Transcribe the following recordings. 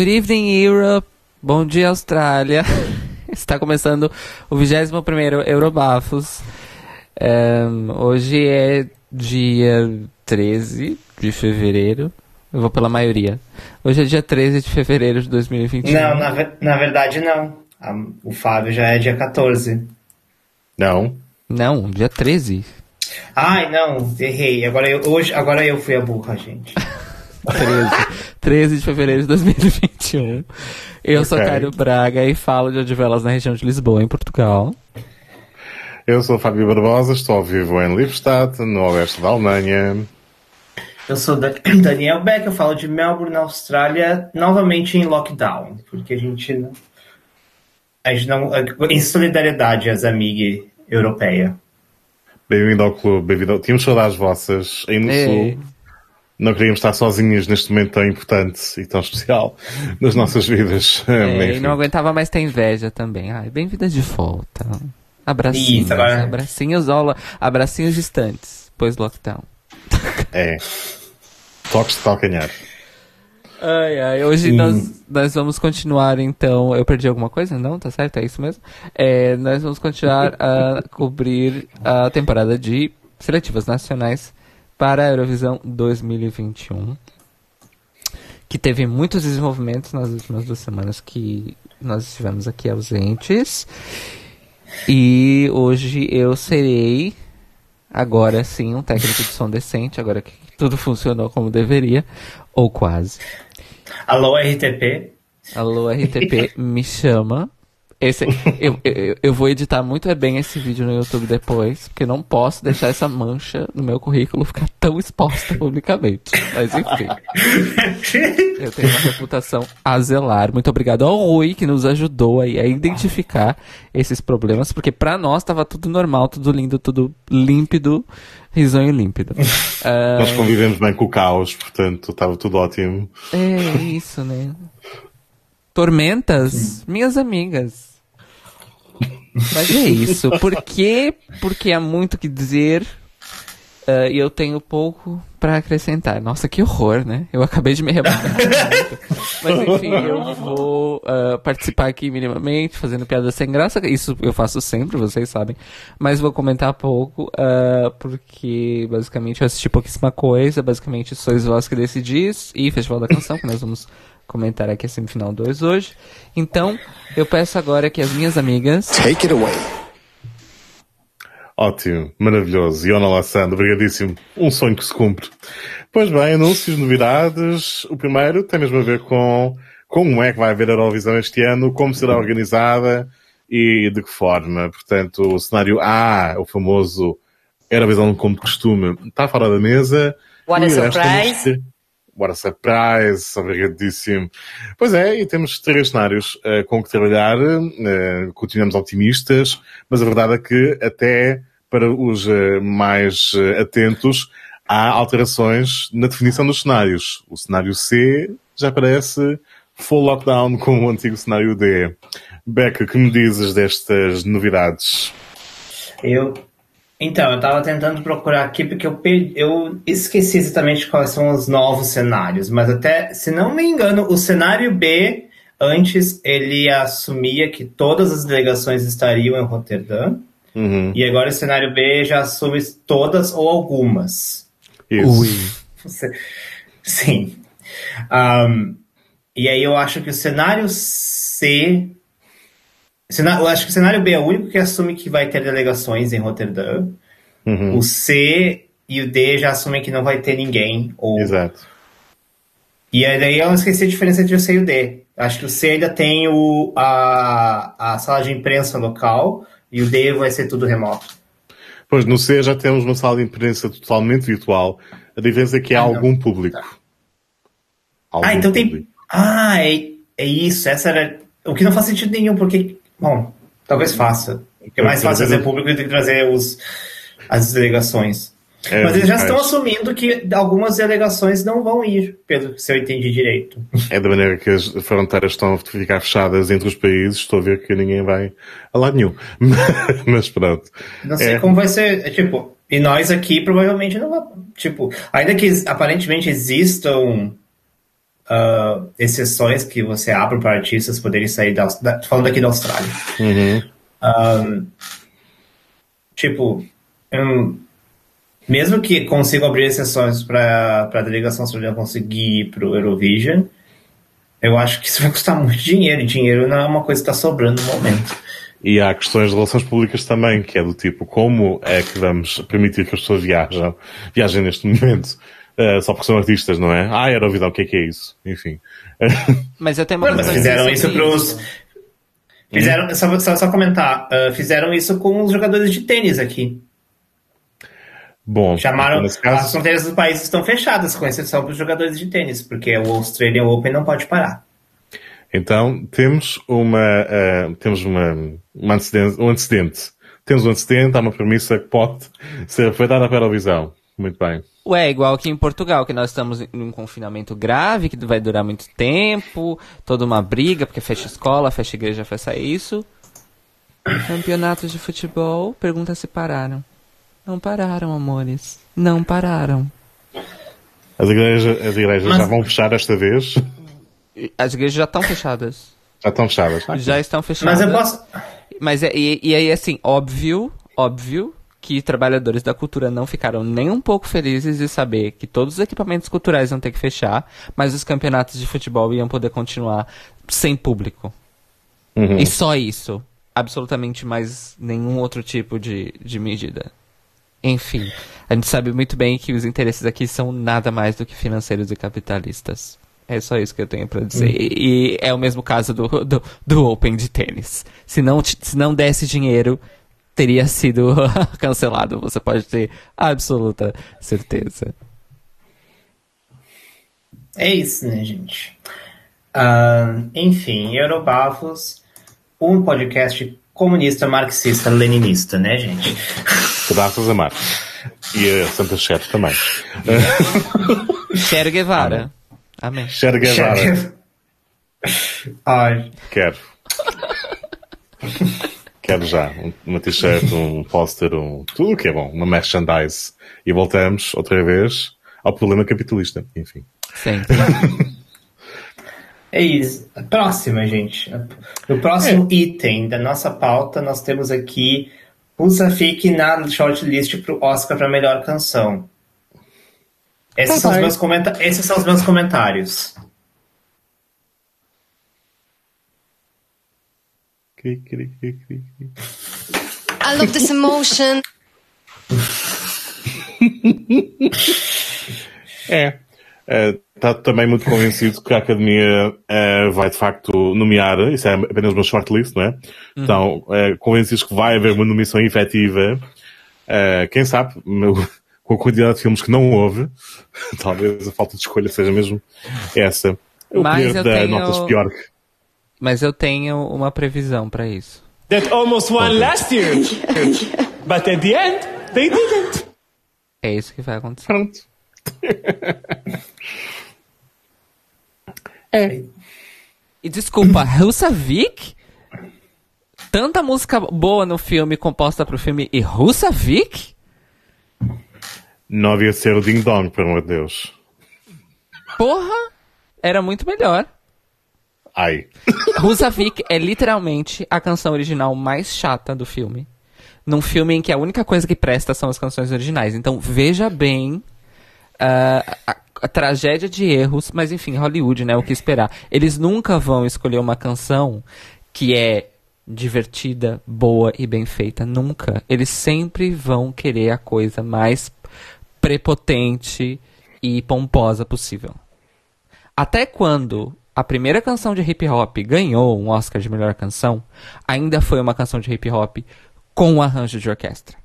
Good evening, Europe. Bom dia, Austrália. Está começando o 21º Eurobafos. Um, hoje é dia 13 de fevereiro. Eu vou pela maioria. Hoje é dia 13 de fevereiro de 2021. Não, na, na verdade não. O Fábio já é dia 14. Não. Não, dia 13. Ai, não, errei. Agora eu, hoje, agora eu fui a burra, gente. 13. 13 de fevereiro de 2021. Eu okay. sou Caio Braga e falo de Odivelas na região de Lisboa, em Portugal. Eu sou Fábio Barbosa, estou ao vivo em Lippstadt, no oeste da Alemanha. Eu sou Daniel Beck, eu falo de Melbourne, na Austrália, novamente em lockdown, porque a gente não. A gente não em solidariedade às amigas europeias. Bem-vindo ao clube, bem-vindo. Ao... Tínhamos saudades vossas aí no Sul. Não queríamos estar sozinhos neste momento tão importante e tão especial nas nossas vidas. É, e não aguentava mais ter inveja também. Ai, bem-vinda de volta. Abracinhos, Isso, agora... abracinhos, aula, abracinhos distantes, pois lockdown. É. Toques de calcanhar. Ai, ai. Hoje nós, nós vamos continuar, então. Eu perdi alguma coisa? Não, tá certo? É isso mesmo? É, nós vamos continuar a cobrir a temporada de seletivas nacionais para a Eurovisão 2021. Que teve muitos desenvolvimentos nas últimas duas semanas que nós estivemos aqui ausentes. E hoje eu serei, agora sim, um técnico de som decente, agora que tudo funcionou como deveria, ou quase. Alô, RTP? Alô, RTP, me chama. Esse, eu, eu, eu, vou editar muito bem esse vídeo no YouTube depois, porque não posso deixar essa mancha no meu currículo ficar tão exposta publicamente. Mas enfim. eu tenho uma reputação a zelar. Muito obrigado ao Rui, que nos ajudou aí a identificar esses problemas, porque para nós tava tudo normal, tudo lindo, tudo límpido, risonho límpido. Uh... Nós convivemos bem com o caos, portanto estava tudo ótimo. É isso, né? Tormentas, minhas amigas. Mas é isso. Por quê? Porque há muito que dizer uh, e eu tenho pouco para acrescentar. Nossa, que horror, né? Eu acabei de me rebaixar. Mas enfim, eu vou uh, participar aqui minimamente, fazendo piada sem graça. Isso eu faço sempre, vocês sabem. Mas vou comentar pouco, uh, porque basicamente eu assisti pouquíssima coisa. Basicamente, sois vós que decidis. E Festival da Canção, que nós vamos comentar aqui a semifinal 2 hoje. Então, eu peço agora que as minhas amigas. Take it away. Ótimo, maravilhoso. Iona Lassando, obrigadíssimo. Um sonho que se cumpre. Pois bem, anúncios, novidades. O primeiro tem mesmo a ver com como é que vai haver a Eurovisão este ano, como será organizada e de que forma. Portanto, o cenário A, o famoso Eurovisão como de costume, está fora da mesa. What a surprise! What a surprise, obrigadíssimo. Pois é, e temos três cenários uh, com que trabalhar, uh, continuamos otimistas, mas a verdade é que até para os uh, mais atentos há alterações na definição dos cenários. O cenário C já parece full lockdown com o antigo cenário D. Beca, que me dizes destas novidades? Eu então, eu estava tentando procurar aqui porque eu, eu esqueci exatamente quais são os novos cenários, mas até, se não me engano, o cenário B, antes ele assumia que todas as delegações estariam em Roterdã, uhum. e agora o cenário B já assume todas ou algumas. Isso. Sim. Um, e aí eu acho que o cenário C eu acho que o cenário B é o único que assume que vai ter delegações em Roterdã. Uhum. O C e o D já assumem que não vai ter ninguém. Ou... Exato. E aí eu esqueci a diferença entre o C e o D. Acho que o C ainda tem o, a, a sala de imprensa local e o D vai ser tudo remoto. Pois, no C já temos uma sala de imprensa totalmente virtual. A diferença é que há ah, algum público. Algum ah, então público. tem. Ah, é, é isso. Essa era. O que não faz sentido nenhum, porque Bom, talvez faça. Porque é mais fácil fazer público do que trazer os, as delegações. É, Mas eles já estão assumindo que algumas delegações não vão ir, pelo se eu entendi direito. É da maneira que as fronteiras estão a ficar fechadas entre os países, estou a ver que ninguém vai a lado nenhum. Mas pronto. Não sei é. como vai ser, é, tipo, e nós aqui provavelmente não vamos, tipo, ainda que aparentemente existam uh, exceções que você abre para artistas poderem sair da, da falando aqui da Austrália. Uhum. Um, tipo, um, mesmo que consigam abrir exceções para a delegação australiana conseguir ir para o Eurovision, eu acho que isso vai custar muito dinheiro, e dinheiro não é uma coisa que está sobrando no momento. E há questões de relações públicas também, que é do tipo, como é que vamos permitir que as pessoas viajam, viajem neste momento? Uh, só porque são artistas, não é? Ah, era o que é que é isso? Enfim. Mas eu tenho uma Mas fizeram isso para os... Fizeram, só, só, só comentar, uh, fizeram isso com os jogadores de tênis aqui. Bom, chamaram. Caso... As fronteiras do país estão fechadas, com exceção para os jogadores de tênis, porque o Australian Open não pode parar. Então, temos uma, uh, temos uma, uma antecedente, um antecedente. Temos um antecedente, há uma premissa que pode ser aproveitada para a Eurovisão. Muito bem. Ué, igual aqui em Portugal, que nós estamos em um confinamento grave, que vai durar muito tempo, toda uma briga, porque fecha escola, fecha igreja, fecha isso. Campeonatos de futebol, pergunta se pararam. Não pararam, amores. Não pararam. As igrejas, as igrejas Mas... já vão fechar esta vez? As igrejas já estão fechadas. Já estão fechadas. Já estão fechadas. Mas eu posso. Mas é, e, e aí, assim, óbvio, óbvio que trabalhadores da cultura não ficaram nem um pouco felizes de saber que todos os equipamentos culturais iam ter que fechar, mas os campeonatos de futebol iam poder continuar sem público. Uhum. E só isso. Absolutamente mais nenhum outro tipo de, de medida. Enfim, a gente sabe muito bem que os interesses aqui são nada mais do que financeiros e capitalistas. É só isso que eu tenho para dizer. Hum. E, e, é o mesmo caso do, do, do, Open de tênis. Se não, se não desse dinheiro, teria sido cancelado. Você pode ter absoluta certeza. É isso, né, gente? Uh, enfim, Eurobafos, um podcast comunista, marxista, leninista, né, gente? Graças a Marx. E a Santa Chefe também. Cher Guevara. Amém. Cher Guevara. Ai. Quero. Quero já. Uma t-shirt, um póster, um, tudo o que é bom. Uma merchandise. E voltamos outra vez ao problema capitalista. Enfim. Sim. É isso. Próxima, gente. No próximo é. item da nossa pauta, nós temos aqui Russa fique na shortlist para o Oscar para melhor canção. Esses, tá são os meus comenta esses são os meus comentários. I love this emotion. é está uh, também muito convencido que a Academia uh, vai de facto nomear, isso é apenas uma shortlist, não é? Uhum. Então, uh, convencidos que vai haver uma nomeação efetiva. Uh, quem sabe, meu, com a quantidade de filmes que não houve, talvez a falta de escolha seja mesmo essa. O Mas poder da tenho... notas pior. Mas eu tenho uma previsão para isso. That almost won last year. But at the end, they didn't. É isso que vai acontecer. Pronto. é. E desculpa, Husavik? Tanta música boa no filme composta pro filme e Husavik? Não havia ser o Ding Dong, pelo amor de Deus. Porra! Era muito melhor. Ai. Husavik é literalmente a canção original mais chata do filme. Num filme em que a única coisa que presta são as canções originais. Então veja bem uh, a, a, tragédia de erros, mas enfim, Hollywood, né? O que esperar. Eles nunca vão escolher uma canção que é divertida, boa e bem feita. Nunca. Eles sempre vão querer a coisa mais prepotente e pomposa possível. Até quando a primeira canção de hip hop ganhou um Oscar de melhor canção, ainda foi uma canção de hip hop com um arranjo de orquestra.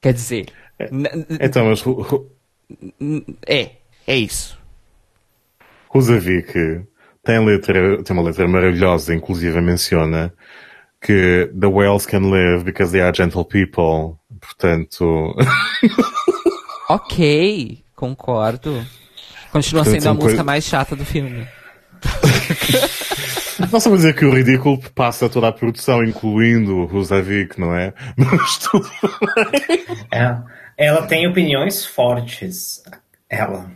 Quer dizer, então, mas. É, é isso. Rosavik tem, letra, tem uma letra maravilhosa, inclusive menciona que the whales can live because they are gentle people. Portanto. ok, concordo. Continua Portanto, sendo a música mais chata do filme. Posso dizer que o ridículo passa toda a produção, incluindo o Rosavik, não é? Mas tudo bem. É ela tem opiniões fortes. Ela.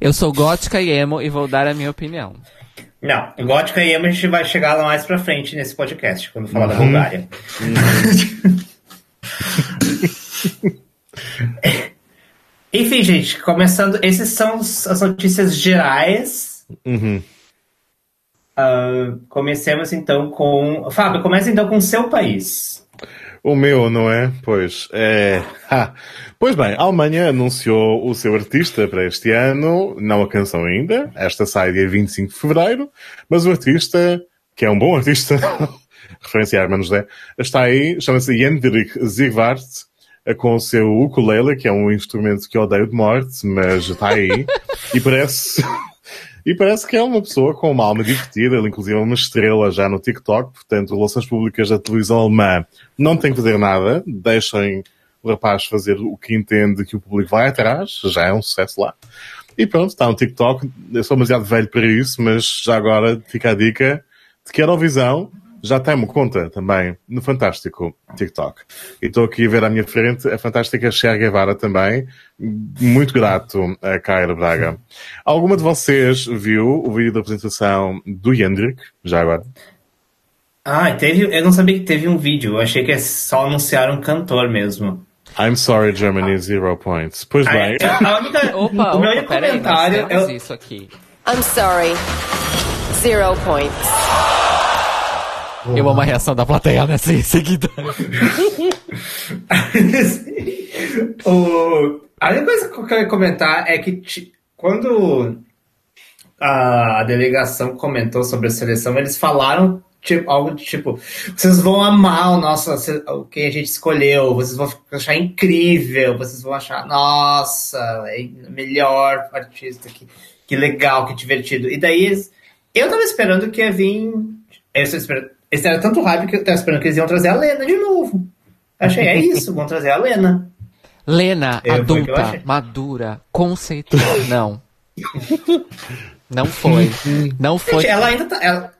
Eu sou gótica e emo e vou dar a minha opinião. Não, gótica e emo a gente vai chegar lá mais pra frente nesse podcast, quando falar uhum. da Bulgária. Uhum. Enfim, gente, começando. Essas são as notícias gerais. Uhum. Uh, comecemos então com. Fábio, comece então com o seu país. O meu, não é? Pois. É. Ah. Pois bem, a Alemanha anunciou o seu artista para este ano, não a canção ainda. Esta sai dia 25 de fevereiro, mas o artista, que é um bom artista, referência a Hermano José, está aí, chama-se Jendrik Zigvart, com o seu ukulele, que é um instrumento que eu odeio de morte, mas está aí. e parece, e parece que é uma pessoa com uma alma divertida, ele inclusive é uma estrela já no TikTok, portanto, relações públicas da televisão alemã não tem que fazer nada, deixem o rapaz fazer o que entende que o público vai atrás, já é um sucesso lá. E pronto, está no TikTok, eu sou demasiado velho para isso, mas já agora fica a dica de que a Eurovisão já tem uma conta também no fantástico TikTok. E estou aqui a ver à minha frente a fantástica Cher Guevara também. Muito grato a Kyra Braga. Alguma de vocês viu o vídeo da apresentação do Hendrik, já agora? Ah, teve, eu não sabia que teve um vídeo. Eu achei que é só anunciar um cantor mesmo. I'm sorry, Germany, zero points. Pois bem. A, a única, opa, o meu único comentário. Aí, eu... isso aqui. I'm sorry, zero points. Eu amo a reação da plateia nessa em seguida. o, a única coisa que eu quero comentar é que quando a delegação comentou sobre a seleção, eles falaram tipo, algo de tipo, vocês vão amar o nosso, o que a gente escolheu, vocês vão achar incrível, vocês vão achar, nossa, é melhor artista, que, que legal, que divertido. E daí eu tava esperando que ia vir, eu esperando, eles era tanto hype que eu tava esperando que eles iam trazer a Lena de novo. Achei, é isso, vão trazer a Lena. Lena, eu, adulta, madura, conceitual. Não. Não foi. Não foi. Gente, ela ainda tá. Ela...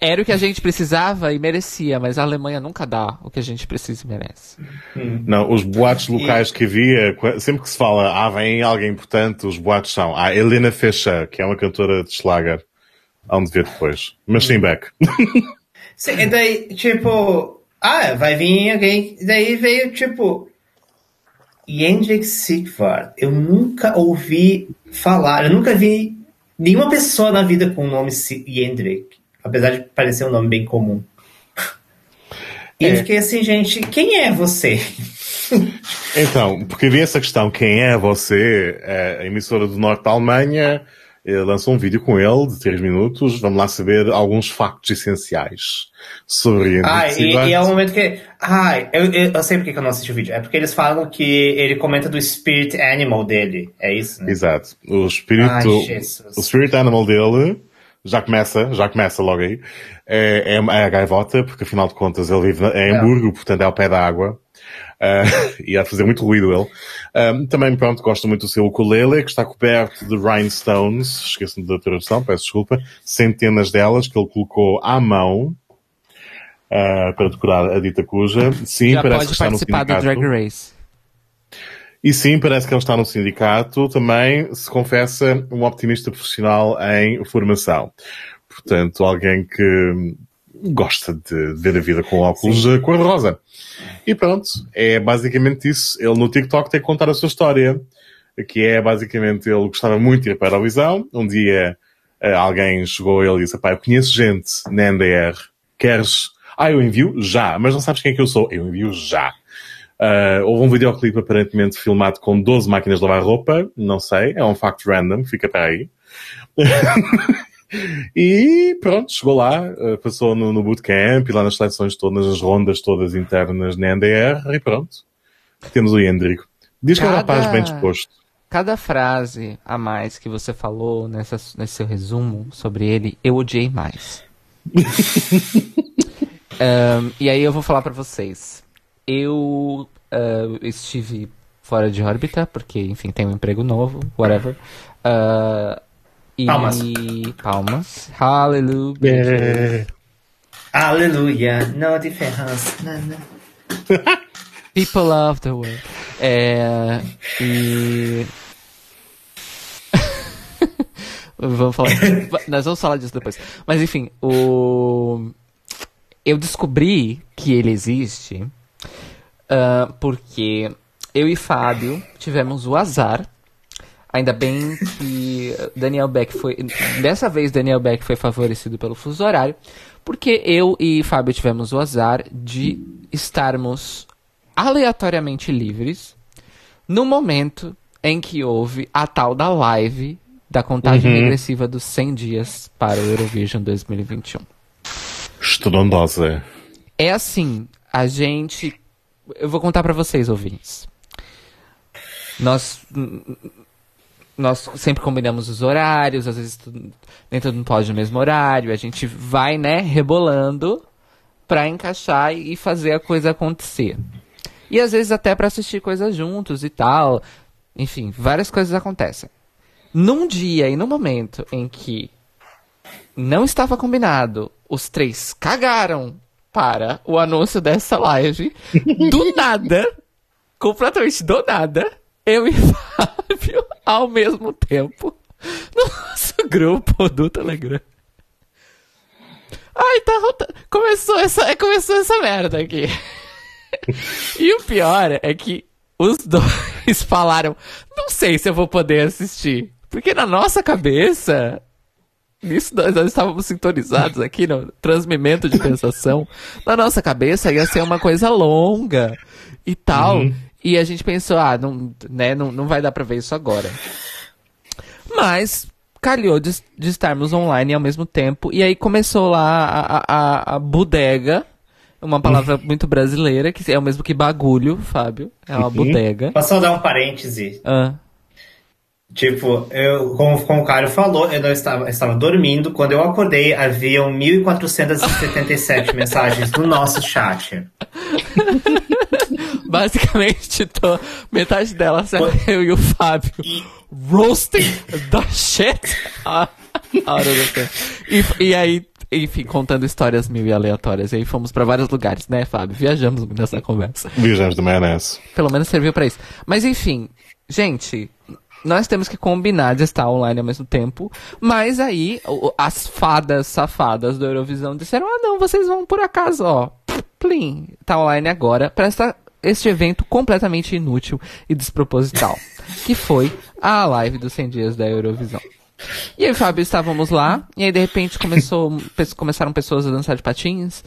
Era o que a gente precisava e merecia, mas a Alemanha nunca dá o que a gente precisa e merece. Hum. Não, os boatos locais que havia, sempre que se fala, ah, vem alguém importante, os boatos são a Helena Fischer, que é uma cantora de Schlager. Há um de ver depois. Mas sim, back. E daí, tipo, ah, vai vir alguém. E daí veio, tipo, Jendrik Sigvard. Eu nunca ouvi falar, eu nunca vi nenhuma pessoa na vida com o nome Jendrik. Apesar de parecer um nome bem comum. E é. eu fiquei assim, gente, quem é você? então, porque havia essa questão, quem é você? É a emissora do norte da Alemanha lançou um vídeo com ele de 3 minutos. Vamos lá saber alguns factos essenciais sobre Ah, e, e, é o momento que. Ah, eu, eu, eu sei porque que eu não assisti o vídeo. É porque eles falam que ele comenta do spirit animal dele. É isso, né? Exato. O espírito. Ai, o spirit animal dele. Já começa, já começa logo aí. É, é, é a gaivota, porque afinal de contas ele vive em é. Hamburgo, portanto é ao pé da água. Uh, e a fazer muito ruído ele. Um, também, pronto, gosto muito do seu ukulele, que está coberto de rhinestones, esqueço-me da tradução, peço desculpa, centenas delas que ele colocou à mão uh, para decorar a dita cuja. Sim, Já parece que está no sindicato. do Drag Race. E sim, parece que ele está no sindicato. Também se confessa um optimista profissional em formação. Portanto, alguém que gosta de ver a vida com óculos Sim. cor-de-rosa. E pronto, é basicamente isso. Ele no TikTok tem que contar a sua história, que é basicamente ele gostava muito de ir para a televisão. Um dia eh, alguém chegou a ele e disse, pá, eu conheço gente na NDR, queres... Ah, eu envio já, mas não sabes quem é que eu sou? Eu envio já. Uh, houve um videoclipe aparentemente filmado com 12 máquinas de lavar roupa, não sei, é um facto random, fica para aí. E pronto, chegou lá, eh, passou no, no bootcamp lá nas seleções todas, nas rondas todas internas na NDR e pronto. Temos o Hendrico. Diz que é um rapaz bem disposto. Cada frase a mais que você falou nessa, nesse seu resumo sobre ele, eu odiei mais. um, e aí eu vou falar para vocês. Eu uh, estive fora de órbita, porque, enfim, tem um emprego novo, whatever. Uh, e palmas. Palmas. Aleluia. É. Aleluia. No diferença. People of the world. É, e Vamos falar. nós vamos falar disso depois. Mas enfim, o. Eu descobri que ele existe uh, porque eu e Fábio tivemos o azar. Ainda bem que Daniel Beck foi. Dessa vez, Daniel Beck foi favorecido pelo fuso horário. Porque eu e Fábio tivemos o azar de estarmos aleatoriamente livres no momento em que houve a tal da live da contagem uhum. regressiva dos 100 dias para o Eurovision 2021. Estrondosa. É assim, a gente. Eu vou contar para vocês, ouvintes. Nós. Nós sempre combinamos os horários, às vezes nem todo mundo pode no mesmo horário, a gente vai, né, rebolando pra encaixar e fazer a coisa acontecer. E às vezes até para assistir coisas juntos e tal. Enfim, várias coisas acontecem. Num dia e no momento em que não estava combinado, os três cagaram para o anúncio dessa live. Do nada, completamente do nada, eu e Fábio, ao mesmo tempo, no nosso grupo do Telegram. Ai, tá. Começou essa, começou essa merda aqui. e o pior é que os dois falaram: não sei se eu vou poder assistir. Porque na nossa cabeça, isso nós, nós estávamos sintonizados aqui no transmimento de pensação. Na nossa cabeça ia ser uma coisa longa e tal. Uhum. E a gente pensou, ah, não, né, não, não vai dar pra ver isso agora. Mas calhou de, de estarmos online ao mesmo tempo. E aí começou lá a, a, a bodega uma palavra muito brasileira, que é o mesmo que bagulho, Fábio. É uma uhum. bodega. Posso só dar um parêntese? Ah. Tipo, eu, como, como o Caio falou, eu não estava, estava dormindo. Quando eu acordei, haviam 1.477 mensagens no nosso chat. Basicamente, tô, metade delas é eu e o Fábio e... roasting the shit out of e, e aí enfim, contando histórias mil e aleatórias. E aí fomos para vários lugares, né, Fábio? Viajamos nessa conversa. Viajamos do maionese. Pelo menos serviu para isso. Mas enfim, gente, nós temos que combinar de estar online ao mesmo tempo. Mas aí, as fadas safadas do Eurovisão disseram: ah, não, vocês vão por acaso, ó. Plim, tá online agora para esta este evento completamente inútil e desproposital, que foi a live dos 100 dias da Eurovisão. E o Fábio estávamos lá, e aí de repente começou, começaram pessoas a dançar de patins,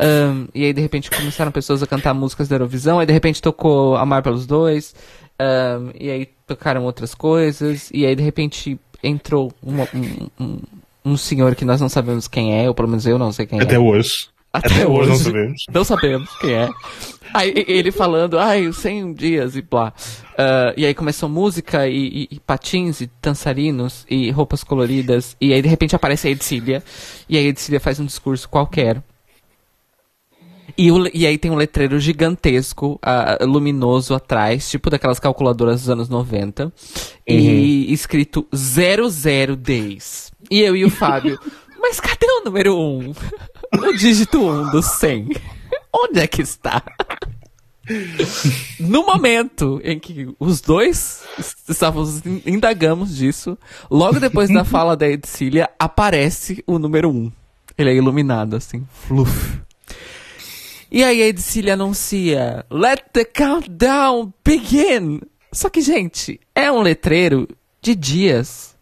um, e aí de repente começaram pessoas a cantar músicas da Eurovisão, aí de repente tocou Amar pelos Dois, um, e aí tocaram outras coisas, e aí de repente entrou uma, um, um, um, senhor que nós não sabemos quem é, ou pelo menos eu não sei quem Até é. Até hoje. Até, Até hoje, hoje não sabemos. Não sabemos quem é. Aí ele falando, ai, os 100 dias e blá. Uh, e aí começou música e, e, e, patins e dançarinos e roupas coloridas. E aí de repente aparece a Edcília. E aí a Edcília faz um discurso qualquer. E, o, e aí tem um letreiro gigantesco, uh, luminoso atrás, tipo daquelas calculadoras dos anos 90. Uhum. E escrito 00 Days. E eu e o Fábio, mas cadê o número 1? Um? o dígito 1 um do 100. Onde é que está? no momento em que os dois estávamos indagamos disso, logo depois da fala da Edcília, aparece o número 1. Um. Ele é iluminado, assim, fluf. E aí a Edcília anuncia: Let the countdown begin! Só que, gente, é um letreiro de dias.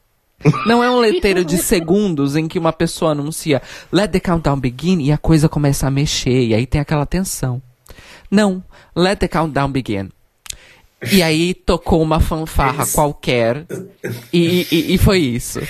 Não é um letreiro de segundos em que uma pessoa anuncia Let the countdown begin e a coisa começa a mexer e aí tem aquela tensão. Não, let the countdown begin. E aí tocou uma fanfarra qualquer e, e, e, foi isso.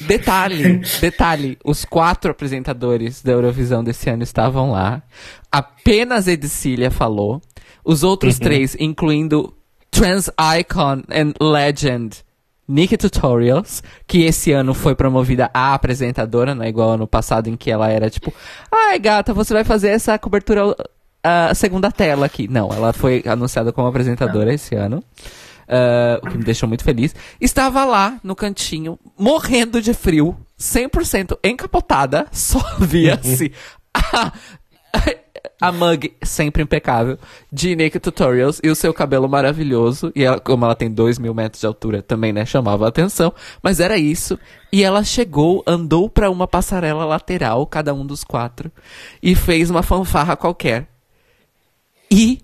Detalhe, detalhe, os quatro apresentadores da Eurovisão desse ano estavam lá. Apenas Edicília falou. Os outros uhum. três, incluindo Trans Icon and Legend, Nikki Tutorials, que esse ano foi promovida a apresentadora, não é igual ano passado em que ela era tipo, ai gata, você vai fazer essa cobertura a segunda tela aqui. Não, ela foi anunciada como apresentadora esse ano. Uh, o que me deixou muito feliz. Estava lá no cantinho, morrendo de frio, 100% encapotada, só via-se a, a mug sempre impecável de Naked Tutorials e o seu cabelo maravilhoso. E ela, como ela tem dois mil metros de altura, também, né, chamava a atenção. Mas era isso. E ela chegou, andou para uma passarela lateral, cada um dos quatro, e fez uma fanfarra qualquer. E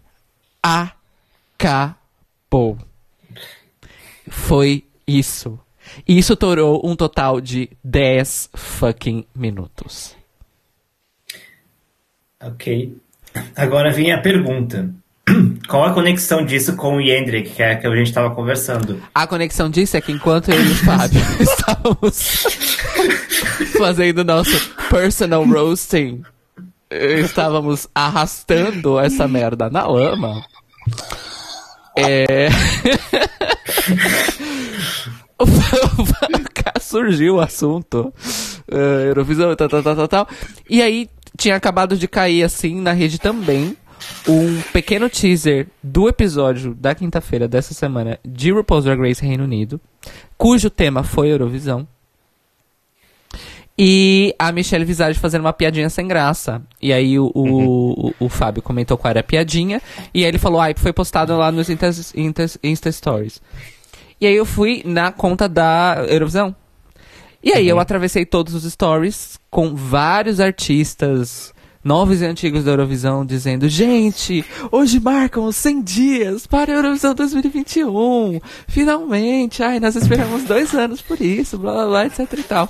acabou. Foi isso. E isso torou um total de 10 fucking minutos. Ok. Agora vem a pergunta. Qual a conexão disso com o Yendrick, que é que a gente estava conversando? A conexão disso é que enquanto eu e o Fábio estávamos fazendo nosso personal roasting, estávamos arrastando essa merda na lama. É. Surgiu o assunto. Uh, Eurovisão, tal, tal, tal, tal, tal. E aí tinha acabado de cair, assim, na rede também, um pequeno teaser do episódio da quinta-feira dessa semana de RuPaul's Drag Race Reino Unido, cujo tema foi Eurovisão. E a Michelle Visage fazendo uma piadinha sem graça. E aí o, o, uhum. o, o, Fábio comentou qual era a piadinha. E aí ele falou, ai, ah, foi postado lá nos Insta, Insta, Insta Stories. E aí eu fui na conta da Eurovisão. E aí uhum. eu atravessei todos os stories com vários artistas novos e antigos da Eurovisão dizendo: Gente, hoje marcam os 100 dias para a Eurovisão 2021. Finalmente. Ai, nós esperamos dois anos por isso, blá blá blá, etc e tal.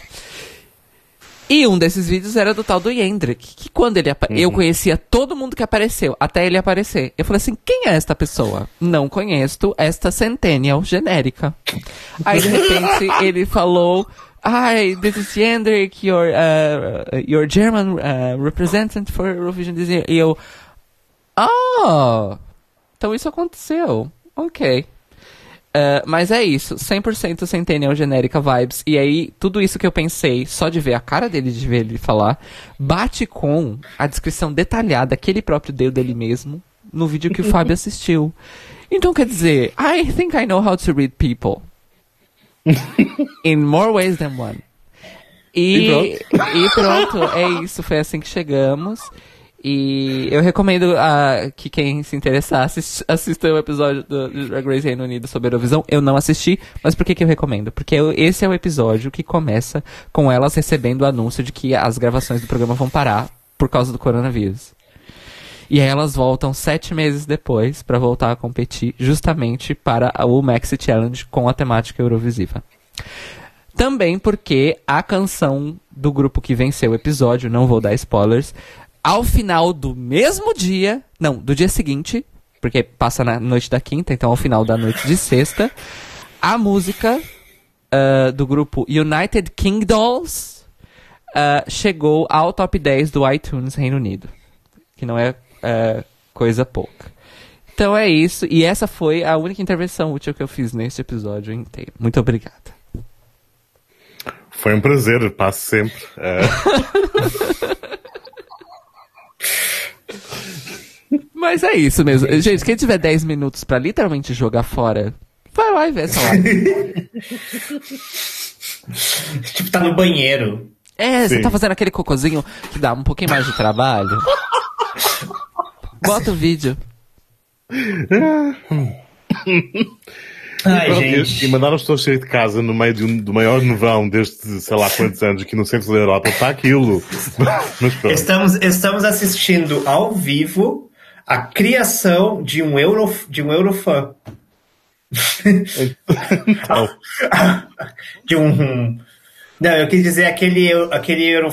E um desses vídeos era do tal do Yendrick, que quando ele uhum. eu conhecia todo mundo que apareceu, até ele aparecer. Eu falei assim: quem é esta pessoa? Não conheço esta Centennial genérica. Aí de repente ele falou Hi, this is Jendrik, your, uh, your German uh, representative for Eurovision this year. E eu, oh, então isso aconteceu. Ok. Uh, mas é isso, 100% Centennial genérica vibes. E aí, tudo isso que eu pensei, só de ver a cara dele, de ver ele falar, bate com a descrição detalhada que ele próprio deu dele mesmo no vídeo que o Fábio assistiu. Então, quer dizer, I think I know how to read people. In more ways than one. E, e, pronto. e pronto, é isso. Foi assim que chegamos. E eu recomendo uh, que quem se interessar assist, assista o episódio do, Drag Race Reino Unido sobre a Eurovisão. Eu não assisti, mas por que, que eu recomendo? Porque eu, esse é o episódio que começa com elas recebendo o anúncio de que as gravações do programa vão parar por causa do coronavírus. E aí elas voltam sete meses depois para voltar a competir justamente para o Maxi Challenge com a temática Eurovisiva. Também porque a canção do grupo que venceu o episódio, não vou dar spoilers, ao final do mesmo dia, não, do dia seguinte, porque passa na noite da quinta, então ao final da noite de sexta, a música uh, do grupo United King Dolls uh, chegou ao top 10 do iTunes Reino Unido. Que não é é, coisa pouca. Então é isso, e essa foi a única intervenção útil que eu fiz neste episódio inteiro. Muito obrigada. Foi um prazer, passo sempre. É... Mas é isso mesmo. Gente, quem tiver 10 minutos para literalmente jogar fora, vai lá e vê essa live. tipo, tá no banheiro. É, Sim. você tá fazendo aquele cocôzinho que dá um pouquinho mais de trabalho. Bota o vídeo. Ai, gente. E mandaram as pessoas sair de casa no meio de um, do maior nevão desde sei lá quantos anos aqui no centro da Europa. Está aquilo. estamos, estamos assistindo ao vivo a criação de um, Euro, de um Eurofã. de um. Não, eu quis dizer aquele, aquele Euro,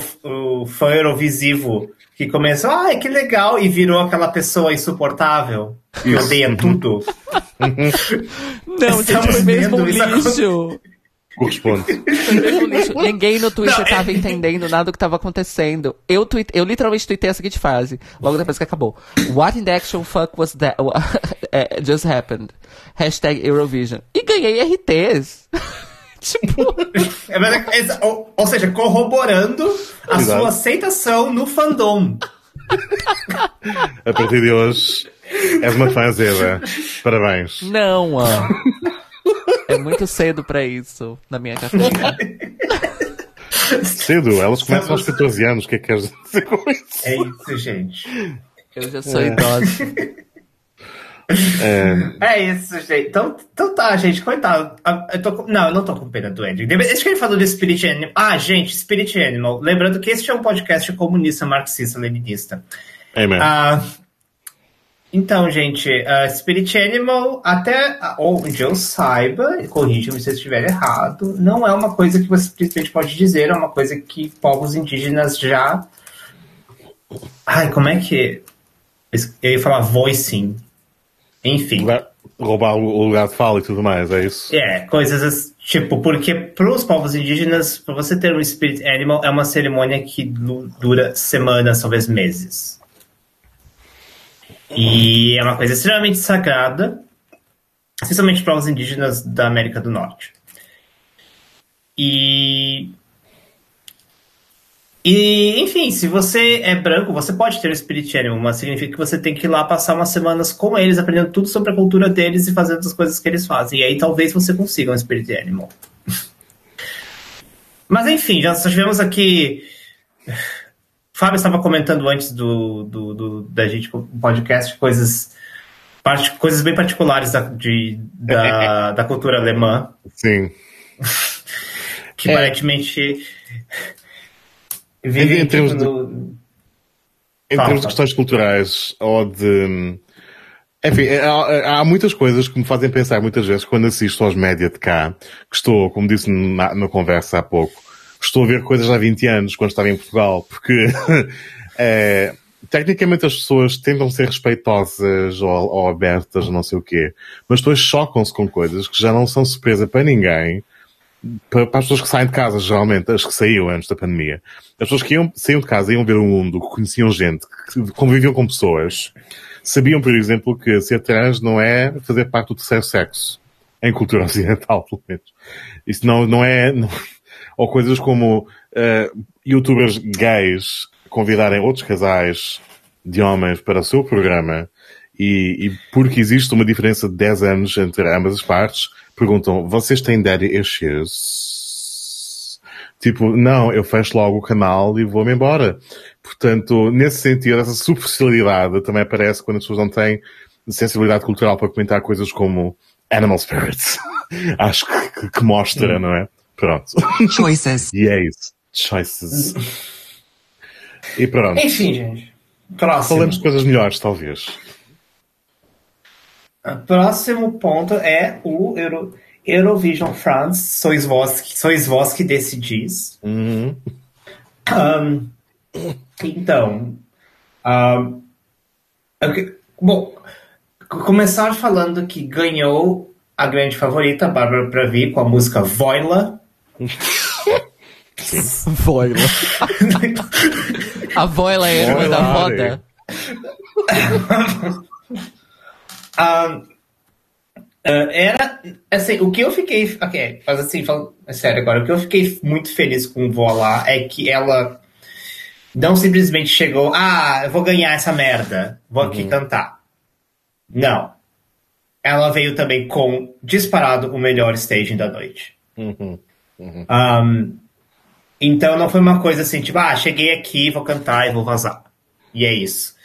fã Eurovisivo que começou, ai, que legal, e virou aquela pessoa insuportável que odeia tudo. Não, gente, foi mesmo um lixo. Corresponde. Ninguém no Twitter estava tava entendendo nada do que tava acontecendo. Eu, tweet, eu literalmente tweetei a seguinte frase, logo depois que acabou. What in the actual fuck was that? Eh, just happened. Hashtag Eurovision. E ganhei RTs. tipo. É, é, ou, ou, seja, corroborando a Exato. sua aceitação no fandom. A partir de hoje, és uma fã Zeba. Parabéns. Não, ó. É muito cedo para isso na minha carreira. Cedo, elas começam aos 14 anos. O que é que queres dizer com isso? É isso, gente. Eu já sou é. idosa. É... é... isso, gente. Então, então tá, gente, coitado. Eu tô com... Não, eu não tô com pena do Andrew. Deixa que ele falou do Spirit Animal. Ah, gente, Spirit Animal. Lembrando que este é um podcast comunista, marxista, leninista. Amen. Ah, então, gente, uh, Spirit Animal, até onde eu saiba, corrija-me se eu estiver errado, não é uma coisa que você simplesmente pode dizer, é uma coisa que povos indígenas já. Ai, como é que. Eu ia falar voicing. Enfim. Roubar o lugar de fala e tudo mais, é isso? É, coisas tipo, porque para os povos indígenas, para você ter um Spirit Animal, é uma cerimônia que dura semanas, talvez meses. E é uma coisa extremamente sagrada, especialmente para os indígenas da América do Norte. E. E, enfim, se você é branco, você pode ter o Spirit Animal, mas significa que você tem que ir lá passar umas semanas com eles, aprendendo tudo sobre a cultura deles e fazendo as coisas que eles fazem. E aí talvez você consiga um Spirit Animal. mas enfim, já tivemos aqui Fábio estava comentando antes do, do, do da gente podcast coisas coisas bem particulares da, de, da, da cultura alemã. Sim. que é. aparentemente em, termos de, em termos de questões culturais ou de enfim, é, há, há, muitas coisas que me fazem pensar muitas vezes quando assisto aos média de cá, que estou, como disse na, na conversa há pouco, estou a ver coisas há 20 anos, quando estava em Portugal, porque é, tecnicamente as pessoas tentam ser respeitosas ou, ou abertas, não sei o quê, mas depois chocam-se com coisas que já não são surpresa para ninguém, para, para, as pessoas que saem de casa, geralmente, as que saíam antes da pandemia. As pessoas que iam, saíam de casa, iam ver o mundo, que conheciam gente, que conviviam com pessoas, sabiam, por exemplo, que ser trans não é fazer parte do terceiro sexo. Em cultura ocidental, pelo menos. Isso não, não é, não, ou coisas como uh, youtubers gays convidarem outros casais de homens para o seu programa e, e, porque existe uma diferença de 10 anos entre ambas as partes, perguntam, vocês têm daddy issues? Tipo, não, eu fecho logo o canal e vou-me embora. Portanto, nesse sentido, essa superficialidade também aparece quando as pessoas não têm sensibilidade cultural para comentar coisas como animal spirits. Acho que, que mostra, hum. não é? Pronto. Choices. e é isso. Choices. E pronto. Enfim, gente. Próximo. Falamos de coisas melhores, talvez. O próximo ponto é o Euro, Eurovision France. Sois vós, sois vós que decidis. Uhum. Um, então, um, bom, começar falando que ganhou a grande favorita, Bárbara Pravi, com a música Voila. Voila. a Voila é a irmã da roda. uh, era assim, o que eu fiquei. Ok, mas assim, falando é sério agora, o que eu fiquei muito feliz com Voila é que ela não simplesmente chegou, ah, eu vou ganhar essa merda, vou aqui uhum. cantar. Não. Ela veio também com disparado o melhor staging da noite. Uhum. Uhum. Um, então não foi uma coisa assim, tipo, ah, cheguei aqui, vou cantar e vou vazar. E é isso.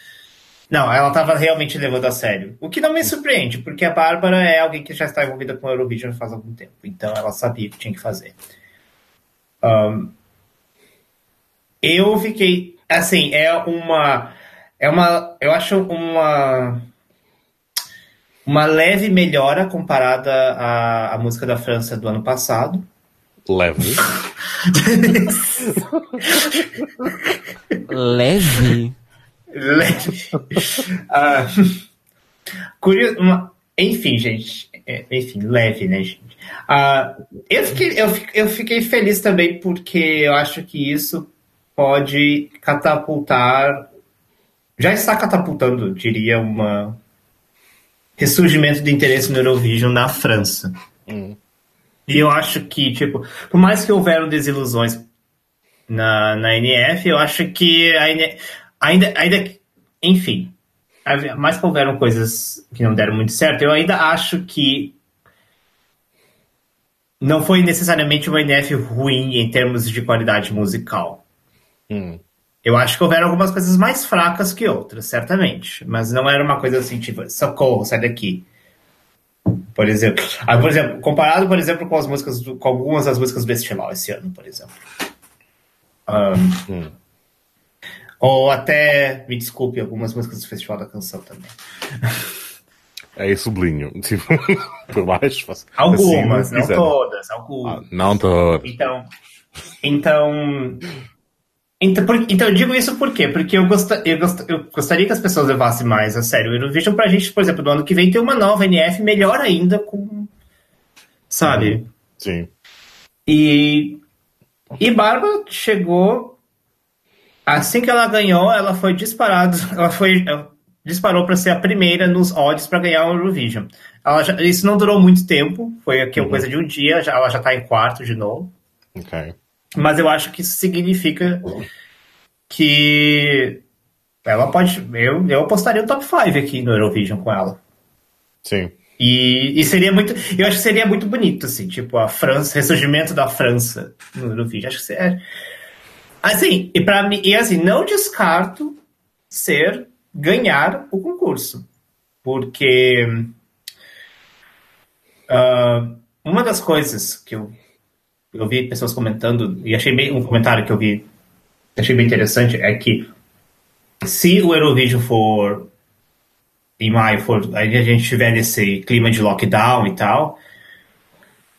Não, ela estava realmente levando a sério. O que não me surpreende, porque a Bárbara é alguém que já está envolvida com o Eurovision faz algum tempo. Então ela sabia o que tinha que fazer. Um, eu fiquei. Assim, é uma. É uma. Eu acho uma. Uma leve melhora comparada à, à música da França do ano passado. Leve. Leve? Leve. Uh, curioso, uma, enfim, gente. É, enfim, leve, né, gente? Uh, eu, fiquei, eu, eu fiquei feliz também porque eu acho que isso pode catapultar. Já está catapultando, diria, uma ressurgimento de interesse no Eurovision na França. Hum. E eu acho que, tipo, por mais que houveram desilusões na, na NF, eu acho que ainda, ainda, ainda enfim, mais que houveram coisas que não deram muito certo, eu ainda acho que não foi necessariamente uma NF ruim em termos de qualidade musical. Hum. Eu acho que houveram algumas coisas mais fracas que outras, certamente. Mas não era uma coisa assim, tipo, socorro, sai daqui. Por exemplo, ah, por exemplo, comparado, por exemplo, com as músicas, do, com algumas das músicas do festival esse ano, por exemplo. Um, hum. Ou até, me desculpe, algumas músicas do Festival da Canção também. Aí sublinho, tipo, por baixo. Faço, algumas, assim, não todas, algumas. Ah, não todas. Então, então, então, por, então eu digo isso por quê? Porque eu, gosta, eu, gost, eu gostaria que as pessoas levassem mais a sério o Eurovision pra gente, por exemplo, no ano que vem ter uma nova NF melhor ainda com. Sabe? Sim. E. E Barba chegou. Assim que ela ganhou, ela foi disparada. Ela foi. Ela disparou para ser a primeira nos odds para ganhar o Eurovision. Já, isso não durou muito tempo, foi aqui uhum. coisa de um dia, já, ela já tá em quarto de novo. Ok. Mas eu acho que isso significa que ela pode. Eu, eu apostaria o top 5 aqui no Eurovision com ela. Sim. E, e, seria muito. Eu acho que seria muito bonito, assim, tipo, a França, ressurgimento da França no Eurovision. Acho que seria. Assim, e para mim, e assim, não descarto ser ganhar o concurso. Porque uh, uma das coisas que eu eu vi pessoas comentando, e achei bem um comentário que eu vi, achei bem interessante, é que se o Eurovision for em maio, for, aí a gente tiver nesse clima de lockdown e tal,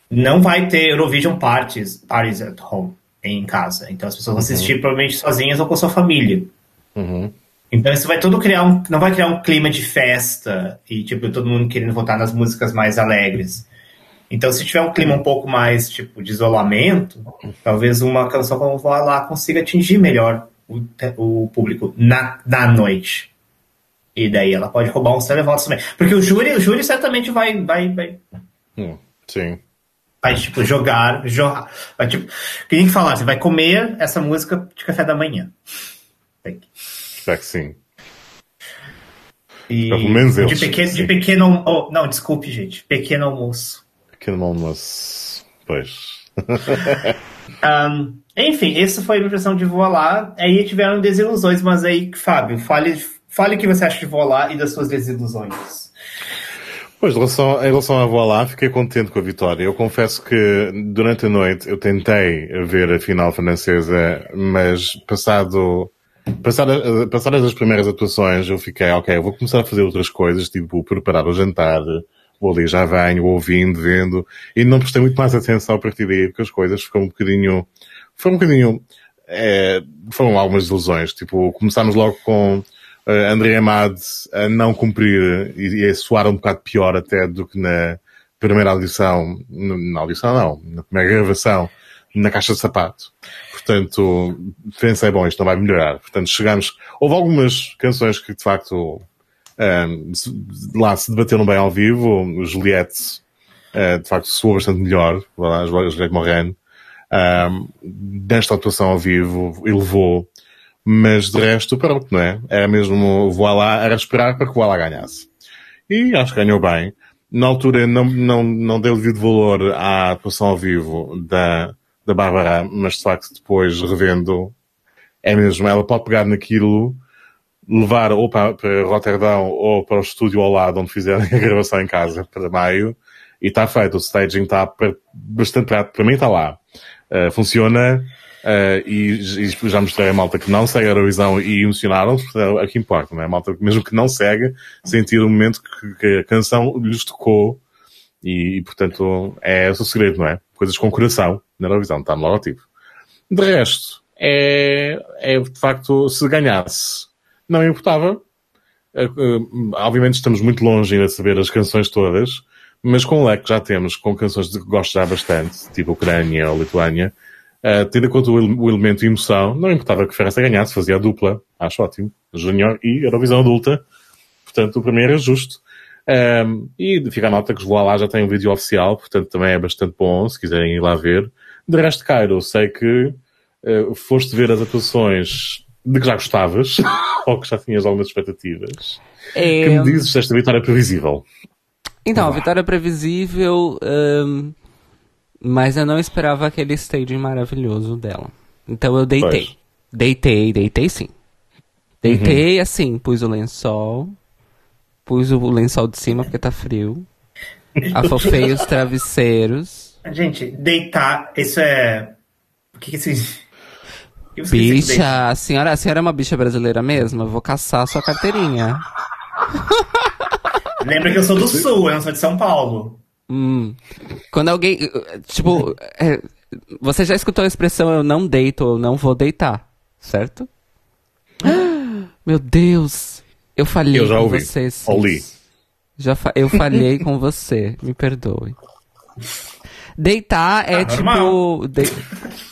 não vai ter Eurovision parties, parties at home, em casa. Então as pessoas vão assistir uhum. provavelmente sozinhas ou com sua família. Uhum. Então isso vai todo criar um, não vai criar um clima de festa e tipo todo mundo querendo votar nas músicas mais alegres. Então, se tiver um clima um pouco mais tipo de isolamento, talvez uma canção como Voar Lá consiga atingir melhor o, o público na, na noite. E daí ela pode roubar uns televotos também. Porque o júri, o júri certamente vai. vai, vai hum, sim. Vai, tipo, jogar. jogar vai, tipo, que nem que falar, você vai comer essa música de café da manhã. Espero que sim. E Pelo menos de, pequeno, de pequeno. Oh, não, desculpe, gente. Pequeno almoço. Pequeno almoço. Pois. um, enfim, essa foi a impressão de Voar. Aí tiveram desilusões, mas aí, Fábio, fale, fale o que você acha de Voar e das suas desilusões. Pois, em relação, em relação a Voar Lá, fiquei contente com a vitória. Eu confesso que durante a noite eu tentei ver a final francesa, mas passado Passadas, passadas as primeiras atuações, eu fiquei, ok, eu vou começar a fazer outras coisas, tipo preparar o jantar, vou ali, já venho, ouvindo, vendo, e não prestei muito mais atenção a partir daí, porque as coisas ficam um bocadinho, foram um bocadinho, é, foram algumas ilusões, tipo, começámos logo com uh, André Amade a não cumprir e, e a soar um bocado pior até do que na primeira audição, na audição não, na primeira gravação, na caixa de sapato. Portanto, pensei, bom, isto não vai melhorar. Portanto, chegamos, houve algumas canções que de facto um, lá se debateram bem ao vivo. Juliette, uh, de facto, soou bastante melhor. Juliette Morin. Um, nesta atuação ao vivo, elevou. Mas de resto, pronto, não é? Era mesmo voar lá, era esperar para que o lá ganhasse. E acho que ganhou bem. Na altura não, não, não deu devido valor à atuação ao vivo da, da Bárbara, mas de facto depois revendo, é mesmo, ela pode pegar naquilo levar ou para, para Roterdão ou para o estúdio ao lado onde fizerem a gravação em casa para maio e está feito. O staging está bastante prático. Para mim está lá. Uh, funciona uh, e, e, já mostrei a malta que não segue a Eurovisão e emocionaram-se. É que importa, não é? A malta mesmo que não segue, sentir o momento que, que a canção lhes tocou e, e, portanto é o segredo, não é? Coisas com coração na Eurovisão. Está no logotipo. De resto, é, é de facto, se ganhasse não importava. Uh, obviamente estamos muito longe ainda de saber as canções todas, mas com o leque que já temos, com canções de que gosto já bastante, tipo Ucrânia ou Lituânia, uh, tendo em conta o, o elemento emoção, não importava que França ganhasse, fazia a dupla, acho ótimo, Júnior e Eurovisão Adulta, portanto o primeiro é justo. Um, e fica a nota que os lá já tem um vídeo oficial, portanto também é bastante bom, se quiserem ir lá ver. De resto, Cairo, sei que uh, foste ver as atuações de que já gostavas, ou que já tinhas algumas expectativas. É... Que me dizes desta vitória previsível? Então, a vitória previsível, um, mas eu não esperava aquele staging maravilhoso dela. Então eu deitei. Deitei, deitei sim. Deitei assim, pus o lençol. Pus o lençol de cima porque tá frio. Afofei os travesseiros. Gente, deitar, isso é. O que que isso. você bicha, a senhora, a senhora é uma bicha brasileira mesmo? Eu vou caçar a sua carteirinha. Lembra que eu sou do sul, eu não sou de São Paulo. Hum. Quando alguém. Tipo, é, você já escutou a expressão eu não deito ou não vou deitar, certo? Meu Deus! Eu falhei eu já com ouvi. você. Ouvi. Já fa eu falhei com você, me perdoe. Deitar é ah, tipo. De...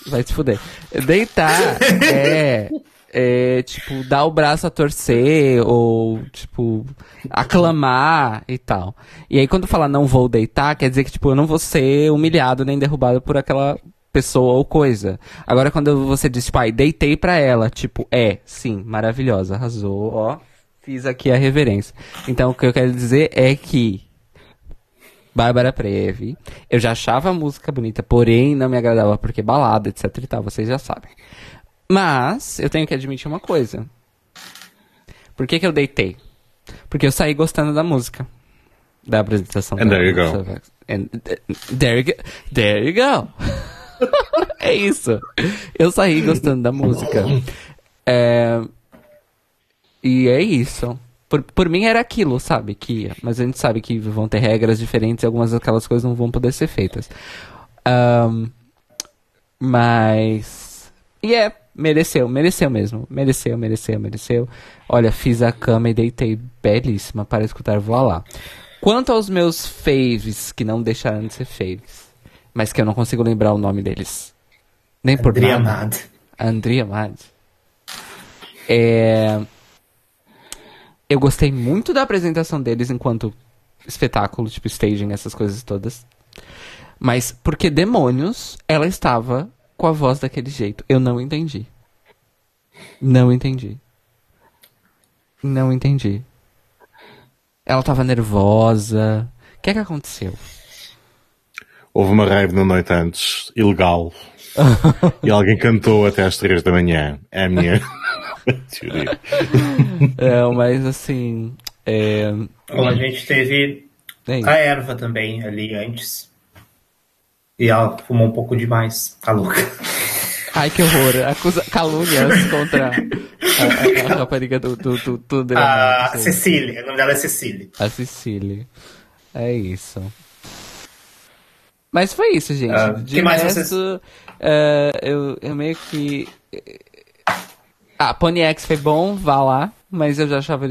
Vai se fuder. Deitar é é, tipo, dar o braço a torcer ou, tipo, aclamar e tal. E aí quando fala não vou deitar, quer dizer que, tipo, eu não vou ser humilhado nem derrubado por aquela pessoa ou coisa. Agora quando você diz, tipo, deitei pra ela, tipo, é, sim, maravilhosa, arrasou, ó, fiz aqui a reverência. Então o que eu quero dizer é que Bárbara Preve, eu já achava a música bonita, porém não me agradava porque balada, etc e tal, vocês já sabem. Mas eu tenho que admitir uma coisa. Por que, que eu deitei? Porque eu saí gostando da música. Da apresentação. And there you go. And, there you go. There you go. é isso. Eu saí gostando da música. É, e é isso. Por, por mim era aquilo, sabe? Que ia. Mas a gente sabe que vão ter regras diferentes e algumas daquelas coisas não vão poder ser feitas. Um, mas. E é mereceu, mereceu mesmo. Mereceu, mereceu, mereceu. Olha, fiz a cama e deitei belíssima para escutar Voar lá. Quanto aos meus faves, que não deixaram de ser faves, mas que eu não consigo lembrar o nome deles. Nem por Andrea nada. Mad. Andrea Mad. É... Eu gostei muito da apresentação deles enquanto espetáculo, tipo staging, essas coisas todas. Mas porque demônios ela estava com a voz daquele jeito. Eu não entendi. Não entendi. Não entendi. Ela tava nervosa. O que é que aconteceu? Houve uma rave na noite antes, ilegal. e alguém cantou até às três da manhã. É a minha teoria. É, mas assim. É... Bom, a gente teve é a erva também ali antes. E ela fumou um pouco demais, a louca. Ai, que horror. Acusa calúnias contra a, a, a rapariga do, do, do, do drama. A Cecília, o nome dela é Cecília. A Cecília. É isso. Mas foi isso, gente. Uh, De que mais resto, vocês... uh, eu, eu meio que... Ah, Pony X foi bom, vá lá. Mas eu já achava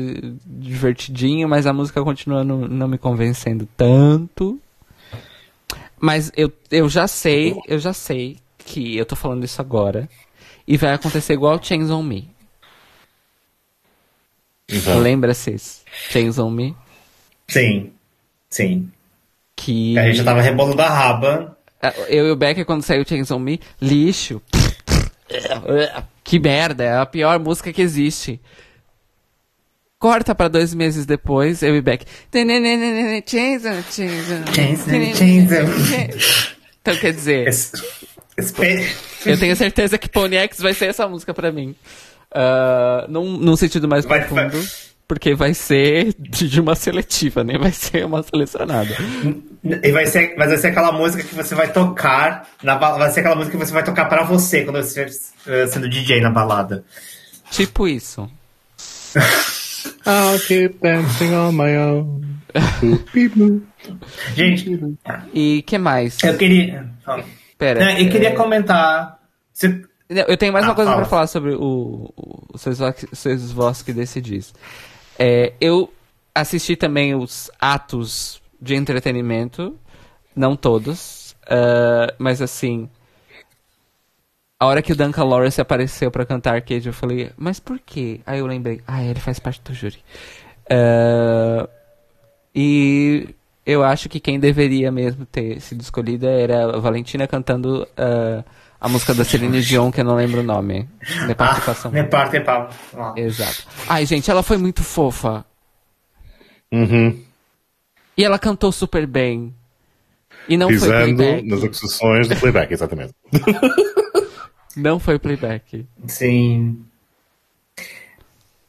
divertidinho, mas a música continua não, não me convencendo tanto. Mas eu, eu já sei, eu já sei que eu tô falando isso agora. E vai acontecer igual Chains on Me. Então. Lembra-se? Chains on Me? Sim. Sim. Que. A gente já tava rebolando a raba. É, eu e o Becker, quando saiu Chains on Me, lixo. Que merda, é a pior música que existe. Corta pra dois meses depois, eu e Beck. Então quer dizer. Eu tenho certeza que Pony X vai ser essa música pra mim. Uh, num, num sentido mais vai, profundo. Vai. Porque vai ser de uma seletiva, nem vai ser uma selecionada. E vai ser, mas vai ser aquela música que você vai tocar. Na, vai ser aquela música que você vai tocar pra você quando você estiver sendo DJ na balada. Tipo isso. I'll keep dancing on my own. Gente. E que mais? Eu queria. Pera. Não, eu queria é... comentar. Se... Eu tenho mais ah, uma coisa para falar sobre o, o Seus Vós que Decidis. É, eu assisti também os atos de entretenimento, não todos, uh, mas assim, a hora que o Duncan Lawrence apareceu para cantar Arcade, eu falei, mas por quê? Aí eu lembrei, ah, ele faz parte do júri. Uh, e eu acho que quem deveria mesmo ter sido escolhida era a Valentina cantando uh, a música da Celine Dion, que eu não lembro o nome. Ne participação. Ah, parte Exato. Ai, gente, ela foi muito fofa. Uhum. E ela cantou super bem. E não Pisando foi playback. nas acusações do playback, exatamente. Não foi playback. Sim.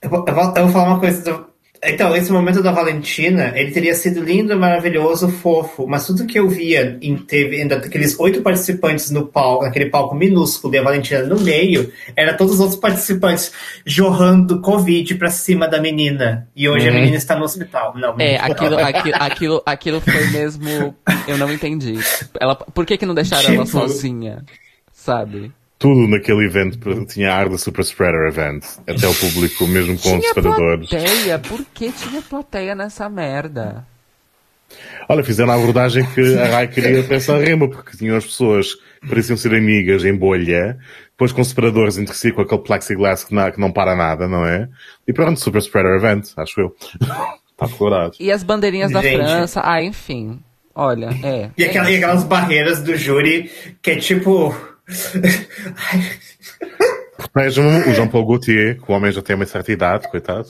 Eu vou, eu vou, eu vou falar uma coisa. Do... Então, esse momento da Valentina, ele teria sido lindo, maravilhoso, fofo, mas tudo que eu via em teve ainda aqueles oito participantes no palco, naquele palco minúsculo e a Valentina no meio, era todos os outros participantes jorrando Covid pra cima da menina. E hoje uhum. a menina está no hospital. Não, é, aquilo, aquilo, aquilo, aquilo foi mesmo. Eu não entendi. Ela, por que, que não deixaram tipo... ela sozinha? Sabe? Tudo naquele evento tinha ar de Super Spreader Event. Até o público, mesmo com os separadores. plateia? Por que tinha plateia nessa merda? Olha, fizeram a abordagem que a Rai queria pensar rima, porque tinham as pessoas que pareciam ser amigas em bolha, depois com separadores entre si, com aquele plexiglass que não, que não para nada, não é? E pronto, Super Spreader Event, acho eu. Está decorado. E as bandeirinhas da França, ah, enfim. Olha, é. E, aquela, é e aquelas barreiras do júri, que é tipo Protejam o João Paulo Gaultier, que o homem já tem uma certa idade, coitado.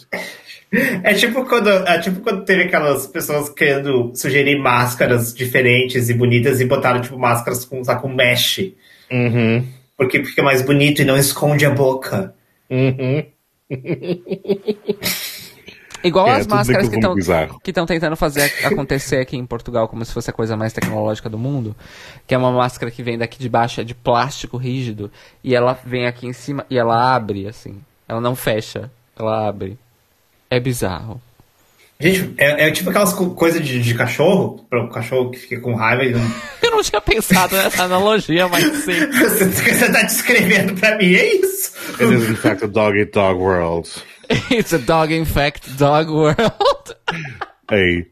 É tipo quando, é tipo quando teve aquelas pessoas querendo sugerir máscaras diferentes e bonitas e botaram tipo máscaras com, com mesh. Uhum. Porque fica mais bonito e não esconde a boca. Uhum. Igual é, as máscaras que estão tentando fazer acontecer aqui em Portugal como se fosse a coisa mais tecnológica do mundo, que é uma máscara que vem daqui de baixo é de plástico rígido e ela vem aqui em cima e ela abre assim, ela não fecha, ela abre. É bizarro. Gente, é, é tipo aquelas co coisas de, de cachorro, para o cachorro que fica com raiva e não... Eu não tinha pensado nessa analogia, mas sim. você, você tá descrevendo para mim, é isso? It is in fact a dog eat dog world. It's a dog infect dog world. Ei.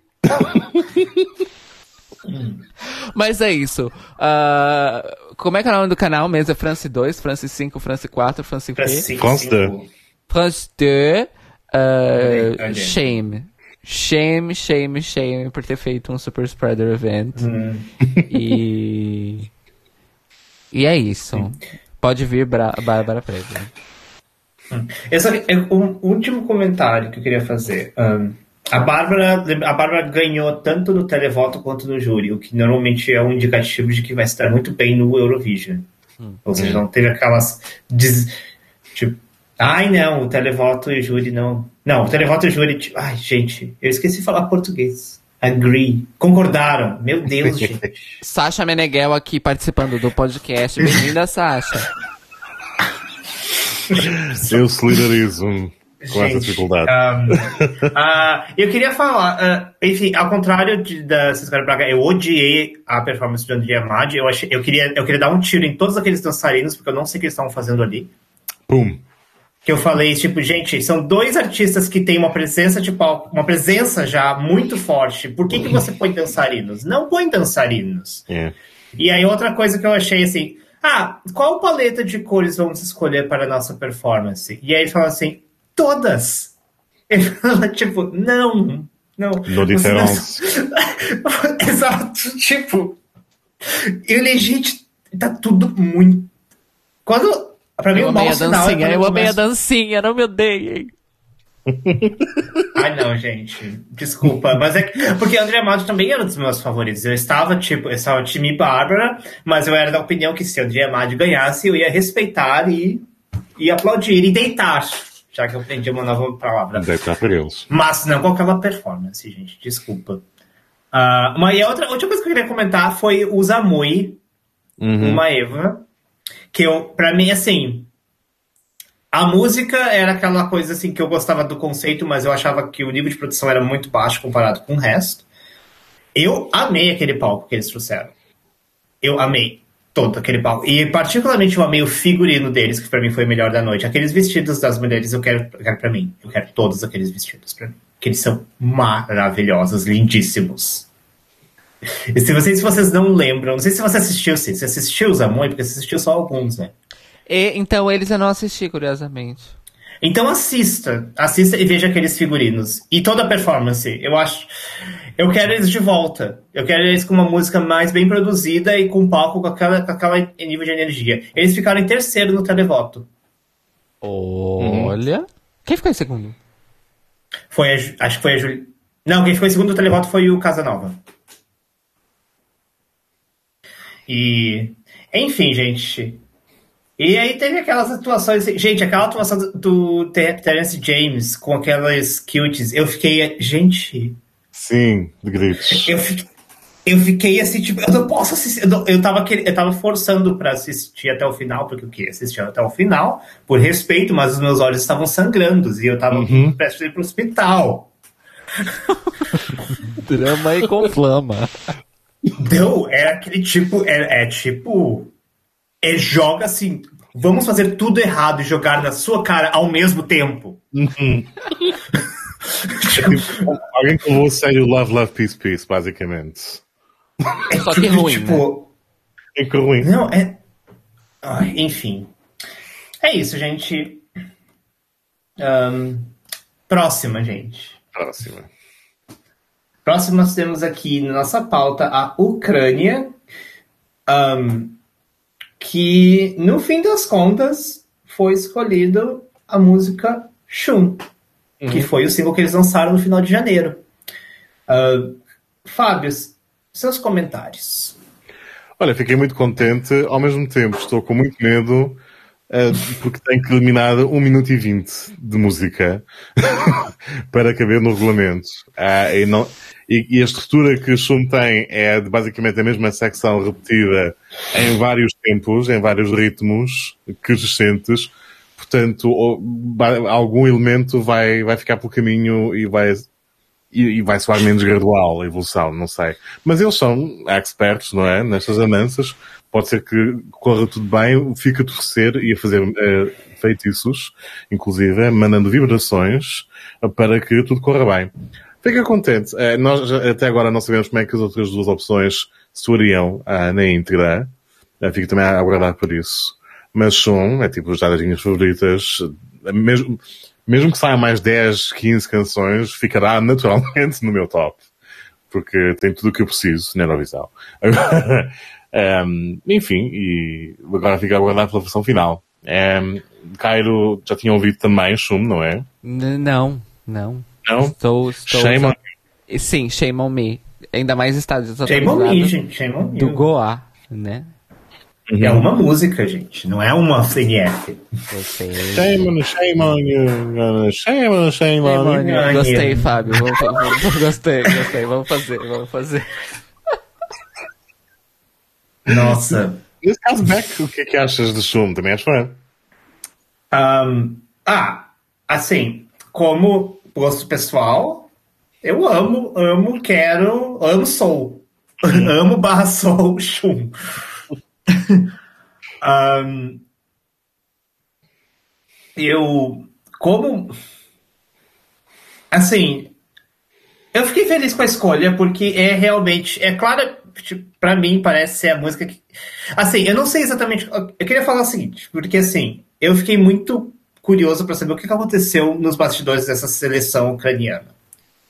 Mas é isso. Uh, como é que é o nome do canal mesmo? É France 2, France 5, France 4, France 5 France 2. France 2. Uh, shame. Shame, shame, shame por ter feito um Super Spreader Event. Hum. E. E é isso. Pode vir, Bárbara Preta. Esse é um último comentário que eu queria fazer. Um, a Bárbara, a Bárbara ganhou tanto no televoto quanto no júri, o que normalmente é um indicativo de que vai estar muito bem no Eurovision. Hum. Ou seja, não teve aquelas. Des, tipo, ai não, o televoto e o júri não. Não, o televoto e o júri. Tipo, ai, gente, eu esqueci de falar português. Agree. Concordaram. Meu Deus, gente. Sasha Meneghel aqui participando do podcast. Bem-vinda, Sasha. Eu solidarizo com essa dificuldade. Um, uh, eu queria falar, uh, enfim, ao contrário de, da Ciscara Braga, eu odiei a performance do André Amadi. Eu, achei, eu, queria, eu queria dar um tiro em todos aqueles dançarinos, porque eu não sei o que eles estavam fazendo ali. Pum. Que eu falei, tipo, gente, são dois artistas que têm uma presença, tipo, uma presença já muito forte. Por que, que você põe dançarinos? Não põe dançarinos. É. E aí, outra coisa que eu achei assim ah, qual paleta de cores vamos escolher para a nossa performance? E aí ele fala assim, todas. Ele fala, tipo, não, não. No diferente. Exato, tipo, eu legit, tá tudo muito... Quando, pra mim, eu o mau sinal é dancinha, Eu amei a dancinha, não me odeiem. Ai, não, gente. Desculpa. Mas é que, porque André Amado também era um dos meus favoritos. Eu estava, tipo, eu estava time Bárbara, mas eu era da opinião que se André Amado ganhasse, eu ia respeitar e, e aplaudir e deitar. Já que eu aprendi uma nova palavra. Deitar eles. Mas não com aquela performance, gente. Desculpa. Uh, mas outra, outra coisa que eu queria comentar foi o Zamui, uhum. uma Eva, que eu, pra mim, assim, a música era aquela coisa assim que eu gostava do conceito, mas eu achava que o nível de produção era muito baixo comparado com o resto. Eu amei aquele palco que eles trouxeram. Eu amei todo aquele palco. E particularmente eu amei o figurino deles, que para mim foi o melhor da noite. Aqueles vestidos das mulheres eu quero, quero para mim. Eu quero todos aqueles vestidos para mim. Que eles são maravilhosos, lindíssimos. E se vocês, se vocês não lembram, não sei se você assistiu, se você assistiu os Amor, porque você assistiu só alguns, né? E, então eles eu não assisti, curiosamente. Então assista, assista e veja aqueles figurinos. E toda a performance, eu acho. Eu quero eles de volta. Eu quero eles com uma música mais bem produzida e com um palco com aquela, com aquela nível de energia. Eles ficaram em terceiro no televoto. Olha. Uhum. Quem ficou em segundo? Foi a, acho que foi a Julia. Não, quem ficou em segundo no televoto foi o Casanova. E. Enfim, gente. E aí teve aquelas atuações. Gente, aquela atuação do, do Terence James com aquelas cuties, eu fiquei. Gente. Sim, de gritos. Eu fiquei, eu fiquei assim, tipo, eu não posso assistir. Eu, não, eu, tava, eu tava forçando pra assistir até o final, porque eu queria assistir até o final, por respeito, mas os meus olhos estavam sangrando e eu tava uhum. prestes a ir pro hospital. Drama e com flama. Não, é aquele tipo. É, é tipo. Ele joga assim. Vamos fazer tudo errado e jogar na sua cara ao mesmo tempo. Uhum. Alguém que levou a sério Love, Love, Peace, Peace, basicamente. É Só que é ruim. Tipo, né? É que ruim. Não, é. Ai, enfim. É isso, gente. Um, próxima, gente. Próxima. Próxima, nós temos aqui na nossa pauta a Ucrânia, um, que no fim das contas foi escolhido a música Shun, uhum. que foi o single que eles lançaram no final de janeiro. Uh, Fábio, seus comentários. Olha, fiquei muito contente, ao mesmo tempo estou com muito medo uh, porque tenho que eliminar 1 minuto e 20 de música para caber no regulamento. Uh, e, não, e, a estrutura que Shum tem é basicamente a mesma secção repetida em vários tempos, em vários ritmos crescentes. Portanto, algum elemento vai, vai ficar pelo caminho e vai e, vai soar menos gradual a evolução, não sei. Mas eles são expertos, não é? Nestas andanças. Pode ser que corra tudo bem, fica a torcer e a fazer uh, feitiços, inclusive, mandando vibrações para que tudo corra bem. Fica contente. Uh, nós até agora não sabemos como é que as outras duas opções soariam uh, na íntegra. Uh, fico também a aguardar por isso. Mas são, é tipo, já das minhas favoritas, mesmo, mesmo que saia mais 10, 15 canções, ficará naturalmente no meu top. Porque tem tudo o que eu preciso na Eurovisão. um, enfim, e agora fica a aguardar pela versão final. Um, Cairo já tinha ouvido também Shum, não é? N não, não. Não? Estou, estou shame on Sim, Shame on Me. Ainda mais Estados Unidos. Shame on me, gente. Shame on Do Goa, né? Uhum. É uma música, gente, não é uma CNF. Shame on, shame on you. Shame on, shame on you. Gostei, Fábio. gostei, gostei. Vamos fazer, vamos fazer. Nossa. Nesse caso, Beck, o que, é que achas do Shum? Também és fã? Um, ah, assim, como gosto pessoal, eu amo, amo, quero, amo sou. amo barra sou Shum um, eu, como. Assim, eu fiquei feliz com a escolha, porque é realmente. É claro, tipo, pra mim parece ser a música que. Assim, eu não sei exatamente. Eu queria falar o seguinte, porque assim, eu fiquei muito curioso para saber o que aconteceu nos bastidores dessa seleção ucraniana.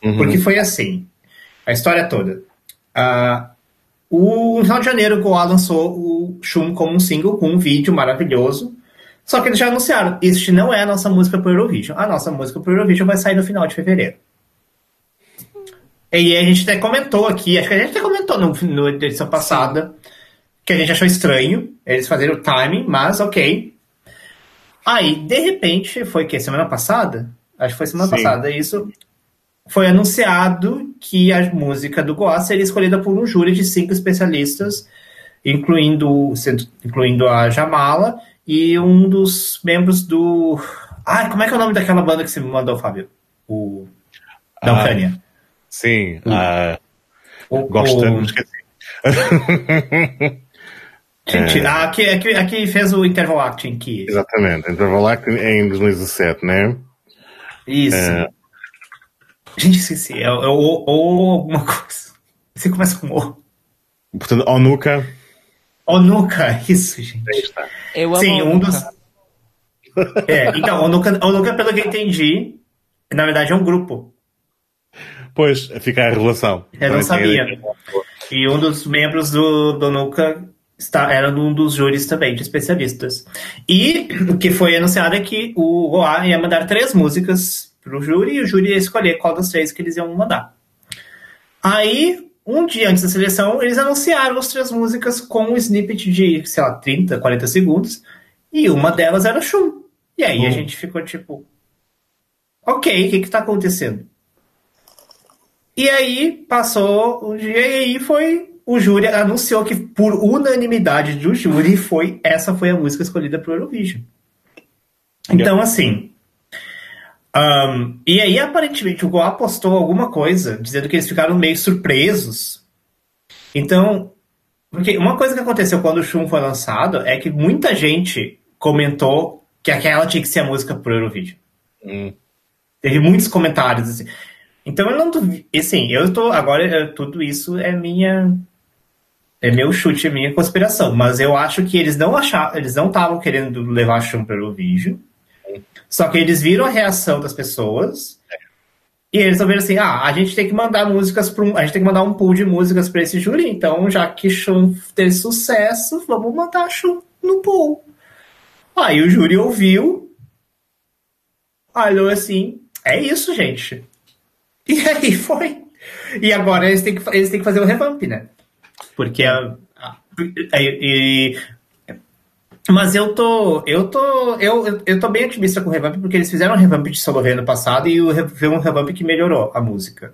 Uhum. Porque foi assim, a história toda. Uh, o, no final de janeiro, o Goa lançou o Shum como um single, com um vídeo maravilhoso. Só que eles já anunciaram, este não é a nossa música pro Eurovision. A nossa música pro Eurovision vai sair no final de fevereiro. E a gente até comentou aqui, acho que a gente até comentou no, no edição passada, que a gente achou estranho eles fazerem o timing, mas ok. Aí, de repente, foi que semana passada? Acho que foi semana Sim. passada isso foi anunciado que a música do Goa seria escolhida por um júri de cinco especialistas, incluindo, incluindo a Jamala e um dos membros do. Ai, como é que é o nome daquela banda que você me mandou, Fábio? O. Da ah, Ucrânia. Sim. Uh, o, gostando, esqueci. Gente, é... aqui, aqui, aqui fez o Interval Acting. Que... Exatamente, Interval Acting em 2017, né? Isso. É... Gente, esqueci. É, é ou, ou alguma coisa. Você começa com O. Portanto, Onuka. Onuka, isso, gente. Eu amo Sim, um dos. É, então, Onuka, Onuka, pelo que eu entendi, na verdade é um grupo. Pois, fica a relação. Eu não sabia. E um dos membros do, do Onuka está, era um dos júris também, de especialistas. E o que foi anunciado é que o Goa ia mandar três músicas para o júri e o júri ia escolher qual das três que eles iam mandar. Aí, um dia antes da seleção, eles anunciaram as três músicas com um snippet de, sei lá, 30, 40 segundos, E uma delas era o Shun. E aí a gente ficou tipo. Ok, o que que tá acontecendo? E aí passou o dia e aí foi. O júri anunciou que, por unanimidade do júri, foi essa foi a música escolhida pro Eurovision. Então, assim. Um, e aí, aparentemente, o Goa postou alguma coisa dizendo que eles ficaram meio surpresos. Então, porque uma coisa que aconteceu quando o Shun foi lançado é que muita gente comentou que aquela tinha que ser a música pro Eurovision. Hum. Teve muitos comentários, assim. Então eu não duvido. Assim, eu tô. Agora, eu, tudo isso é minha. É meu chute, é minha conspiração. Mas eu acho que eles não achavam. Eles não estavam querendo levar Shun pro Eurovision. Só que eles viram a reação das pessoas. E eles vendo assim, ah, a gente tem que mandar músicas para um, a gente tem que mandar um pool de músicas para esse júri, então já que Shun teve sucesso, vamos mandar Shun no pool. Aí o júri ouviu, olhou assim, é isso, gente. E aí foi. E agora eles têm que, eles têm que fazer o revamp, né? Porque a, a, e, mas eu tô. Eu tô. Eu, eu tô bem otimista com o revamp, porque eles fizeram um revamp de solo ano passado e foi um revamp que melhorou a música.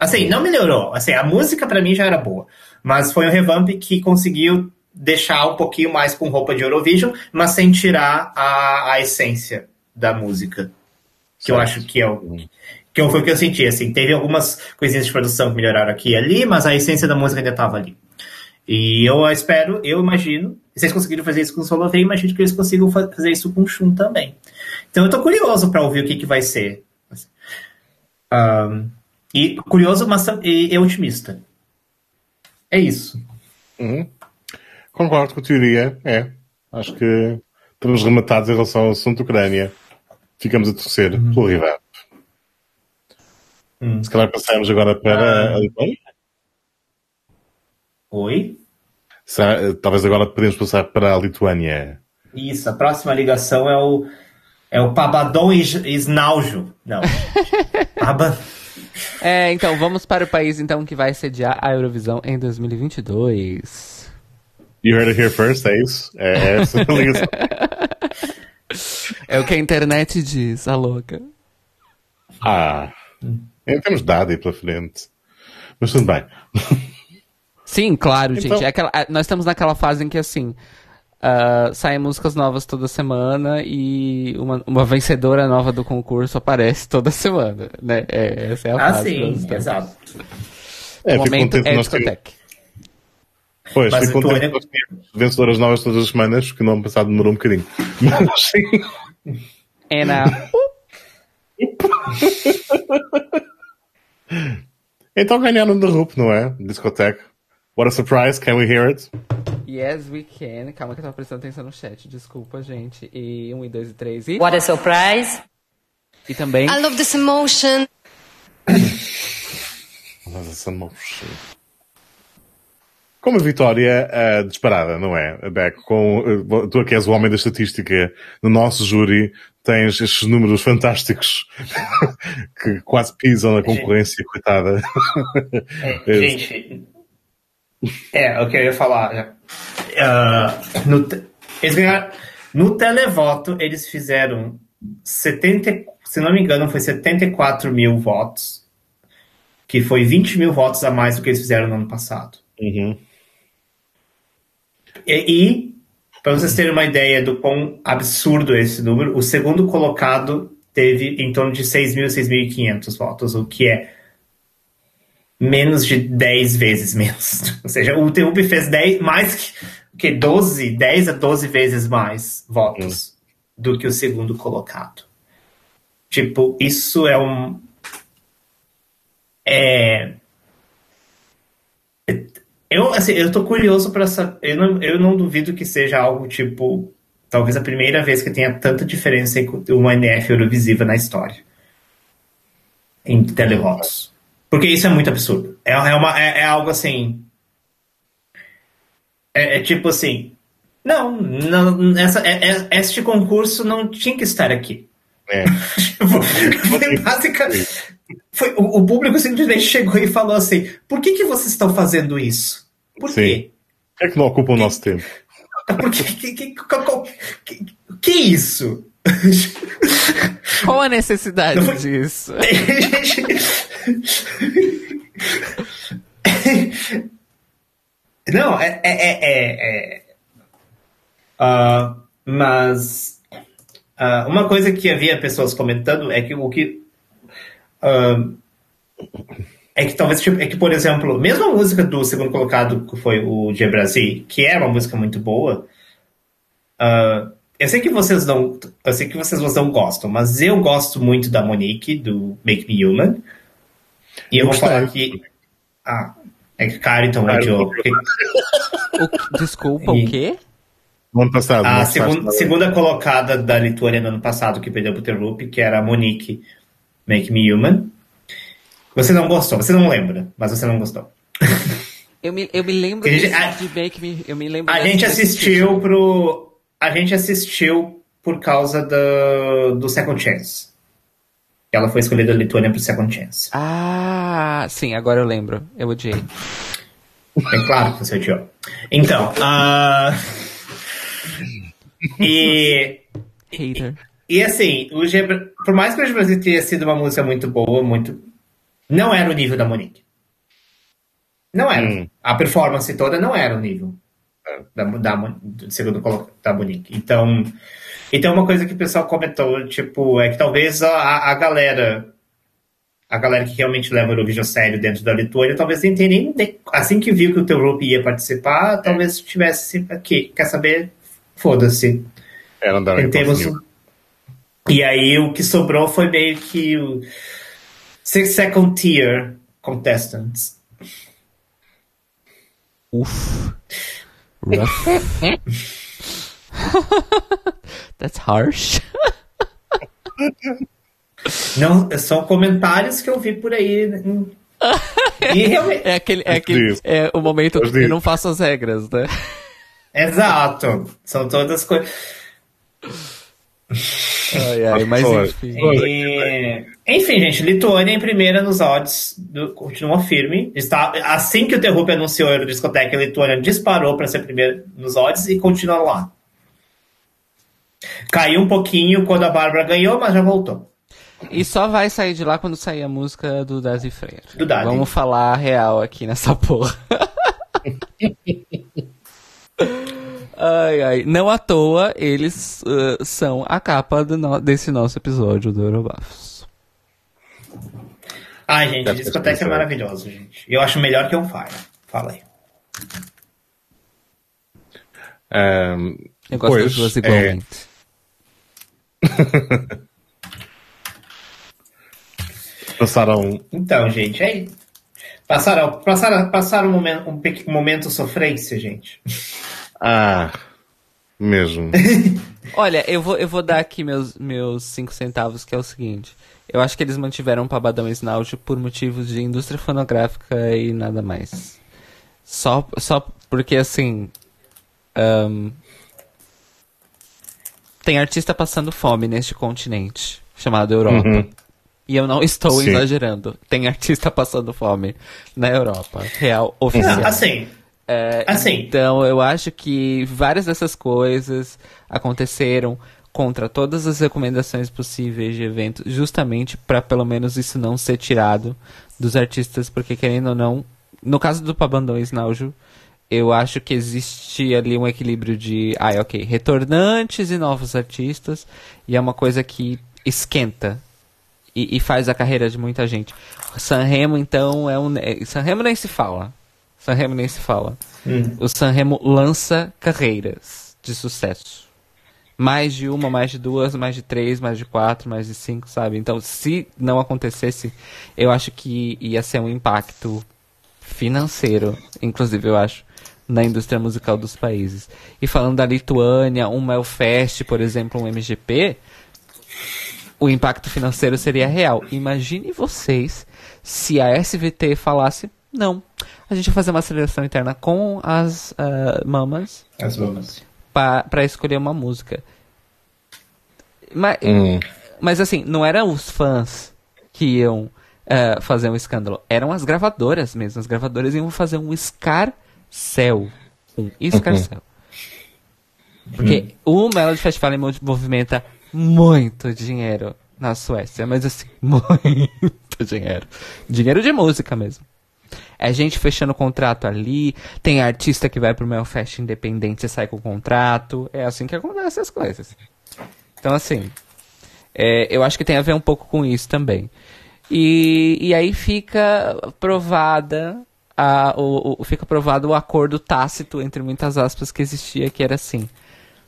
Assim, não melhorou. Assim, a música para mim já era boa. Mas foi um revamp que conseguiu deixar um pouquinho mais com roupa de Eurovision, mas sem tirar a, a essência da música. Que eu acho que é o. Que foi o que eu senti, assim. Teve algumas coisinhas de produção que melhoraram aqui e ali, mas a essência da música ainda tava ali. E eu espero, eu imagino, se eles conseguiram fazer isso com o Solovei, imagino que eles consigam fazer isso com o Shun também. Então eu tô curioso para ouvir o que, que vai ser. Um, e curioso, mas e, e otimista. É isso. Uhum. Concordo com a teoria, é. Acho que estamos rematados em relação ao assunto Ucrânia. Ficamos a torcer uhum. pelo revamp. Uhum. Se calhar passamos agora para ah. a Lituânia. Oi? Será, talvez agora podemos passar para a Lituânia. Isso, a próxima ligação é o, é o Pabadon Isnaujo. Não. Paba... É, então, vamos para o país então que vai sediar a Eurovisão em 2022. You heard it here first, é isso? É, é essa a ligação. é o que a internet diz, a louca. Ah, em temos dado aí pela frente. Mas tudo bem. Sim, claro, então... gente. É aquela, é, nós estamos naquela fase em que, assim, uh, saem músicas novas toda semana e uma, uma vencedora nova do concurso aparece toda semana, né? É, essa é a ah, fase. sim, exato. É, o momento é discoteca. Pois, Mas fico contente que vencedoras novas todas as semanas, porque no ano passado demorou um bocadinho. Mas sim. É na... então ganharam The Rup, não é? Discoteca. What a surprise, can we hear it? Yes, we can. Calma que eu tava prestando atenção no chat. Desculpa, gente. E um, e dois, e três, e... What a surprise. E também... I love this emotion. love this emotion. Com uma vitória uh, disparada, não é, Beck? Com, uh, tu que és o homem da estatística, no nosso júri tens estes números fantásticos que quase pisam na concorrência, gente, coitada. É, gente, é, o que eu ia falar. Uh, no, eles ganharam, no televoto, eles fizeram 70, se não me engano, foi 74 mil votos, que foi 20 mil votos a mais do que eles fizeram no ano passado. Uhum. E, e para vocês terem uma ideia do quão absurdo é esse número, o segundo colocado teve em torno de 6.000, 6.500 votos, o que é menos de 10 vezes menos. Ou seja, o TUP fez 10, mais que, que 12, 10 a 12 vezes mais votos hum. do que o segundo colocado. Tipo, isso é um. É. Eu, assim, eu tô curioso para essa. Eu não, eu não duvido que seja algo tipo. Talvez a primeira vez que tenha tanta diferença em uma NF Eurovisiva na história. Em televotos. Porque isso é muito absurdo. É, é, uma, é, é algo assim. É, é, tipo assim. Não, não essa, é, é, este concurso não tinha que estar aqui. É. tipo, foi basicamente. Foi, o, o, público simplesmente chegou e falou assim: por que, que vocês estão fazendo isso? Por Sim. quê? Por que, é que não ocupa o nosso tempo? Por que, que, que, que, que isso? Qual a necessidade foi... disso? Não, é. é, é, é uh, mas uh, uma coisa que havia pessoas comentando é que o que. Uh, é que talvez, tipo, é que, por exemplo, mesmo a música do segundo colocado, que foi o G Brasil, que é uma música muito boa, uh, eu sei que vocês não. Eu sei que vocês não gostam, mas eu gosto muito da Monique, do Make Me Human. E eu, eu vou falar aqui. Ah, é que Carrington odiou. O, desculpa, e... o quê? No ano passado. A segunda, segunda colocada da Lituânia no ano passado, que perdeu pro Terloop, que era a Monique Make Me Human. Você não gostou, você não lembra, mas você não gostou. Eu me, eu me lembro gente, a, de Make Me. Eu me lembro a gente assistiu pro. A gente assistiu por causa do, do Second Chance. Ela foi escolhida a Lituânia pro Second Chance. Ah, sim, agora eu lembro. Eu odiei. É claro que você odiou. Então, uh... e. Hater. E, e assim, o Gebra... por mais que o Brasil tenha sido uma música muito boa, muito. Não era o nível da Monique. Não era. Hum. A performance toda não era o nível da, da, do segundo da Monique. Então, então uma coisa que o pessoal comentou, tipo, é que talvez a, a galera a galera que realmente leva o Eurovision sério dentro da Lituânia, talvez nem tenha nem. Assim que viu que o teu grupo ia participar, talvez tivesse aqui. Quer saber? Foda-se. É, não dá em termos... E aí o que sobrou foi meio que o Six Second Tier Contestants. Uf. Rough. That's harsh. Não, são comentários que eu vi por aí. E realmente... É aquele, é aquele é o momento que eu não faço as regras, né? Exato. São todas coisas. Ai, ai, mas enfim. E... Enfim, gente, Lituânia em primeira nos odds, do... continua firme. Está... Assim que o Terrup anunciou a Eurodiscoteca, a Lituânia disparou para ser primeira nos odds e continua lá. Caiu um pouquinho quando a Bárbara ganhou, mas já voltou. E só vai sair de lá quando sair a música do Dazi Freire. Do Dazi. Vamos falar real aqui nessa porra. ai, ai. Não à toa, eles uh, são a capa no desse nosso episódio do Eurobafos. Ai, gente, a discoteca é maravilhosa, gente. Eu acho melhor que um Fire. Fala aí. Um, Eu gosto pois, das duas igualmente. É... Passaram. Então, gente, aí. Passaram, passaram, passaram um momento, um, um momento sofrência, gente. Ah, mesmo. Olha, eu vou, eu vou dar aqui meus, meus cinco centavos, que é o seguinte. Eu acho que eles mantiveram o Pabadão Snout por motivos de indústria fonográfica e nada mais. Só, só porque, assim... Um, tem artista passando fome neste continente, chamado Europa. Uhum. E eu não estou Sim. exagerando. Tem artista passando fome na Europa. Real, oficial. Não, assim. É, assim. Então, eu acho que várias dessas coisas aconteceram contra todas as recomendações possíveis de evento, justamente para pelo menos isso não ser tirado dos artistas, porque querendo ou não, no caso do Pabandão Snaujo, eu acho que existe ali um equilíbrio de, ah, ok, retornantes e novos artistas, e é uma coisa que esquenta e, e, faz a carreira de muita gente. Sanremo, então, é um. É, Sanremo nem se fala. Sanremo nem se fala. Hum. O Sanremo lança carreiras de sucesso. Mais de uma, mais de duas, mais de três, mais de quatro, mais de cinco, sabe? Então, se não acontecesse, eu acho que ia ser um impacto financeiro, inclusive, eu acho, na indústria musical dos países. E falando da Lituânia, um Melfest, por exemplo, um MGP, o impacto financeiro seria real. Imagine vocês se a SVT falasse: não, a gente vai fazer uma seleção interna com as uh, mamas. As mamas. Para escolher uma música. Mas, hum. mas assim, não eram os fãs que iam uh, fazer um escândalo. Eram as gravadoras mesmo. As gravadoras iam fazer um escarcel. Um escarcel. Uhum. Porque o Melody Festival movimenta muito dinheiro na Suécia, mas assim, muito dinheiro. Dinheiro de música mesmo. É gente fechando contrato ali, tem artista que vai pro Melfest independente e sai com contrato. É assim que acontecem as coisas. Então, assim, é, eu acho que tem a ver um pouco com isso também. E, e aí fica provada a, o, o, fica provado o acordo tácito, entre muitas aspas, que existia, que era assim.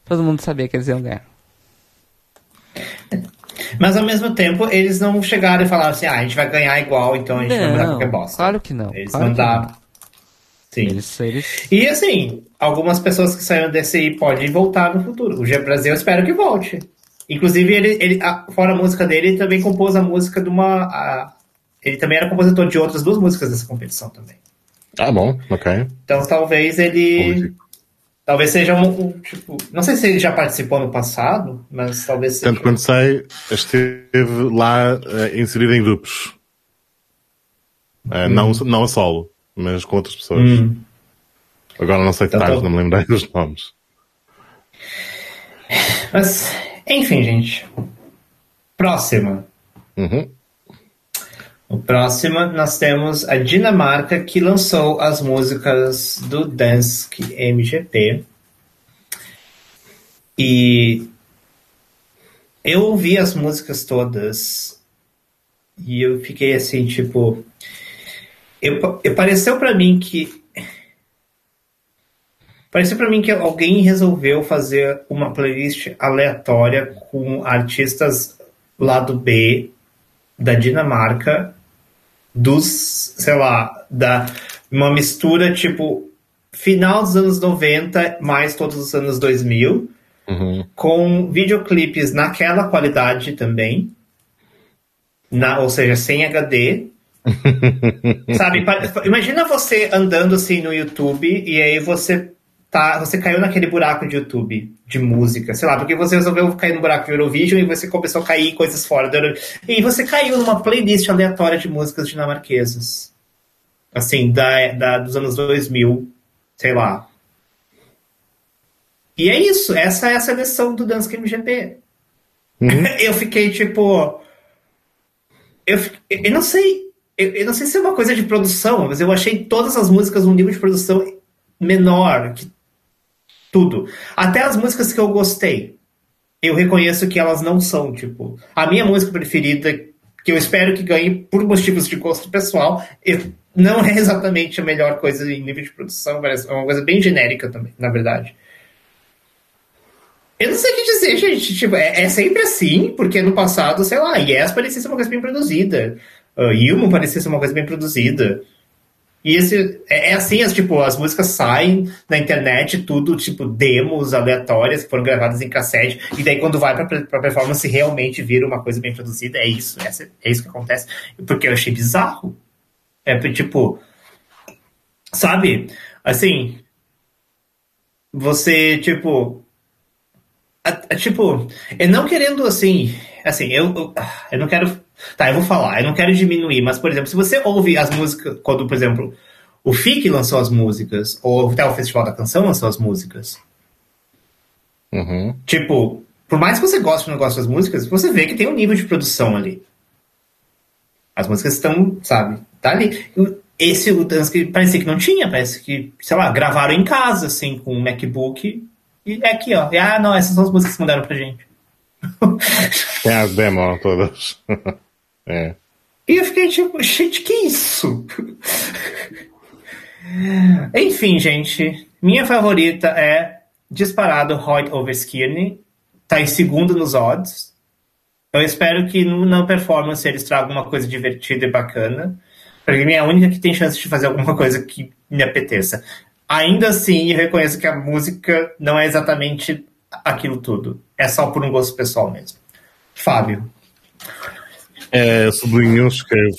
Todo mundo sabia que eles iam ganhar. Mas ao mesmo tempo, eles não chegaram e falaram assim, ah, a gente vai ganhar igual, então a gente não, vai mudar qualquer bosta. Claro que não. Eles claro mandaram. Sim. Eles, eles... E assim, algumas pessoas que saíram desse aí podem voltar no futuro. O G Brasil eu espero que volte. Inclusive, ele, ele fora a música dele, ele também compôs a música de uma. A, ele também era compositor de outras duas músicas dessa competição também. Ah, bom, ok. Então talvez ele. Talvez seja um, um, tipo. Não sei se ele já participou no passado, mas talvez seja. Tanto quanto sei, esteve lá uh, inserido em grupos. Uh, hum. não, não a solo, mas com outras pessoas. Hum. Agora não sei então, tô... não me lembrei dos nomes. Mas, enfim, gente. Próxima. Uhum. O próximo nós temos a Dinamarca que lançou as músicas do Dansk MGP. E eu ouvi as músicas todas e eu fiquei assim, tipo. Eu, eu pareceu para mim que. Pareceu para mim que alguém resolveu fazer uma playlist aleatória com artistas lado B da Dinamarca dos, sei lá, da uma mistura tipo final dos anos 90 mais todos os anos 2000, uhum. com videoclipes naquela qualidade também, na, ou seja, sem HD. Sabe, imagina você andando assim no YouTube e aí você tá, você caiu naquele buraco de YouTube de música, sei lá, porque você resolveu cair no buraco de Eurovision e você começou a cair coisas fora do Eurovision. E você caiu numa playlist aleatória de músicas dinamarquesas. Assim, da, da, dos anos 2000, sei lá. E é isso, essa é a seleção do Dance MGP. Uhum. eu fiquei tipo. Eu, eu não sei. Eu, eu, não sei se é uma coisa de produção, mas eu achei todas as músicas num nível de produção menor, que tudo. Até as músicas que eu gostei. Eu reconheço que elas não são, tipo. A minha música preferida, que eu espero que ganhe por motivos de gosto pessoal, não é exatamente a melhor coisa em nível de produção, é uma coisa bem genérica também, na verdade. Eu não sei o que dizer, gente. Tipo, é, é, sempre assim, porque no passado, sei lá, Yes parecia ser uma coisa bem produzida. Uh, parecia ser uma coisa bem produzida. E esse, é, é assim, as, tipo, as músicas saem na internet, tudo, tipo, demos aleatórias que foram gravadas em cassete, e daí quando vai pra, pra performance realmente vira uma coisa bem produzida, é isso, é, é isso que acontece. Porque eu achei bizarro. É tipo, sabe, assim, você, tipo, a, a, tipo, eu não querendo, assim, assim, eu, eu, eu não quero Tá, eu vou falar, eu não quero diminuir, mas, por exemplo, se você ouve as músicas, quando, por exemplo, o FIC lançou as músicas, ou até o Festival da Canção lançou as músicas. Uhum. Tipo, por mais que você goste do negócio das músicas, você vê que tem um nível de produção ali. As músicas estão, sabe, tá ali. Esse, o dance parecia que não tinha, parece que, sei lá, gravaram em casa, assim, com um MacBook. E é aqui, ó. E, ah, não, essas são as músicas que mandaram pra gente. Tem as demos todas. É. E eu fiquei tipo, gente, que isso? Enfim, gente, minha favorita é disparado Hoyt over Skirney. Tá em segundo nos odds. Eu espero que na performance eles tragam uma coisa divertida e bacana. Pra mim é a única que tem chance de fazer alguma coisa que me apeteça. Ainda assim, eu reconheço que a música não é exatamente aquilo tudo. É só por um gosto pessoal mesmo. Fábio. É, sublinho, subscrevo,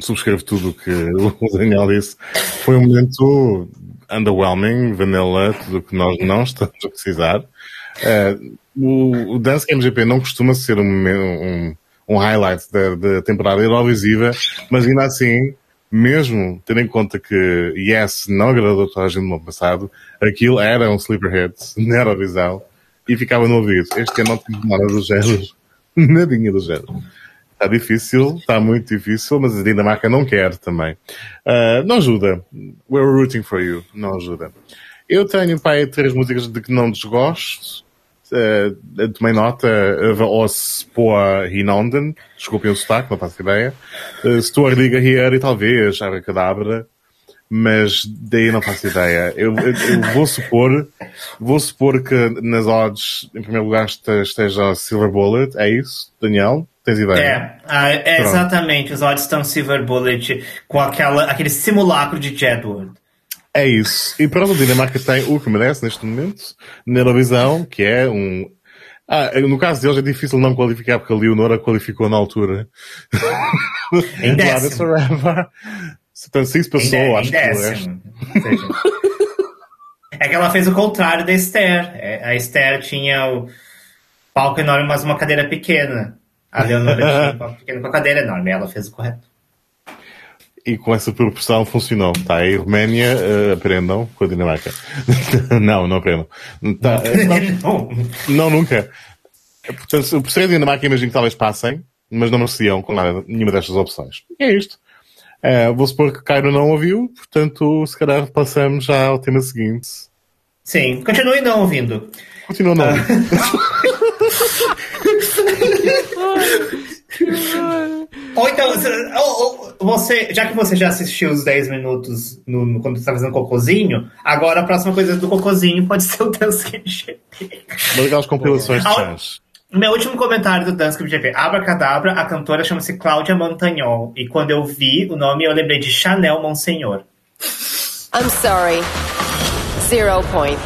subscrevo tudo o que o Daniel disse. Foi um momento underwhelming, vanilla, tudo o que nós não estamos a precisar. É, o, o Dance MGP não costuma ser um, um, um highlight da, da temporada Eurovisiva, mas ainda assim, mesmo tendo em conta que Yes não agradou toda a gente no ano passado, aquilo era um sleeper hit na Eurovisão e ficava no ouvido. Este ano não tive nada do género. Nadinha do género. Está difícil, está muito difícil, mas a Dinamarca não quer também. Uh, não ajuda. We're rooting for you. Não ajuda. Eu tenho, pai, três músicas de que não desgosto. Uh, tomei nota uh, på Hinonden. Desculpem o sotaque, não faço ideia. Uh, Stor liga here e talvez Abracadabra. Mas daí não faço ideia. Eu, eu, eu, vou supor, vou supor que nas odds, em primeiro lugar, esteja Silver Bullet. É isso, Daniel? Tens ideia? É, é exatamente. Os odds estão Silver Bullet com aquela, aquele simulacro de Jedward. É isso. E pronto, a Dinamarca tem o que merece neste momento na Eurovisão, que é um. Ah, no caso deles é difícil não qualificar porque a Leonora qualificou na altura. Em décimo. Portanto, se isso passou, em, acho em décimo. que é que ela fez o contrário da Esther. É, a Esther tinha o palco enorme, mas uma cadeira pequena. A Leonora tinha um palco pequeno com a cadeira enorme. Ela fez o correto e com essa proporção funcionou. Tá aí, Roménia, uh, aprendam com a Dinamarca. não, não aprendam. Tá, não, não, nunca. Portanto, por ser a Dinamarca, imagino que talvez passem, mas não mereciam com nada, nenhuma destas opções. E é isto. Uh, vou supor que Cairo não ouviu, portanto, se calhar passamos já ao tema seguinte. Sim, continue não ouvindo. Continua não ouvindo. Ou então, você, já que você já assistiu os 10 minutos no, no quando você tá fazendo cocôzinho, agora a próxima coisa do cocôzinho pode ser o Dunsky GP. Legal compilações de. Meu último comentário do Dunsky GP. Abracadabra, a cantora chama-se Cláudia Montagnol. E quando eu vi o nome, eu lembrei de Chanel Monsenhor. I'm sorry. Zero points.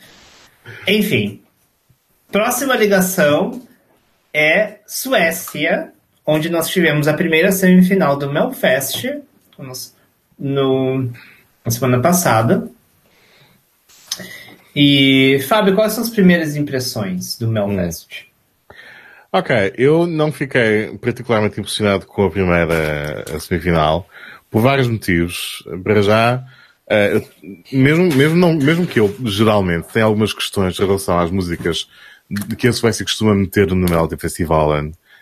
Enfim. Próxima ligação é Suécia, onde nós tivemos a primeira semifinal do Melfest no, na semana passada. E, Fábio, quais são as primeiras impressões do Melfest? Hum. Ok, eu não fiquei particularmente impressionado com a primeira semifinal, por vários motivos. Para já, uh, mesmo, mesmo, não, mesmo que eu, geralmente, tenha algumas questões em relação às músicas de que a Suécia costuma meter no Melody Festival,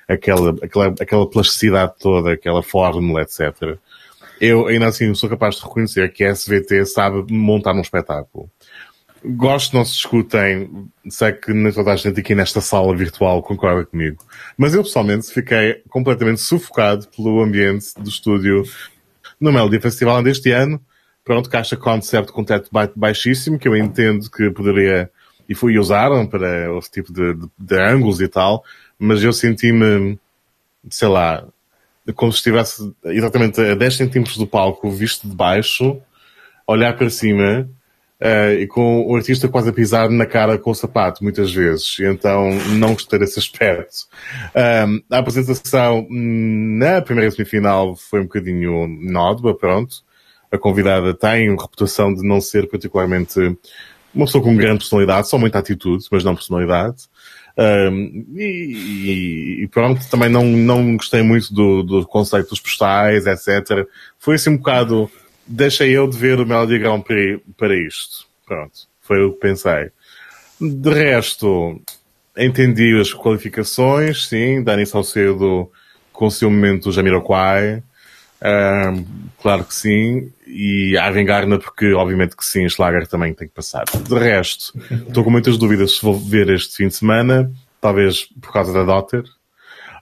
aquela, aquela, aquela plasticidade toda, aquela fórmula, etc. Eu ainda assim sou capaz de reconhecer que a SVT sabe montar um espetáculo. Gosto não se escutem, sei que nem toda a gente aqui nesta sala virtual concorda comigo, mas eu pessoalmente fiquei completamente sufocado pelo ambiente do estúdio no Melody Festival deste ano. Pronto, caixa concept com teto baixíssimo, que eu entendo que poderia e fui usaram para esse tipo de, de, de ângulos e tal, mas eu senti-me, sei lá, como se estivesse exatamente a 10 centímetros do palco, visto de baixo, olhar para cima uh, e com o artista quase a pisar na cara com o sapato, muitas vezes. Então não gostei desse aspecto. A apresentação na primeira semifinal foi um bocadinho nódoa, pronto. A convidada tem reputação de não ser particularmente uma pessoa com grande personalidade, só muita atitude, mas não personalidade. Um, e, e, pronto, também não, não gostei muito do, do conceito dos postais, etc. Foi assim um bocado, deixei eu de ver o Melody Grand Prix para isto. Pronto, foi o que pensei. De resto, entendi as qualificações, sim, Dani Salcedo com o seu momento Jamiroquai, claro que sim. E a Avengarna, porque obviamente que sim, Schlager também tem que passar. De resto, estou com muitas dúvidas se vou ver este fim de semana, talvez por causa da Daughter,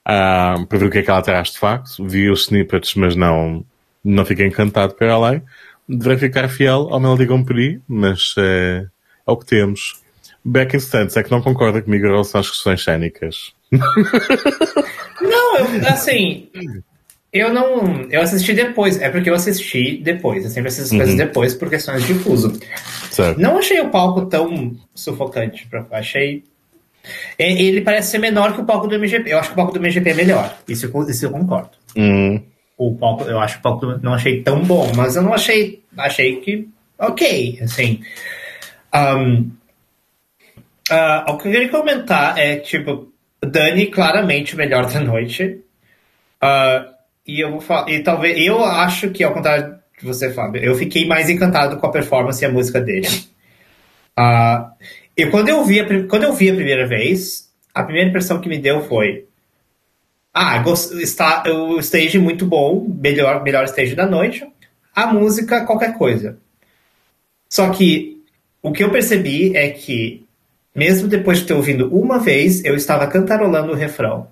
para ver o que é que ela traz de facto. Vi os snippets, mas não, não fiquei encantado para além. Deverei ficar fiel ao Melody Grand mas uh, é o que temos. Back in Stunts é que não concorda comigo em relação às questões cénicas. Não, eu, assim, eu não. Eu assisti depois. É porque eu assisti depois. Eu sempre assisto as uhum. coisas depois por questões de difuso. Certo. Não achei o palco tão sufocante. Pra, achei. Ele parece ser menor que o palco do MGP. Eu acho que o palco do MGP é melhor. Isso, isso eu concordo. Uhum. O palco, eu acho que o palco do, não achei tão bom, mas eu não achei. Achei que. Ok, assim. Um, uh, o que eu queria comentar é, tipo, Dani claramente o melhor da noite. Uh, e eu vou falar, e talvez, eu acho que ao contrário de você, Fábio. Eu fiquei mais encantado com a performance e a música dele. Uh, e quando eu, vi a, quando eu vi a primeira vez, a primeira impressão que me deu foi: Ah, está, o stage muito bom, melhor, melhor stage da noite. A música, qualquer coisa. Só que o que eu percebi é que, mesmo depois de ter ouvido uma vez, eu estava cantarolando o refrão.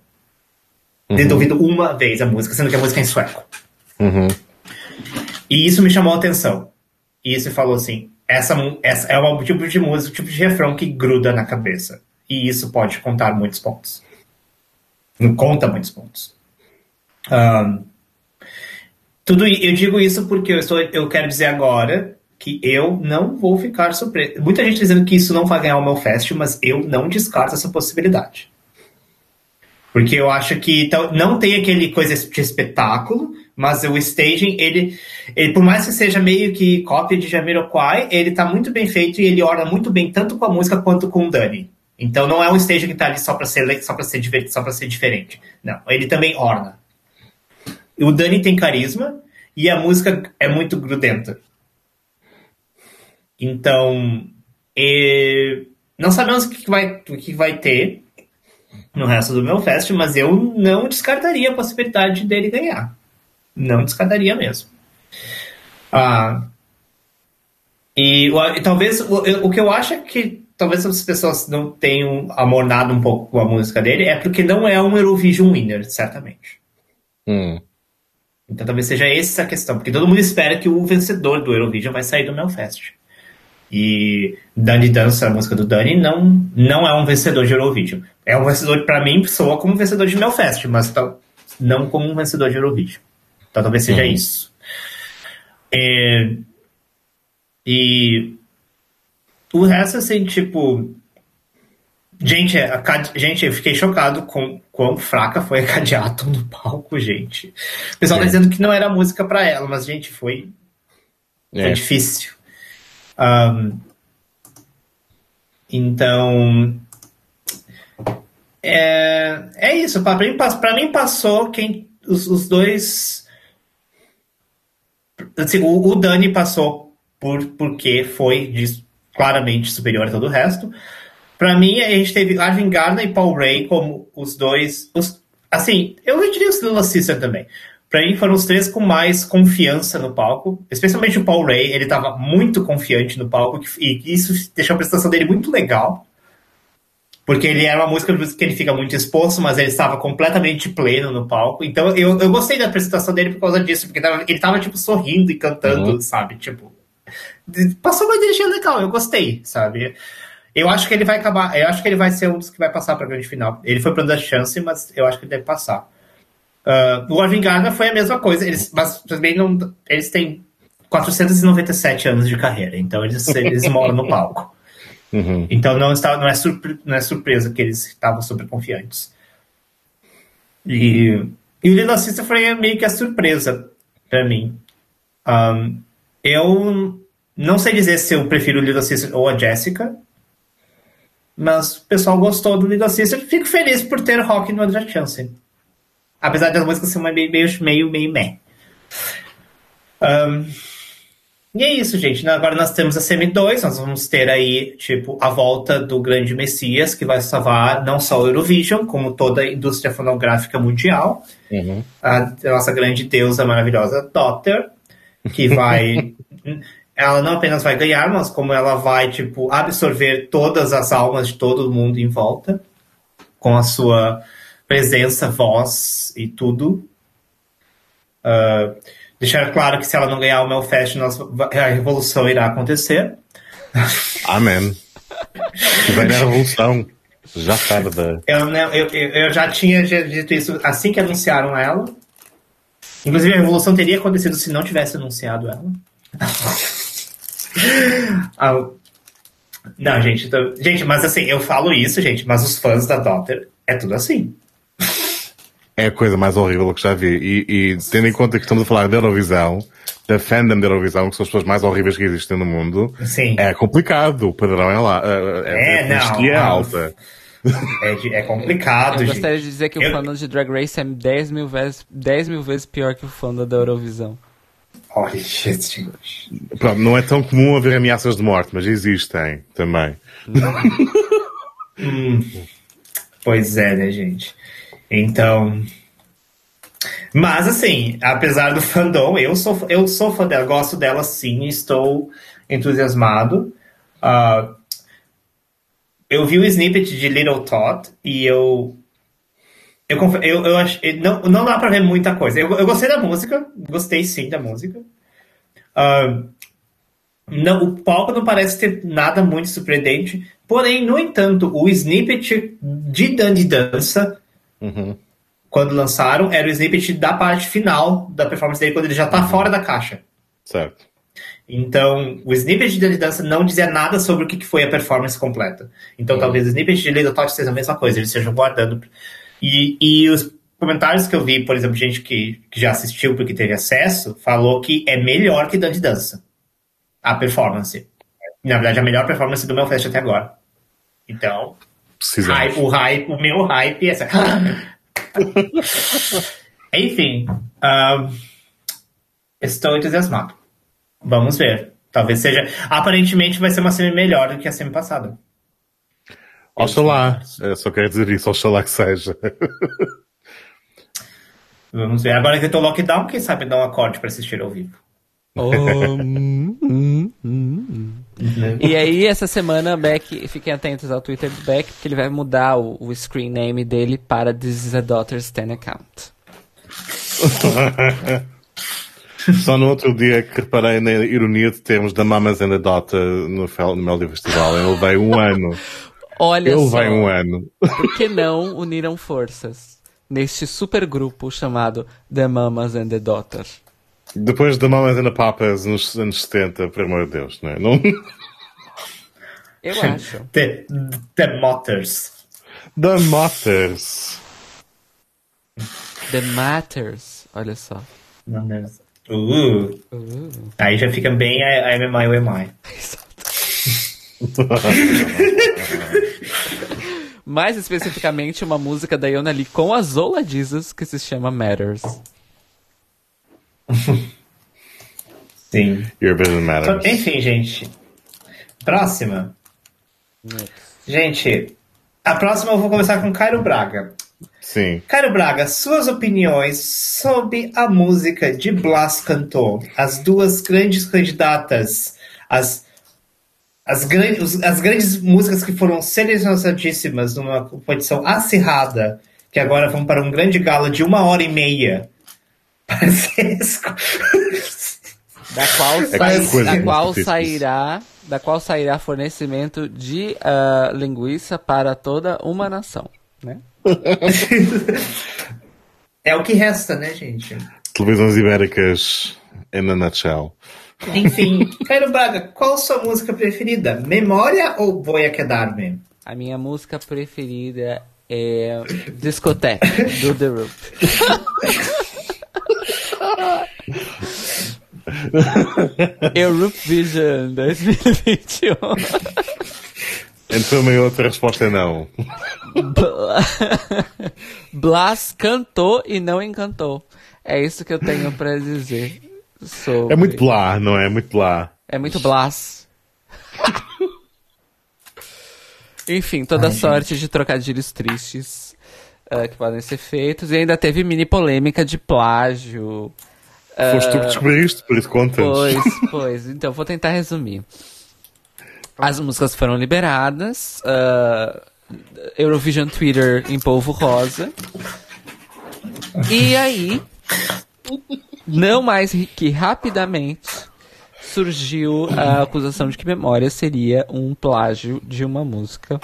Uhum. Tendo ouvido uma vez a música, sendo que a música é em sueco. Uhum. E isso me chamou a atenção. E isso falou assim: essa, essa é um tipo de música, um tipo de refrão que gruda na cabeça. E isso pode contar muitos pontos. Não conta muitos pontos. Um, tudo eu digo isso porque eu, estou, eu quero dizer agora que eu não vou ficar surpreso. Muita gente dizendo que isso não vai ganhar o meu fest, mas eu não descarto essa possibilidade. Porque eu acho que não tem aquele coisa de espetáculo, mas o staging, ele, ele, por mais que seja meio que cópia de Jamiroquai, ele tá muito bem feito e ele orna muito bem tanto com a música quanto com o Dani. Então não é um staging que tá ali só para ser só para ser divertido, só para ser diferente. Não, ele também orna. O Dani tem carisma e a música é muito grudenta. Então, e, não sabemos o que vai, o que vai ter no resto do meu fest, mas eu não descartaria a possibilidade dele ganhar. Não descartaria mesmo. Ah, e, e talvez o, o, que eu acho é que talvez as pessoas não tenham amornado um pouco com a música dele é porque não é um Eurovision winner, certamente. Hum. Então talvez seja essa a questão, porque todo mundo espera que o vencedor do Eurovision vai sair do Melfest. E Dani Dança, a música do Dani, não, não é um vencedor de Eurovision. É um vencedor, para mim, soa como vencedor de Melfest, mas não como um vencedor de Eurovision. Então talvez seja uhum. isso. É, e o resto, assim, tipo. Gente, a, gente, eu fiquei chocado com quão fraca foi a Cadiaton no palco, gente. O pessoal tá é. tá dizendo que não era música para ela, mas, gente, foi, foi é. difícil. Um, então. É, é isso. Para mim, mim, passou quem os, os dois assim, o, o Dani passou por porque foi de, claramente superior a todo o resto. Para mim, a gente teve Arvin Gardner e Paul Ray como os dois. Os, assim, eu diria os Lila Sister também. Para mim, foram os três com mais confiança no palco. Especialmente o Paul Ray, ele estava muito confiante no palco e isso deixou a prestação dele muito legal. Porque ele era uma música que ele fica muito exposto, mas ele estava completamente pleno no palco. Então eu, eu gostei da apresentação dele por causa disso, porque tava, ele estava tipo sorrindo e cantando, uhum. sabe? Tipo, passou uma energia legal, eu gostei, sabe? Eu acho que ele vai acabar, eu acho que ele vai ser um dos que vai passar para a grande final. Ele foi para dar chance, mas eu acho que ele deve passar. Uh, o Arvin Gardner foi a mesma coisa, eles, mas também não, eles têm 497 anos de carreira, então eles, eles moram no palco. Uhum. Então não, está, não, é surpre, não é surpresa que eles estavam super confiantes. E, e o Lila Sister foi meio que a surpresa para mim. Um, eu não sei dizer se eu prefiro o Lila Sister ou a Jessica, mas o pessoal gostou do Lila Sister. Fico feliz por ter rock no André Chance. Apesar das músicas ser meio, meio, meio, meio meh. Um, e é isso, gente. Agora nós temos a Semi-2, nós vamos ter aí, tipo, a volta do grande Messias, que vai salvar não só o Eurovision, como toda a indústria fonográfica mundial. Uhum. A nossa grande deusa maravilhosa, Dotter, que vai... ela não apenas vai ganhar, mas como ela vai, tipo, absorver todas as almas de todo mundo em volta, com a sua presença, voz e tudo. Uh, deixar claro que se ela não ganhar o Melfest, a revolução irá acontecer. Amém. Vem a revolução. Já tarda. Eu, eu, eu, já tinha dito isso assim que anunciaram ela. Inclusive, a revolução teria acontecido se não tivesse anunciado ela. ah, não, gente, tô... gente, mas assim, eu falo isso, gente, mas os fãs da Daughter é tudo assim é a coisa mais horrível que já vi. E, e tendo em conta que estamos a falar da Eurovisão, da fandom da Eurovisão, que são as pessoas mais horríveis que existem no mundo, Sim. é complicado. O padrão é lá. É, é, não, é alta. É, é complicado, Eu gente. gostaria de dizer que o fandom de Drag Race é 10 mil, vezes, 10 mil vezes pior que o fandom da Eurovisão. Olha, gente. Pronto, não é tão comum haver ameaças de morte, mas existem também. hum, pois é, né, gente? Então. Mas, assim, apesar do fandom, eu sou, eu sou fã dela, gosto dela sim, estou entusiasmado. Uh, eu vi o snippet de Little Tot e eu. Eu, eu, eu. Não, não dá pra ver muita coisa. Eu, eu gostei da música, gostei sim da música. Uh, não, o palco não parece ter nada muito surpreendente. Porém, no entanto, o snippet de Dan de dança, uhum. quando lançaram, era o snippet da parte final da performance dele, quando ele já tá uhum. fora da caixa. Certo. Então, o snippet de dança não dizia nada sobre o que foi a performance completa. Então, uhum. talvez o snippet de Little Tot seja a mesma coisa, eles estejam guardando. E, e os comentários que eu vi, por exemplo, gente que, que já assistiu porque teve acesso, falou que é melhor que Dan de dança. A performance. Na verdade, a melhor performance do meu fest até agora. Então, hype, o hype, o meu hype é essa. Enfim, um, estou entusiasmado. Vamos ver. Talvez seja. Aparentemente vai ser uma semi melhor do que a semi passada. Oxalá. Eu só quero dizer isso, oxalá que seja. Vamos ver. Agora que eu tô lockdown, quem sabe dar um acorde para assistir ao vivo. Oh, hum, hum, hum, e aí, essa semana, Beck, fiquem atentos ao Twitter do Beck, porque ele vai mudar o, o screen name dele para This is a Daughter's Ten Account. Só no outro dia que reparei na ironia de termos da Mamas and the Dota no, no Melody Festival. Eu levei um ano. Olha Eu só. levei um ano. Por que não uniram forças neste super grupo chamado The Mamas and the Daughter? Depois da Mamas and the Papas nos anos 70, por amor de Deus, não é? Não... Eu acho. The, the Motters. The Motters. The Matters. Olha só. Não, não. Uh. uh. Aí já fica bem a MMI UMI. Mais especificamente, uma música da Yona Lee com a Zola Jesus que se chama Matters. Sim. Your business matters. Enfim, gente. Próxima. Next. Gente, a próxima eu vou começar com Cairo Braga. Sim. Cairo Braga, suas opiniões sobre a música de Blas cantou, as duas grandes candidatas, as, as, grandes, as grandes músicas que foram selecionadíssimas numa competição acirrada, que agora vão para um grande gala de uma hora e meia. Da qual, é sai, da qual sairá da qual sairá fornecimento de uh, linguiça para toda uma nação, né? é o que resta, né, gente? Televisões ibéricas in a nutshell. Enfim, Cairo Braga, qual sua música preferida? Memória ou Voy a Quedar-me? A minha música preferida é Discoteque, do The Roof. Europe Vision 2021. Então a minha outra resposta é não. Blas cantou e não encantou. É isso que eu tenho para dizer sobre... É muito blá, não é? Muito blá. É muito Blas. Enfim, toda Ai, sorte gente. de trocadilhos tristes uh, que podem ser feitos. E ainda teve mini polêmica de plágio. Foste tu que descobriste, por isso contas. Pois, pois. Então, vou tentar resumir. As músicas foram liberadas. Uh, Eurovision Twitter em polvo rosa. E aí, não mais que rapidamente, surgiu a acusação de que Memória seria um plágio de uma música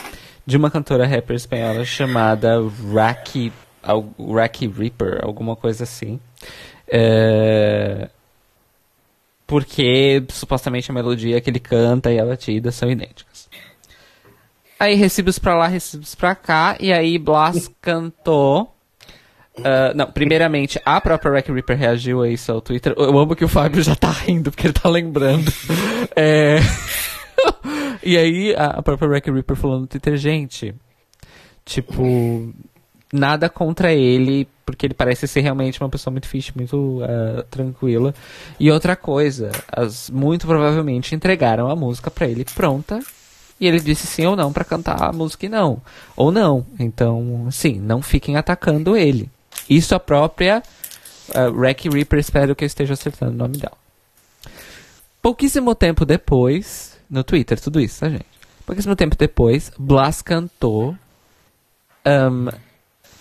de uma cantora rapper espanhola chamada Racky, Racky Reaper, alguma coisa assim. É... Porque supostamente a melodia que ele canta e a batida são idênticas. Aí recibos pra lá, recibos pra cá, e aí Blas cantou. Uh, não, primeiramente, a própria Rack Reaper reagiu a isso ao Twitter. Eu amo que o Fábio já tá rindo, porque ele tá lembrando. é... e aí, a própria Rack Reaper falou no Twitter, gente, tipo, nada contra ele, porque ele parece ser realmente uma pessoa muito fixe, muito uh, tranquila. E outra coisa, as, muito provavelmente entregaram a música para ele pronta. E ele disse sim ou não para cantar a música e não. Ou não. Então, sim, não fiquem atacando ele. Isso a própria uh, Rack Reaper, espero que eu esteja acertando o nome dela. Pouquíssimo tempo depois, no Twitter, tudo isso, tá, gente? Pouquíssimo tempo depois, Blas cantou um,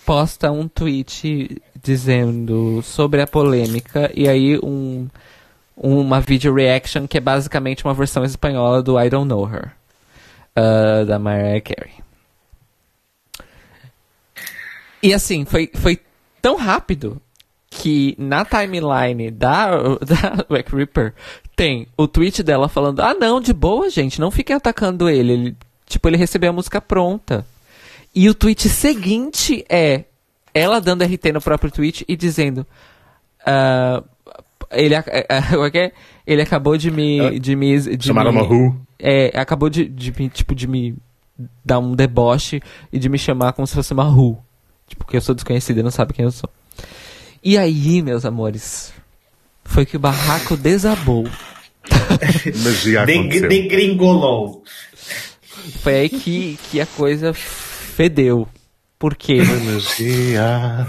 posta um tweet dizendo sobre a polêmica e aí um, uma video reaction que é basicamente uma versão espanhola do I Don't Know Her, uh, da Mariah Carey. E assim, foi, foi tão rápido que na timeline da, da Rack Ripper tem o tweet dela falando: Ah, não, de boa, gente, não fiquem atacando ele. ele tipo, ele recebeu a música pronta. E o tweet seguinte é ela dando RT no próprio tweet e dizendo. Uh, ele, uh, ele acabou de me. De me de Chamaram uma Who? É, acabou de, de, tipo, de me dar um deboche e de me chamar como se fosse uma Who. Tipo, porque eu sou desconhecida e não sabe quem eu sou. E aí, meus amores, foi que o barraco desabou. Magia aconteceu. Degringolou. Foi aí que, que a coisa fedeu. Por quê? Magia.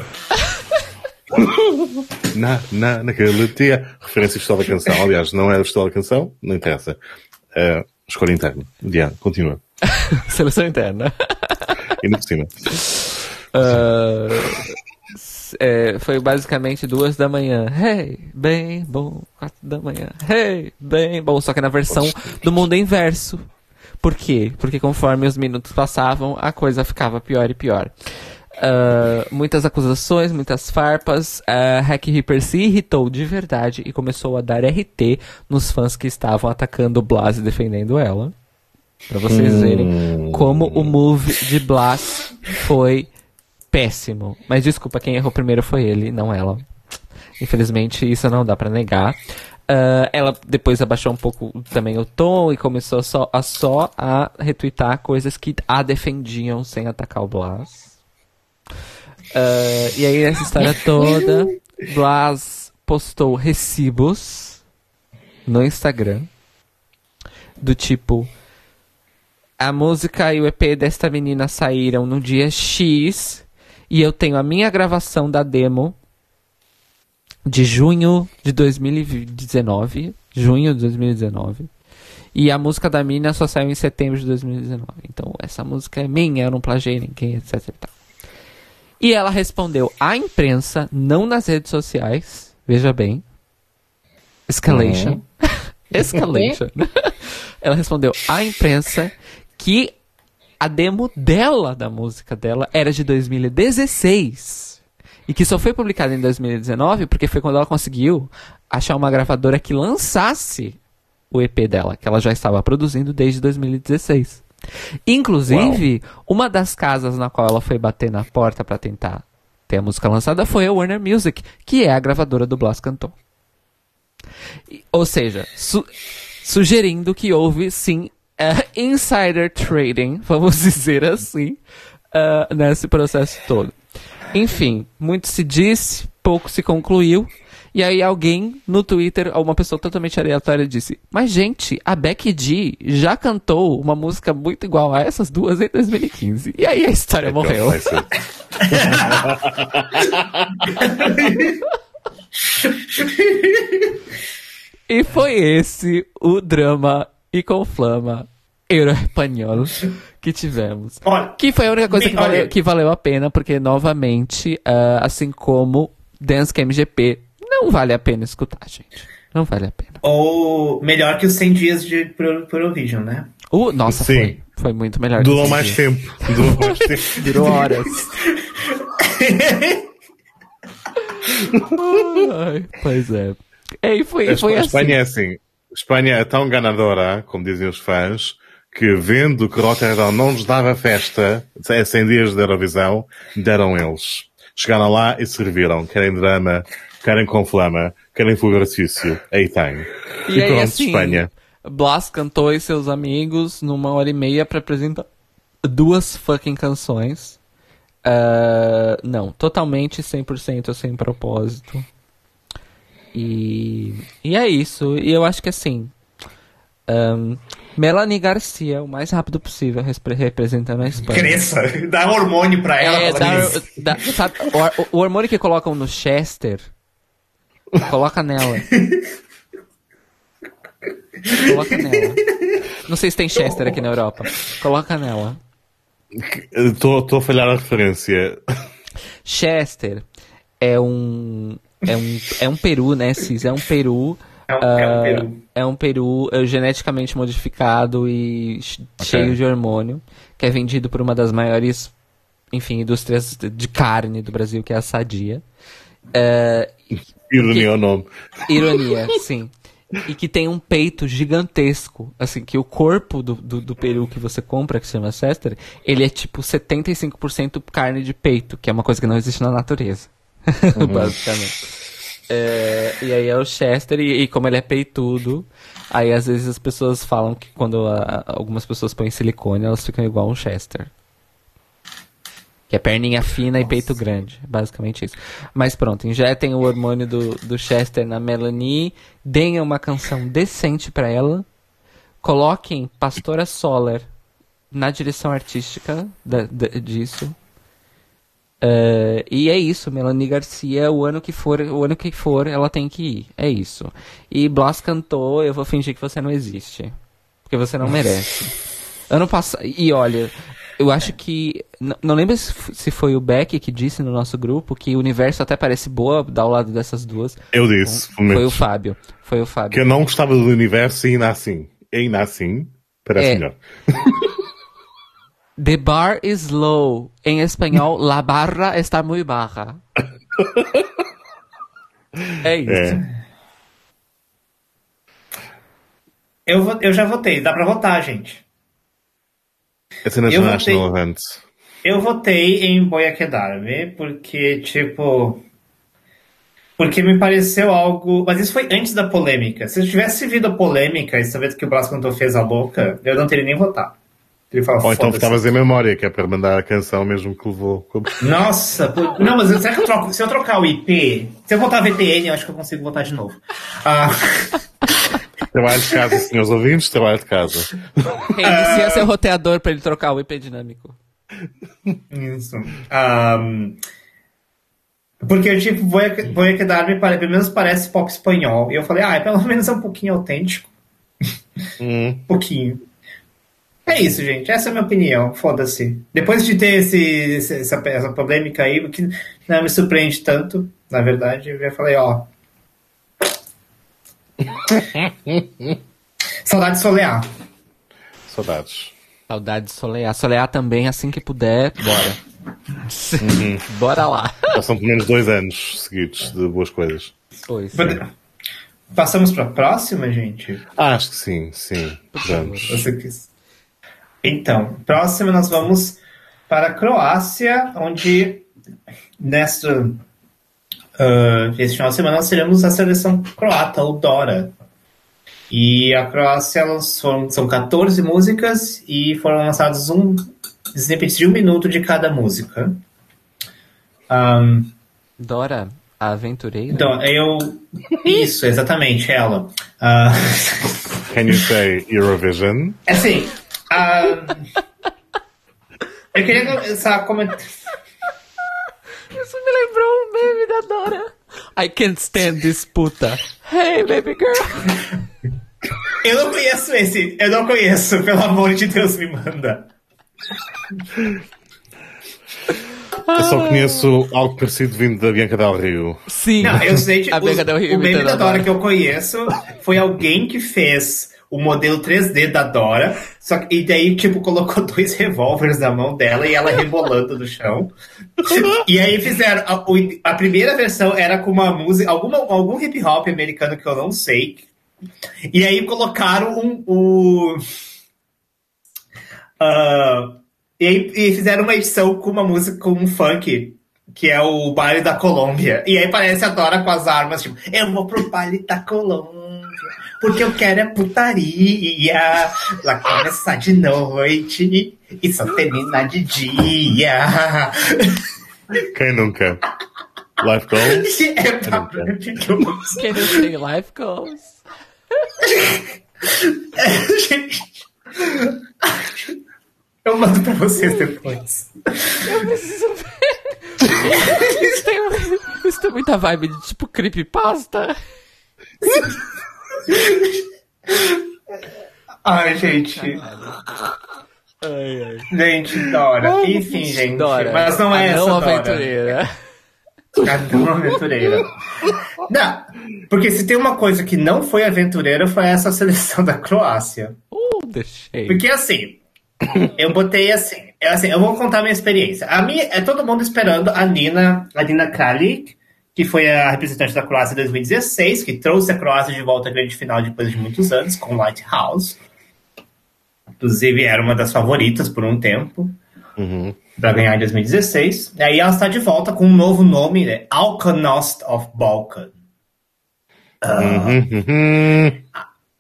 na, na, naquele dia. Referência ao da canção. Aliás, não é do Festival da canção, não interessa. Uh, escolha interna. Diana, continua. Seleção interna. Indo por cima. Uh, é, foi basicamente duas da manhã. Hey, bem bom. Quatro da manhã. Hey, bem bom. Só que na versão do mundo inverso. Por quê? Porque conforme os minutos passavam, a coisa ficava pior e pior. Uh, muitas acusações, muitas farpas. Uh, Hack Reaper se irritou de verdade e começou a dar RT nos fãs que estavam atacando Blas e defendendo ela. Pra vocês hum. verem como o move de Blas foi péssimo. Mas desculpa, quem errou primeiro foi ele, não ela. Infelizmente, isso não dá para negar. Uh, ela depois abaixou um pouco também o tom e começou só a, só a retweetar coisas que a defendiam sem atacar o Blas. Uh, e aí, essa história toda, Blas postou recibos no Instagram do tipo a música e o EP desta menina saíram no dia X e eu tenho a minha gravação da demo de junho de 2019. Junho de 2019. E a música da mina só saiu em setembro de 2019. Então essa música é minha, eu não plagiei ninguém, etc e tal. E ela respondeu à imprensa, não nas redes sociais. Veja bem. Escalation. Uhum. Escalation. ela respondeu à imprensa que a demo dela, da música dela, era de 2016 e que só foi publicada em 2019 porque foi quando ela conseguiu achar uma gravadora que lançasse o EP dela, que ela já estava produzindo desde 2016. Inclusive, Uau. uma das casas na qual ela foi bater na porta para tentar ter a música lançada foi a Warner Music, que é a gravadora do Blas Canton. Ou seja, su sugerindo que houve sim uh, insider trading, vamos dizer assim, uh, nesse processo todo. Enfim, muito se disse, pouco se concluiu. E aí alguém no Twitter, uma pessoa totalmente aleatória, disse: Mas gente, a Becky G já cantou uma música muito igual a essas duas em 2015. E aí a história então, morreu. e foi esse o drama e conflama Euro-Espanhol que tivemos. Olha, que foi a única coisa que valeu, que valeu, a pena, porque, novamente, uh, assim como Dance Cam GP, não vale a pena escutar, gente. Não vale a pena. Ou melhor que os 100 dias de Provision, né? Uh, nossa, Sim. foi. Foi muito melhor. Durou mais tempo. Durou mais tempo. Durou horas. Ai, pois é. E foi, a, foi a assim. Espanha é assim. Espanha é tão ganadora, como dizem os fãs, que vendo que Rotterdam não nos dava festa, 100 dias de Eurovisão, deram eles. Chegaram lá e serviram. Querem drama, querem com flama, querem fogo artifício. Aí tem. E, e aí, pronto, assim, Espanha. Blas cantou e seus amigos numa hora e meia para apresentar duas fucking canções. Uh, não, totalmente 100% sem propósito. E, e é isso. E eu acho que assim. Um, Melanie Garcia, o mais rápido possível, representando a Espanha. Cresça, dá hormônio pra ela. É, dá, dá, sabe, o, o, hormônio que colocam no Chester, coloca nela. coloca nela. Não sei se tem Chester aqui na Europa. Coloca nela. Estou a falhar a referência. Chester é um. É um, é um peru, né, Cis? É um peru. É um, uh, é um peru. É um peru geneticamente modificado e okay. cheio de hormônio, que é vendido por uma das maiores, enfim, indústrias de carne do Brasil, que é a Sadia. Uh, Ironia é o nome. Ironia, sim e que tem um peito gigantesco. Assim, que o corpo do, do, do, peru que você compra, que se chama Chester, ele é tipo 75% carne de peito, que é uma coisa que não existe na natureza. Uhum. Basicamente. É, e aí é o Chester, e, e, como ele é peitudo, aí às vezes as pessoas falam que quando a, algumas pessoas põem silicone, elas ficam igual um Chester. Que é perninha fina Nossa. e peito grande. Basicamente isso. Mas pronto, injetem o hormônio do, do Chester na Melanie. Deem uma canção decente para ela. Coloquem Pastora Soler na direção artística da, da, disso. Uh, e é isso, Melanie Garcia, o ano que for, o ano que for, ela tem que ir. É isso. E Blas cantou, eu vou fingir que você não existe. Porque você não merece. Ano passado. E olha, eu acho que. Não lembro se foi o Beck que disse no nosso grupo que o universo até parece boa ao lado dessas duas. Eu disse. Então, foi o Fábio. Foi o Fábio. Que eu não gostava do universo e ainda assim. Ainda assim, parece é. melhor. The bar is low. Em espanhol, la barra está muy baja. é isso. É. Eu, eu já votei. Dá pra votar, gente. It's an international eu votei, event. Eu votei em Boyakedarme porque, tipo. Porque me pareceu algo. Mas isso foi antes da polêmica. Se eu tivesse visto a polêmica e sabendo que o Blas Cantor fez a boca, eu não teria nem votado. Ele fala, Ou então estavas em memória, que é para mandar a canção mesmo que levou. Nossa, não, mas será que eu troco? Se eu trocar o IP, se eu botar VPN, eu acho que eu consigo votar de novo. Ah. Trabalho de casa, senhores ouvintes, trabalho de casa. Reinicia seu roteador para ele trocar o IP dinâmico. Isso. Um, porque, tipo, Voy a Quedar-me, pelo menos parece pop espanhol. E eu falei, ah, pelo menos é um pouquinho autêntico. Hum. um pouquinho. É isso, gente. Essa é a minha opinião. Foda-se. Depois de ter esse, essa, essa polêmica aí, que não me surpreende tanto, na verdade, eu falei, ó, Saudade de solear. Saudades. Saudade de solear. Solear também, assim que puder, bora. Uhum. bora lá. Passam pelo menos dois anos seguidos de boas coisas. Pois. Passamos para a próxima, gente? Ah, acho que sim, sim. Vamos. Então, próxima nós vamos para a Croácia, onde nesta uh, final de semana nós teremos a seleção croata, o Dora. E a Croácia são, são 14 músicas e foram lançados um snippets de um minuto de cada música. Um, Dora, a aventureira? Então, eu. Isso, exatamente, ela. Uh... Can you say Eurovision? É assim. Uh... Eu queria começar a comentar. Isso me lembrou um meme da Dora. I can't stand this puta. Hey, baby girl. Eu não conheço esse. Eu não conheço. Pelo amor de Deus, me manda. Eu só conheço algo parecido vindo da Bianca Del Rio. Sim. Não, eu sei, tipo, Bianca Del Rio o meme da Dora que eu conheço foi alguém que fez o modelo 3D da Dora, só que, e daí, tipo, colocou dois revólveres na mão dela e ela rebolando no chão. E aí fizeram, a, a primeira versão era com uma música, alguma, algum hip hop americano que eu não sei, e aí colocaram um, o... Uh, e aí e fizeram uma edição com uma música, com um funk, que é o baile da Colômbia. E aí parece a Dora com as armas, tipo, eu vou pro baile da Colômbia porque eu quero é putaria. Lá começar de noite e só terminar de dia. Quem nunca? Life goals? É. Quem não tem life goals? É, gente. Eu mando pra vocês depois. Eu preciso ver. Isso tem, isso tem muita vibe de tipo creepypasta. Ai, gente. Ai, ai. Gente, Dora. Enfim, gente. Dora. Mas não é a essa. Não aventureira. A não aventureira. Não, porque se tem uma coisa que não foi aventureira, foi essa seleção da Croácia. Uh, deixei. Porque assim, eu botei assim, eu, assim, eu vou contar minha experiência. A minha, é todo mundo esperando a Nina, a Nina Kralik, que foi a representante da Croácia em 2016, que trouxe a Croácia de volta à grande final depois de muitos anos, com Lighthouse. Inclusive, era uma das favoritas por um tempo. Uhum. Para ganhar em 2016. E aí ela está de volta com um novo nome, né? Alkanost of Balkan. Uh, uhum.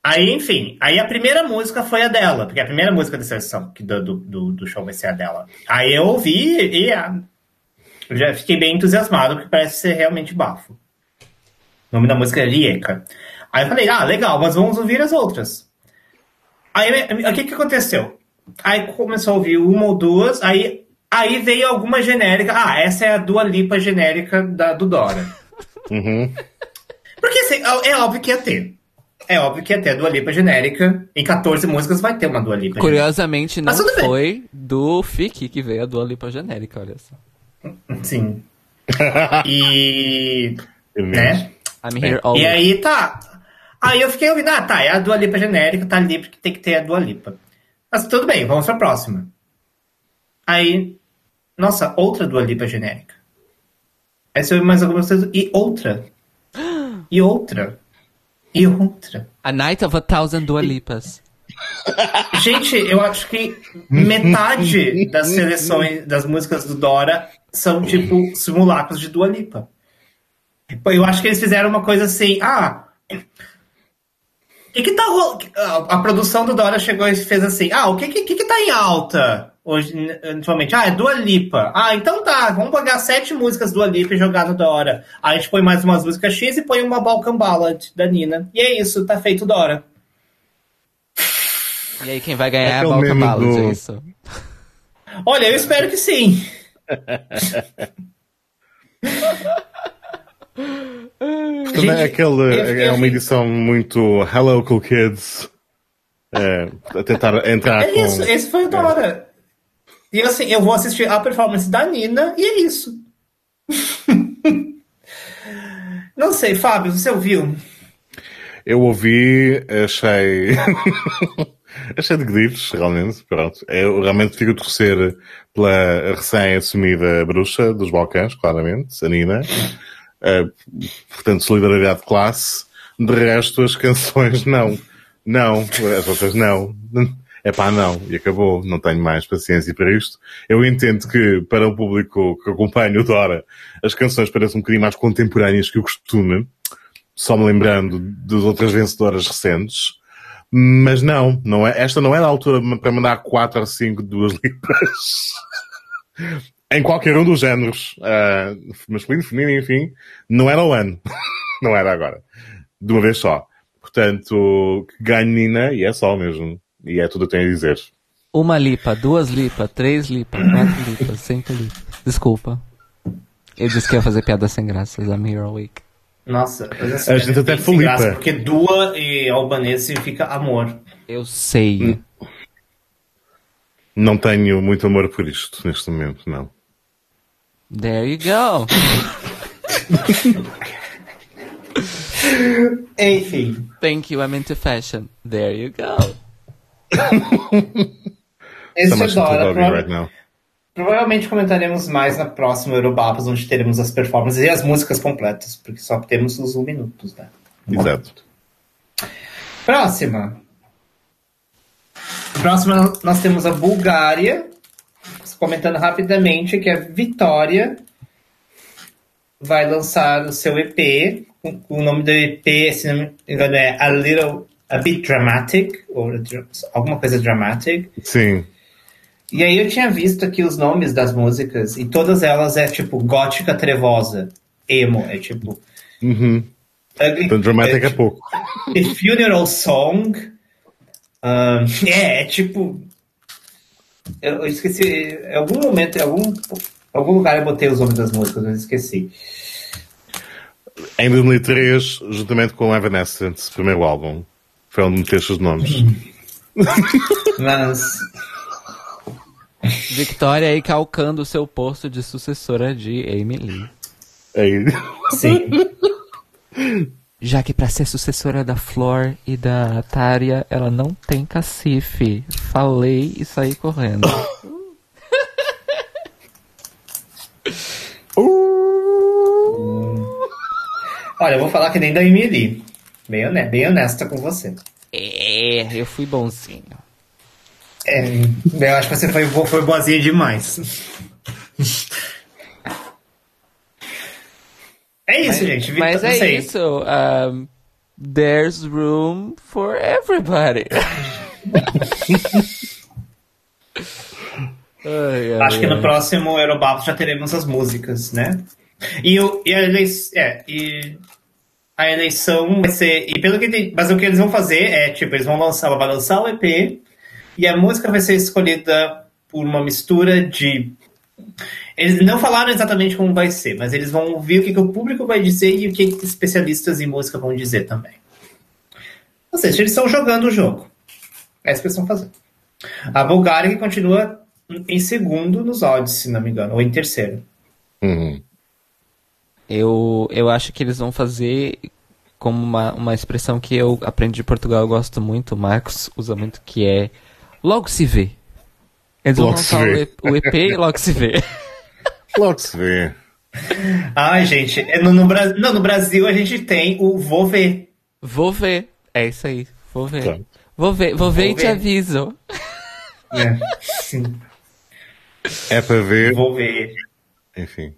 Aí, enfim, aí a primeira música foi a dela, porque a primeira música da seleção do, do, do show vai ser a dela. Aí eu ouvi e eu já fiquei bem entusiasmado, porque parece ser realmente bafo. O nome da música é Rieka. Aí eu falei, ah, legal, mas vamos ouvir as outras. Aí o que, que aconteceu? Aí começou a ouvir uma ou duas, aí, aí veio alguma genérica. Ah, essa é a Dua Lipa genérica da, do Dora. Uhum. Porque assim, é, é óbvio que ia ter. É óbvio que ia ter a Dua Lipa genérica. Em 14 músicas vai ter uma Dua Lipa Curiosamente, não foi do Fique que veio a Dua Lipa genérica, olha só. Sim. e. né? I'm here always. E aí tá. Aí eu fiquei ouvindo, ah, tá, é a Dua Lipa genérica, tá ali porque tem que ter a Dua Lipa. Mas tudo bem, vamos pra próxima. Aí, nossa, outra Dua Lipa genérica. Aí você ouve mais algumas coisas, e outra. E outra. E outra. A Night of a Thousand Dua Lipas. Gente, eu acho que metade das seleções das músicas do Dora são tipo simulacros de Dua Lipa. Eu acho que eles fizeram uma coisa assim, ah, que que tá a, produção do Dora chegou e fez assim, ah, o que que, que, que tá em alta hoje, atualmente? Ah, é Dua Lipa. Ah, então tá, vamos pegar sete músicas Dua Lipa e jogar no Dora. Aí a gente põe mais umas músicas X e põe uma Balkan Ballad da Nina. E é isso, tá feito Dora. E aí quem vai ganhar é, é a Balkan Ballad, do... é isso? Olha, eu espero que sim. Gente, é, aquele, é uma edição muito Hello Cool Kids é, a tentar entrar é com... isso, esse foi o Dora. É. E assim, eu vou assistir a performance da Nina e é isso. Não sei, Fábio, você ouviu? Eu ouvi, achei. achei de gritos, realmente. Pronto. Eu realmente fico a torcer pela recém-assumida bruxa dos Balcãs, claramente, a Nina. Uh, portanto, solidariedade de classe. De resto, as canções não. Não. As outras não. É pá, não. E acabou. Não tenho mais paciência para isto. Eu entendo que, para o público que acompanha o Dora, as canções parecem um bocadinho mais contemporâneas que o costume. Só me lembrando das outras vencedoras recentes. Mas não, não é, esta não é a altura para mandar quatro ou cinco duas libras. em qualquer um dos géneros, uh, masculino, feminino, enfim, não era o ano. não era agora. De uma vez só. Portanto, ganho Nina e é só mesmo. E é tudo que tenho a dizer. Uma lipa, duas lipas, três lipas, quatro lipas, cinco lipas. Desculpa. Eu disse que ia fazer piada sem graças, I'm here all week. Nossa, a gente até Felipe. Porque dua e albanês significa amor. Eu sei. Não tenho muito amor por isto neste momento, não. There you go. Enfim. Thank you, I'm into fashion. There you go. Esse é Dora. Prova right now. Provavelmente comentaremos mais na próxima Eurobapas, onde teremos as performances e as músicas completas, porque só temos os um minutos, né? Exato. Próxima. Próxima nós temos a Bulgária, comentando rapidamente que a Vitória vai lançar o seu EP, o nome do EP, se não me engano, é A Little A Bit Dramatic, ou alguma coisa dramatic. Sim. E aí eu tinha visto aqui os nomes das músicas, e todas elas é tipo gótica trevosa, emo, é tipo. Uhum. Ugly, então dramatic é, é pouco. The Funeral Song. Um, é, é tipo. Eu, eu esqueci. Em algum momento, em algum, algum lugar eu botei os nomes das músicas, mas esqueci. Em 2003, juntamente com o Evanescence, primeiro álbum, foi onde meteste os nomes. mas. Victoria aí calcando o seu posto de sucessora de Amy Lee. É Sim. Já que para ser sucessora da Flor e da Tária, ela não tem cacife. Falei e saí correndo. Olha, eu vou falar que nem da Emily. Bem, honesta, bem honesta com você. É, eu fui bonzinho. É, eu acho que você foi, foi boazinha demais. É isso, mas, gente. Mas é sei. isso. Um, there's room for everybody. ai, ai, Acho que no próximo Eurobato já teremos as músicas, né? E, o, e, a eleição, é, e a eleição vai ser. E pelo que mas o que eles vão fazer é, tipo, eles vão lançar, ela vai lançar o EP e a música vai ser escolhida por uma mistura de eles não falaram exatamente como vai ser, mas eles vão ouvir o que, que o público vai dizer e o que, que especialistas em música vão dizer também. Ou seja, eles estão jogando o jogo. É isso que eles estão fazendo. A Bulgária que continua em segundo nos odds, se não me engano, ou em terceiro. Uhum. Eu, eu acho que eles vão fazer como uma, uma expressão que eu aprendi de Portugal, eu gosto muito, o Marcos usa muito, que é logo se vê. Eles vão lançar o EP e logo se vê. Logo se vê. Ai, gente, é no, no, não, no Brasil a gente tem o Vou Ver. Vou ver. É isso aí. Vou ver. Tá. Vou ver, vou ver vou e ver. te aviso. É, sim. É para ver. Vou ver. Enfim.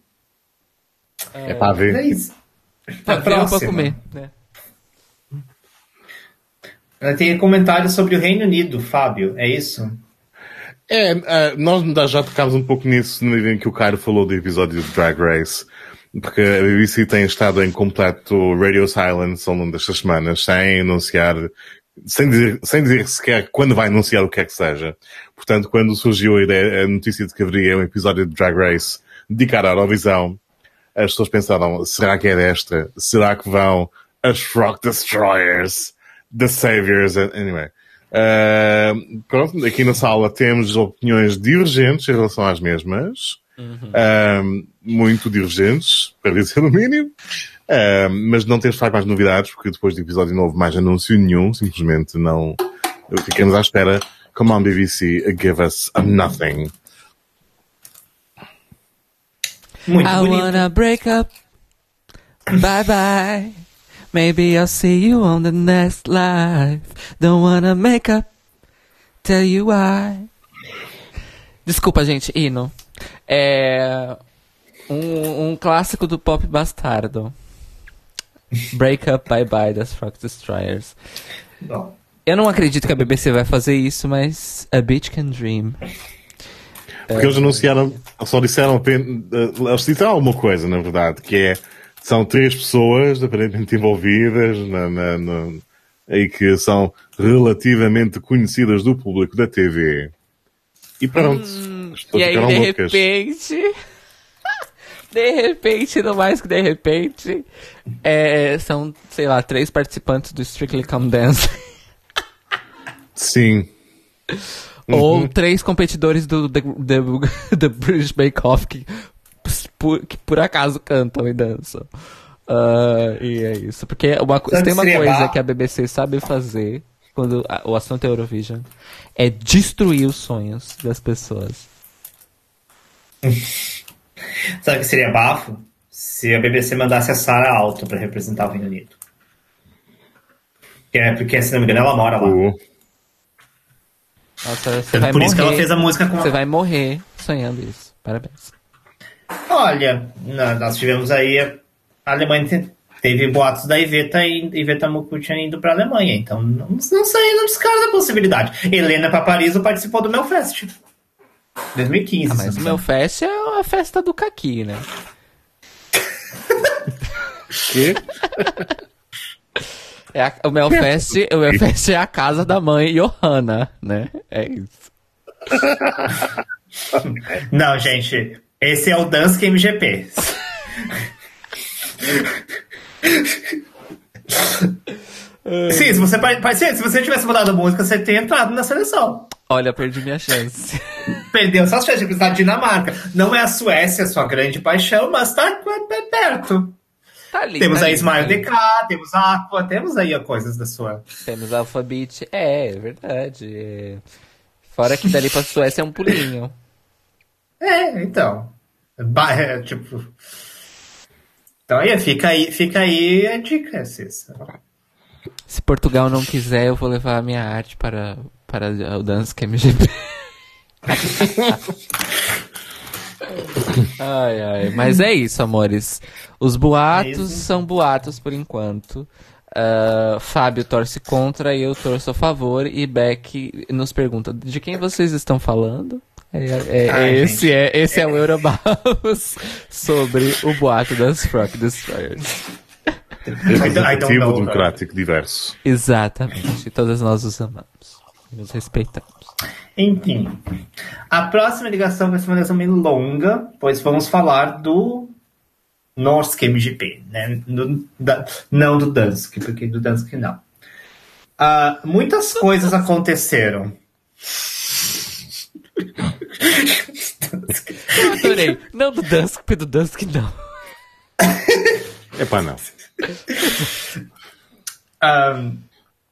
É, é para ver. É isso. Pra ver ou pra comer, né? Tem comentários sobre o Reino Unido, Fábio, é isso? É, uh, nós já tocámos um pouco nisso no medida em que o Cairo falou do episódio de Drag Race, porque a BBC tem estado em completo radio silence ao longo destas semanas, sem anunciar, sem dizer, sem dizer sequer quando vai anunciar o que é que seja. Portanto, quando surgiu a, ideia, a notícia de que haveria um episódio de Drag Race dedicado à Eurovisão, as pessoas pensaram, será que é desta? Será que vão as Frog Destroyers? The Saviors? Anyway. Uh, pronto, aqui na sala temos opiniões divergentes em relação às mesmas. Uhum. Uh, muito divergentes, para dizer o mínimo. Uh, mas não temos mais novidades, porque depois do episódio houve mais anúncio nenhum. Simplesmente não. Ficamos à espera. Come on, BBC, give us a nothing. Muito I bonito. wanna break up. Bye bye. Maybe I'll see you on the next life. Don't wanna make up. Tell you why. Desculpa, gente, hino. É. Um, um clássico do pop bastardo. Break Up Bye Bye das Frog Destroyers. Eu não acredito que a BBC vai fazer isso, mas A Bitch Can Dream. Porque é... eles anunciaram, só disseram apenas. Eles disseram alguma coisa, na verdade, que é são três pessoas aparentemente envolvidas na, na, na, e que são relativamente conhecidas do público da TV. E pronto. Hum, e aí, de loucas. repente. de repente, não mais que de repente, é, são, sei lá, três participantes do Strictly Come Dance. Sim. Ou uhum. três competidores do The, the, the British Bake Off que por, que por acaso cantam e dançam. Uh, e é isso. Porque uma, se tem uma coisa que a BBC sabe fazer quando a, o assunto é Eurovision é destruir os sonhos das pessoas. Sabe o que seria bafo? Se a BBC mandasse a Sarah Alto para representar o Reino Unido. É, porque, se não me engano, ela mora lá. Uh. Nossa, você vai Por morrer, isso que ela fez a música com Você vai morrer sonhando isso. Parabéns. Olha, nós tivemos aí a Alemanha teve boatos da Iveta e Iveta Mukuchan indo pra Alemanha, então não, não sei, não descarta a possibilidade. Helena Paparizo participou do Melfest. 2015. Ah, mas o Melfest é a festa do Kaki, né? Que? É a, o Melfest, o Melfest é a casa da mãe Johanna, né? É isso. Não, gente, esse é o Dansk MGP. Sim, se você, se você tivesse mudado a música, você teria entrado na seleção. Olha, perdi minha chance. Perdeu suas chances de precisar da Dinamarca. Não é a Suécia sua grande paixão, mas tá perto. Tá ali, temos tá aí ali, Smile tá. DK, temos Aqua, temos aí coisas da sua. Temos Alphabet. É, é verdade. Fora que dali pra Suécia é um pulinho. É, então. Ba- é, tipo. Então aí, fica aí, fica aí a dica, Cissa. Se Portugal não quiser, eu vou levar a minha arte para, para o Dansk MGP. ai, ai. Mas é isso, amores. Os boatos É são boatos por enquanto. Ah, Fábio torce contra e eu torço a favor. E Beck nos pergunta: de quem vocês estão falando? É, é- é Ai, esse, gente. é, esse é o Eurobaus sobre o boato das Frog Destroyers. Representativo democrático diverso. Exatamente. Todas nós os amamos. E nos respeitamos. Enfim. A próxima ligação vai ser uma ligação meio longa, pois vamos falar do Norsk MGP, né? Do- da- não do Dansk, porque do Dansk não. Ah, muitas coisas aconteceram. Eu adorei. Não do Dusk, porque do Dusk não. Epá, não. Ahn,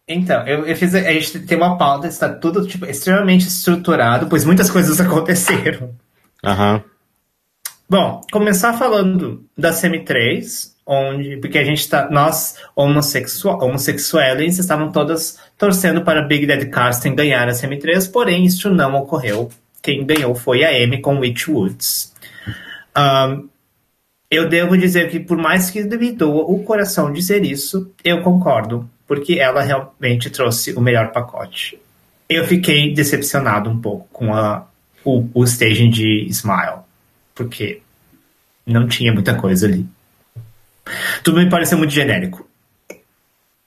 então, eu, eu fiz. A gente tem uma pauta, está tudo tipo, extremamente estruturado, pois muitas coisas aconteceram. Aham. Bom, começar falando da Semi-3, onde. Porque a gente tá. Nós, homossexual, homossexuais, estavam todas torcendo para Big Daddy Carsten ganhar a Semi-3, porém isso não ocorreu. Quem ganhou foi a Amy com Witch Woods. Ahn, eu devo dizer que, por mais que doa o coração dizer isso, eu concordo, porque ela realmente trouxe o melhor pacote. Eu fiquei decepcionado um pouco com a, o, o staging de Smile, porque não tinha muita coisa ali. Tudo me pareceu muito genérico.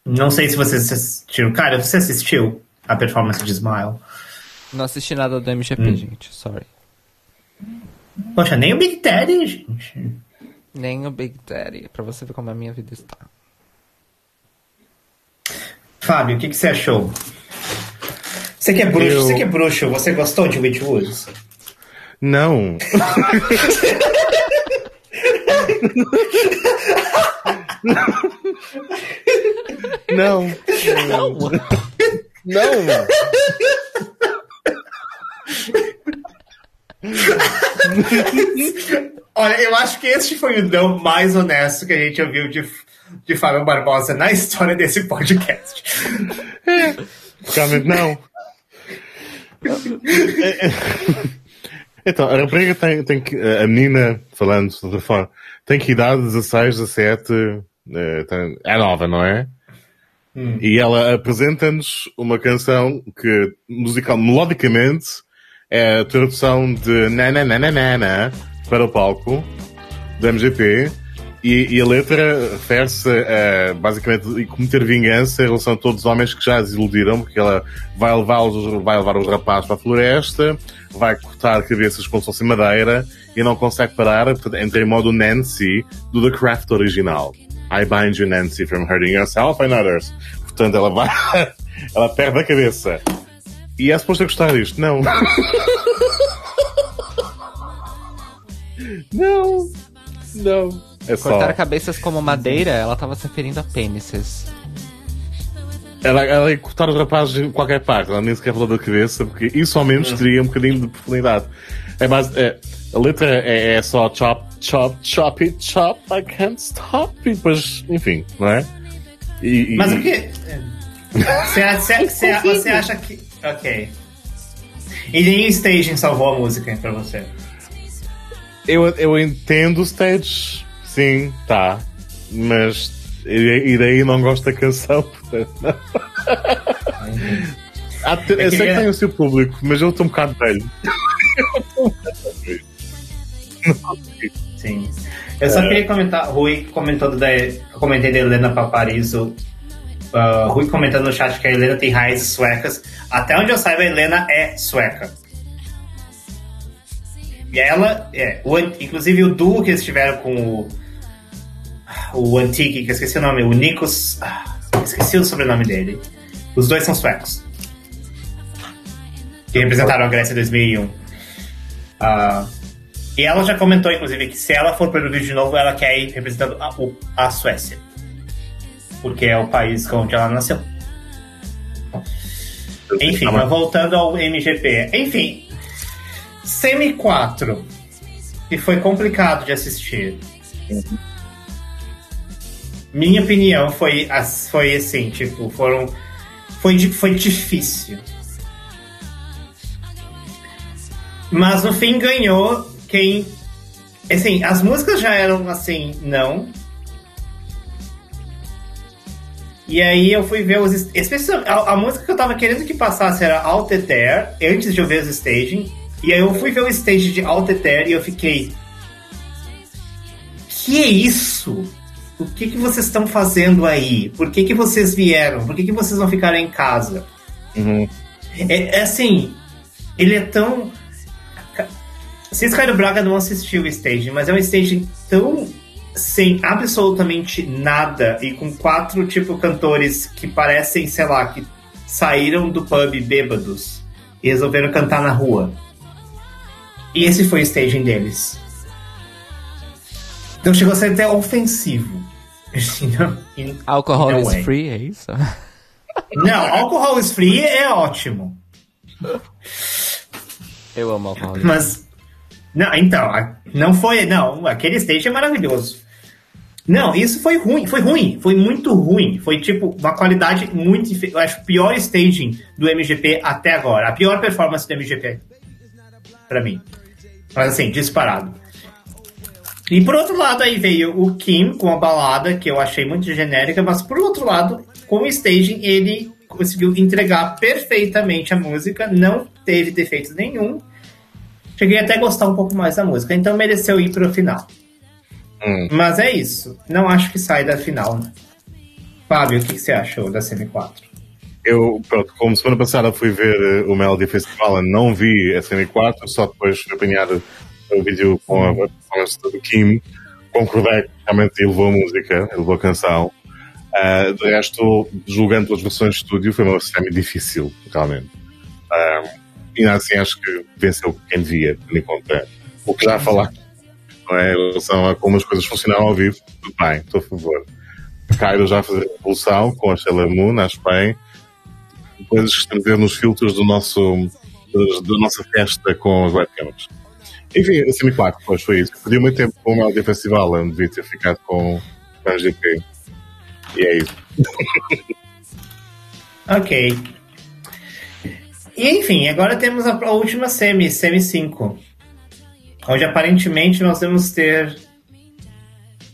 Não sei se vocês assistiram. Cara, você assistiu a performance de Smile? Não assisti nada do MGP, Hum. gente. Sorry. Poxa, nem o Big Daddy, gente. Nem o Big Daddy. Pra você ver como a minha vida está. Fábio, o que, que você achou? Você que é bruxo, Eu- você que é bruxo, você gostou de Witch Woods? Não. Não. Não! Não. Olha, eu acho que este foi o não mais honesto que a gente ouviu de, de Fábio Barbosa na história desse podcast. Realmente não. Então, a rapariga tem, tem que. A menina, falando de outra forma, tem que idade 16, 17. eh, É nova, não é? E ela apresenta-nos uma canção que, musical, melodicamente, é a tradução de Nananana para o palco da MGP. E, e a letra refere-se a, basicamente, cometer vingança em relação a todos os homens que já as iludiram, porque ela vai levar-os, vai levar os rapazes para a floresta, vai cortar cabeças com se madeira, e não consegue parar, portanto, entra em modo Nancy do The Craft original. I bind you, Nancy, from hurting yourself and others. Portanto, ela vai, ela perde a cabeça. E é suposto eu gostar disto? Não. não. Não. É só. Cortar cabeças como madeira, ela tava se referindo a pênises. Ela, ela ia cortar os rapazes em qualquer parte, ela nem sequer falou da cabeça, porque isso ao menos teria um bocadinho de profundidade. É mais, é, a letra é, é só chop, chop, chop it, chop, I can't stop. E depois, enfim, não é? E, e- Mas o que. Você, você, acha que. Ok. E nem o staging salvou a música pra você. eu, eu entendo o stage, sim, tá. Mas E, daí não gosto da canção, portanto. Há, eu sei que tem o seu público, mas eu estou um bocado velho. Sim. Eu só é. queria comentar, Rui comentou da. Eu comentei da Helena Paparizo. Uh, Rui comentando no chat que a Helena tem raízes suecas. Até onde eu saiba, a Helena é sueca. E ela, é, o, inclusive o duo que eles tiveram com o, o Antique, que eu esqueci o nome, o Nikos. Ah, esqueci o sobrenome dele. Os dois são suecos. Que representaram a Grécia em 2001. Uh, e ela já comentou, inclusive, que se ela for para o vídeo de novo, ela quer ir representando a, a Suécia. Porque é o país onde ela nasceu. Enfim, mas voltando ao MGP. Enfim, Semi 4, que foi complicado de assistir. Minha opinião foi, foi assim, tipo, foram. Foi, foi difícil. Mas no fim ganhou quem. Assim, as músicas já eram assim, não. E aí eu fui ver os. A, a, música que eu tava querendo que passasse era Alteter, antes de eu ver os staging. E aí eu fui ver o stage de Alteter e eu fiquei. Que é isso? O que, que vocês estão fazendo aí? Por que, que vocês vieram? Por que, que vocês não ficaram em casa? Uhum. É, é assim, ele é tão Ciscaio Braga não assistiu o staging, mas é um staging tão sem absolutamente nada e com quatro tipo cantores que parecem, sei lá, que saíram do pub bêbados e resolveram cantar na rua. E esse foi o staging deles. Então chegou a ser até ofensivo. Alcohol is free, é isso? Não, alcohol is free é ótimo. Eu amo alcohol. Mas não, então, não foi. Não, aquele stage é maravilhoso. Não, isso foi ruim, foi ruim, foi muito ruim. Foi tipo uma qualidade muito. Eu acho o pior staging do MGP até agora. A pior performance do MGP. para mim. Mas assim, disparado. E por outro lado, aí veio o Kim com a balada, que eu achei muito genérica, mas por outro lado, com o staging, ele conseguiu entregar perfeitamente a música, não teve defeitos nenhum Cheguei até a gostar um pouco mais da música, então mereceu ir pro final. Hum. Mas é isso. Não acho que sai da final. Né? Fábio, o que, que você achou da CM4? Eu, pronto, como semana passada fui ver uh, o Melody Festival não vi a CM4, só depois fui apanhar o vídeo com a performance do Kim. Concordei que realmente levou a música, levou a canção. Uh, de resto, julgando as versões de estúdio, foi uma semi difícil, realmente. Uh, e assim acho que venceu quem devia, tendo em conta o que já falar é? em relação a como as coisas funcionaram ao vivo. Tudo bem, estou a favor. Cairo já a fazer revolução com a Sheila Moon, acho bem. Coisas que a ver nos filtros do nosso, da nossa festa com as webcams. Enfim, a Semi 4, pois foi isso. Perdi muito tempo com o Melody Festival, onde devia ter ficado com o GP. E é isso. ok. E enfim, agora temos a, última semi, semi 5. Onde aparentemente nós vamos ter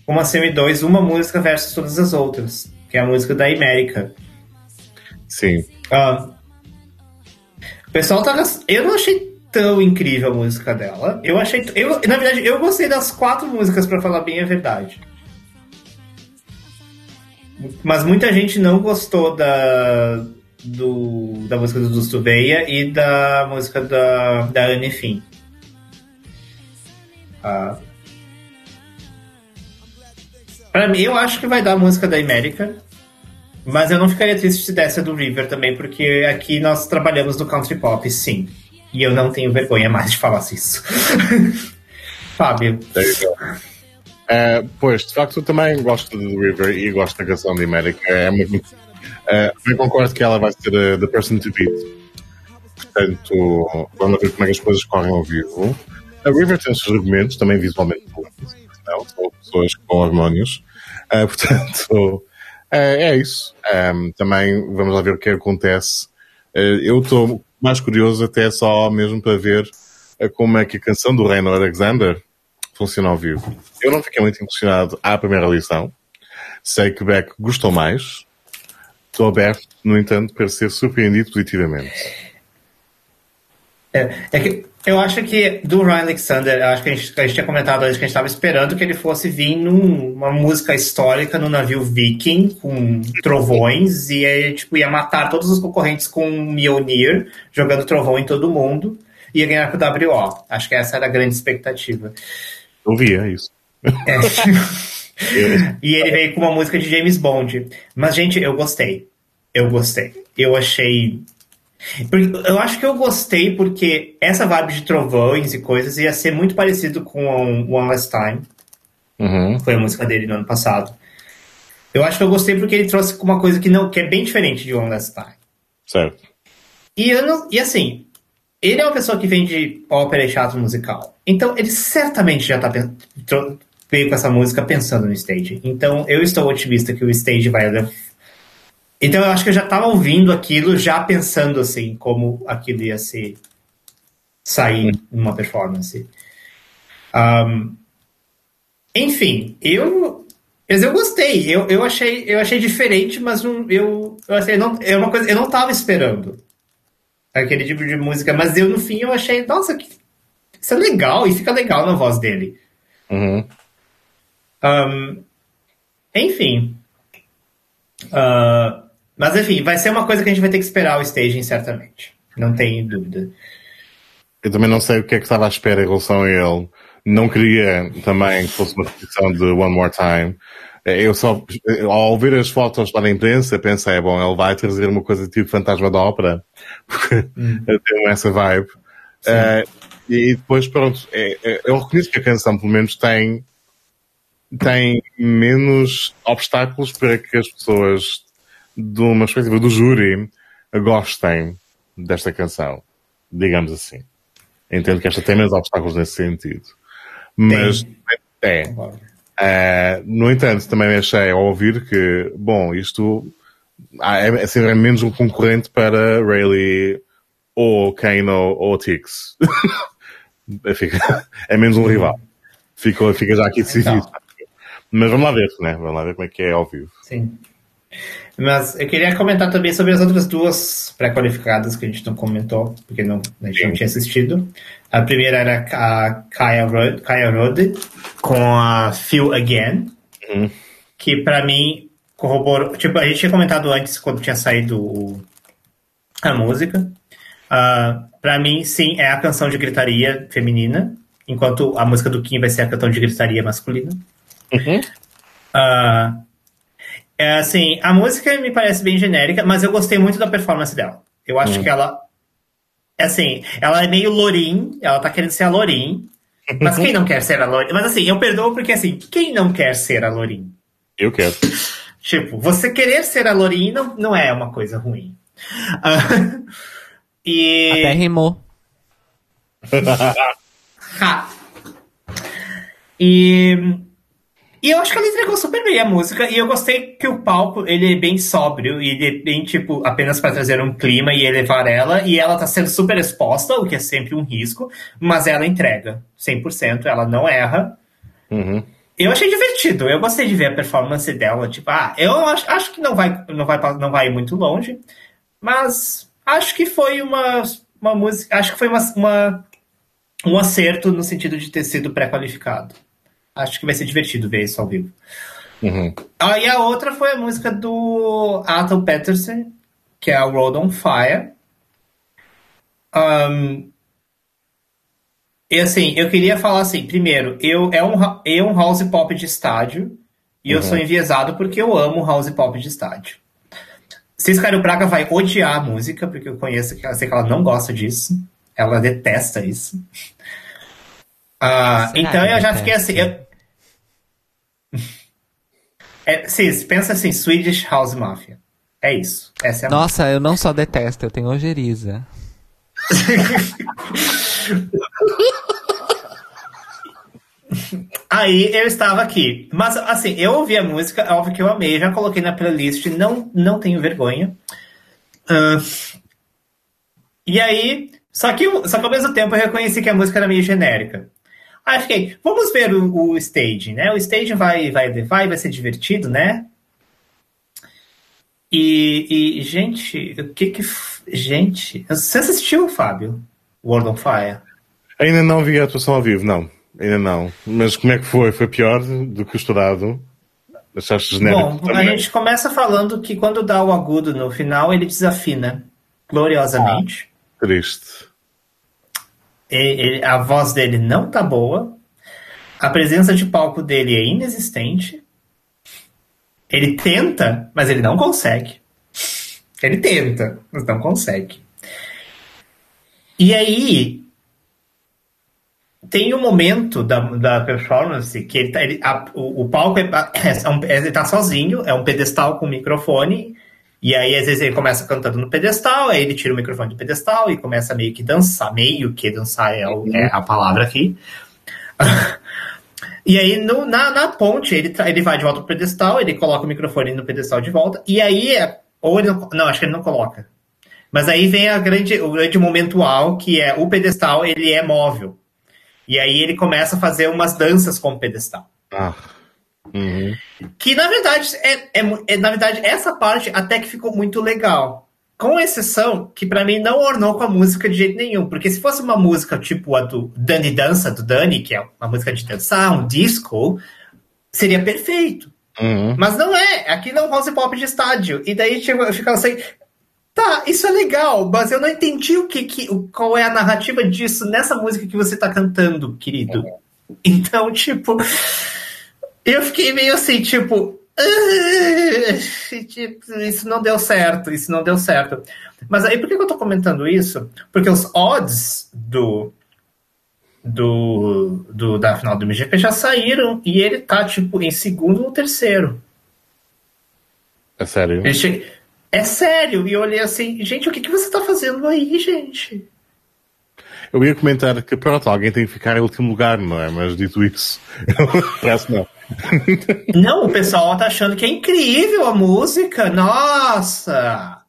uma semi 2, uma música versus todas as outras. Que é a música da América. Sim. Uh, o pessoal tá. Eu não achei tão incrível a música dela. Eu achei. Eu, na verdade, eu gostei das quatro músicas, para falar bem a verdade. Mas muita gente não gostou da, do, da música do Dusto Veia e da música da, da Anne Fim. Ah. Pra mim, eu acho que vai dar a música da América, mas eu não ficaria triste se desse a do River também, porque aqui nós trabalhamos no country pop, sim. E eu não tenho vergonha mais de falar isso. Fábio. Uh, pois, de facto, eu também gosto do River e gosto da canção de América. É muito Uh, eu concordo que ela vai ser a, the person to beat. Portanto, vamos ver como é que as coisas correm ao vivo. A River tem os seus argumentos, também visualmente não, são pessoas com hormônios. Uh, portanto, uh, é isso. Um, também vamos lá ver o que acontece. Uh, eu estou mais curioso até só mesmo para ver como é que a canção do Reino Alexander funciona ao vivo. Eu não fiquei muito impressionado à primeira lição. Sei que Beck gostou mais. Estou aberto, no entanto, para ser surpreendido positivamente. É, é que eu acho que do Ryan Alexander, acho que a gente, a gente tinha comentado antes que a gente estava esperando que ele fosse vir numa música histórica no navio viking, com trovões, e aí, tipo, ia matar todos os concorrentes com Mjolnir, jogando trovão em todo mundo, e ia ganhar com o WO. Acho que essa era a grande expectativa. Eu via isso. É. e ele veio com uma música de James Bond. Mas, gente, eu gostei. Eu gostei. Eu achei eu acho que eu gostei porque essa vibe de trovões e coisas ia ser muito parecido com One Last Time. Uhum. Foi a música dele no ano passado. Eu acho que eu gostei porque ele trouxe uma coisa que não que é bem diferente de One Last Time. Certo. E, eu não, e assim, ele é uma pessoa que vem de ópera e teatro musical. Então ele certamente já tá veio com essa música pensando no stage. Então eu estou otimista que o stage vai então eu acho que eu já estava ouvindo aquilo, já pensando assim, como aquilo ia se sair numa performance. Um, enfim, eu mas eu gostei, eu, eu, achei, eu achei diferente, mas não, eu, eu achei, não, é uma coisa, eu não estava esperando aquele tipo de música, mas eu no fim eu achei, nossa, que, isso é legal e fica legal na voz dele. Uhum. Um, enfim. Uh, mas enfim, vai ser uma coisa que a gente vai ter que esperar o staging, certamente. Não tem dúvida. Eu também não sei o que é que estava à espera em relação a ele. Não queria também que fosse uma repetição de One More Time. Eu só, ao ver as fotos para a imprensa, pensei, bom, ele vai trazer uma coisa tipo Fantasma da Ópera. Porque hum. tem essa vibe. Uh, e depois, pronto, é, é, eu reconheço que a canção, pelo menos, tem, tem menos obstáculos para que as pessoas de uma espécie do júri gostem desta canção, digamos assim. Entendo que esta tem menos obstáculos nesse sentido. Mas tem. é. Uh, no entanto, também achei ao ouvir que, bom, isto é, é, é menos um concorrente para Rayleigh ou Kano ou Tix. é menos um rival. Fica, fica já aqui decidido. Então. Mas vamos lá ver, né? Vamos lá ver como é que é ao vivo. Sim. Mas eu queria comentar também sobre as outras duas pré-qualificadas que a gente não comentou, porque não, a gente não tinha assistido. A primeira era a Kaya Rode, Kaya com a Feel Again, uhum. que para mim corroborou. Tipo, a gente tinha comentado antes quando tinha saído a música. Uh, para mim, sim, é a canção de gritaria feminina, enquanto a música do Kim vai ser a canção de gritaria masculina. Uhum. Uh, é assim, a música me parece bem genérica, mas eu gostei muito da performance dela. Eu acho hum. que ela. É assim, ela é meio Lorin, ela tá querendo ser a Lorin. Mas quem não quer ser a Lorin? Mas assim, eu perdoo porque assim, quem não quer ser a Lorin? Eu quero. tipo, você querer ser a Lorin não, não é uma coisa ruim. Uh, e. Até rimou. e e eu acho que ela entregou super bem a música, e eu gostei que o palco, ele é bem sóbrio, e ele é bem, tipo, apenas para trazer um clima e elevar ela, e ela tá sendo super exposta, o que é sempre um risco, mas ela entrega 100%, ela não erra. Uhum. Eu achei divertido, eu gostei de ver a performance dela, tipo, ah, eu acho, acho que não vai, não, vai, não vai muito longe, mas acho que foi uma, uma música, acho que foi uma, uma um acerto no sentido de ter sido pré-qualificado acho que vai ser divertido ver isso ao vivo. Uhum. Ah, e a outra foi a música do Atom Peterson, que é a Road on Fire. Um, e assim, eu queria falar assim, primeiro, eu é um, é um house pop de estádio, e uhum. eu sou enviesado porque eu amo house pop de estádio. Ciscario Braga vai odiar a música, porque eu conheço que ela sei que ela não gosta disso. Ela detesta isso. Ah, então eu já fiquei assim. Eu... É, Cis, pensa assim, Swedish House Mafia. É isso. Essa é a Nossa, eu não só detesto, eu tenho ojeriza. Aí eu estava aqui. Mas assim, eu ouvi a música, é óbvio que eu amei, já coloquei na playlist, não, não tenho vergonha. Uh, e aí, só que, só que ao mesmo tempo eu reconheci que a música era meio genérica. Aí eu fiquei, vamos ver o, o staging, né? O staging vai, vai vai vai ser divertido, né? E, e, gente, o que que. Gente, você assistiu, Fábio? World on Fire? Ainda não vi a atuação ao vivo, não. Ainda não. Mas como é que foi? Foi pior do que o estourado? Achaste genérico? Bom, também? a gente começa falando que quando dá o agudo no final, ele desafina gloriosamente. Ah, triste. Ele, a voz dele não tá boa. A presença de palco dele é inexistente. Ele tenta, mas ele não consegue. Ele tenta, mas não consegue. E aí, tem um momento da, da performance que ele tá, ele, a, o, o, palco é, é, um, ele tá sozinho, é um pedestal com microfone, e aí às vezes ele começa cantando no pedestal, aí ele tira o microfone do pedestal e começa meio que dançar, meio que dançar é, o, é a palavra aqui. e aí no, na, na ponte ele, ele vai de volta pro pedestal, ele coloca o microfone no pedestal de volta, e aí, é, ou ele não, não, acho que ele não coloca. Mas aí vem a grande, o grande momentual, que é o pedestal, ele é móvel. E aí ele começa a fazer umas danças com o pedestal. Ah. Uhum. Que na verdade é, é, é, na verdade essa parte até que ficou muito legal. Com exceção que para mim não ornou com a música de jeito nenhum, porque se fosse uma música tipo a do Dani Dança do Dani, que é uma música de dançar, um disco, seria perfeito. Uhum. Mas não é, aqui não é um house pop de estádio. E daí tipo, eu ficava assim, Tá, isso é legal, mas eu não entendi o que, que qual é a narrativa disso nessa música que você tá cantando, querido. Então, tipo, eu fiquei meio assim, tipo, tipo, isso não deu certo, isso não deu certo. Mas aí por que eu tô comentando isso? Porque os odds do do, do da final do MGP já saíram e ele tá tipo em segundo ou terceiro. É sério? Che é sério. E eu olhei assim, gente, o que, que você tá fazendo aí, gente? Eu ia comentar que, pronto, alguém tem que ficar em último lugar, não é? Mas dito isso, parece não. não, o pessoal tá achando que é incrível a música. Nossa!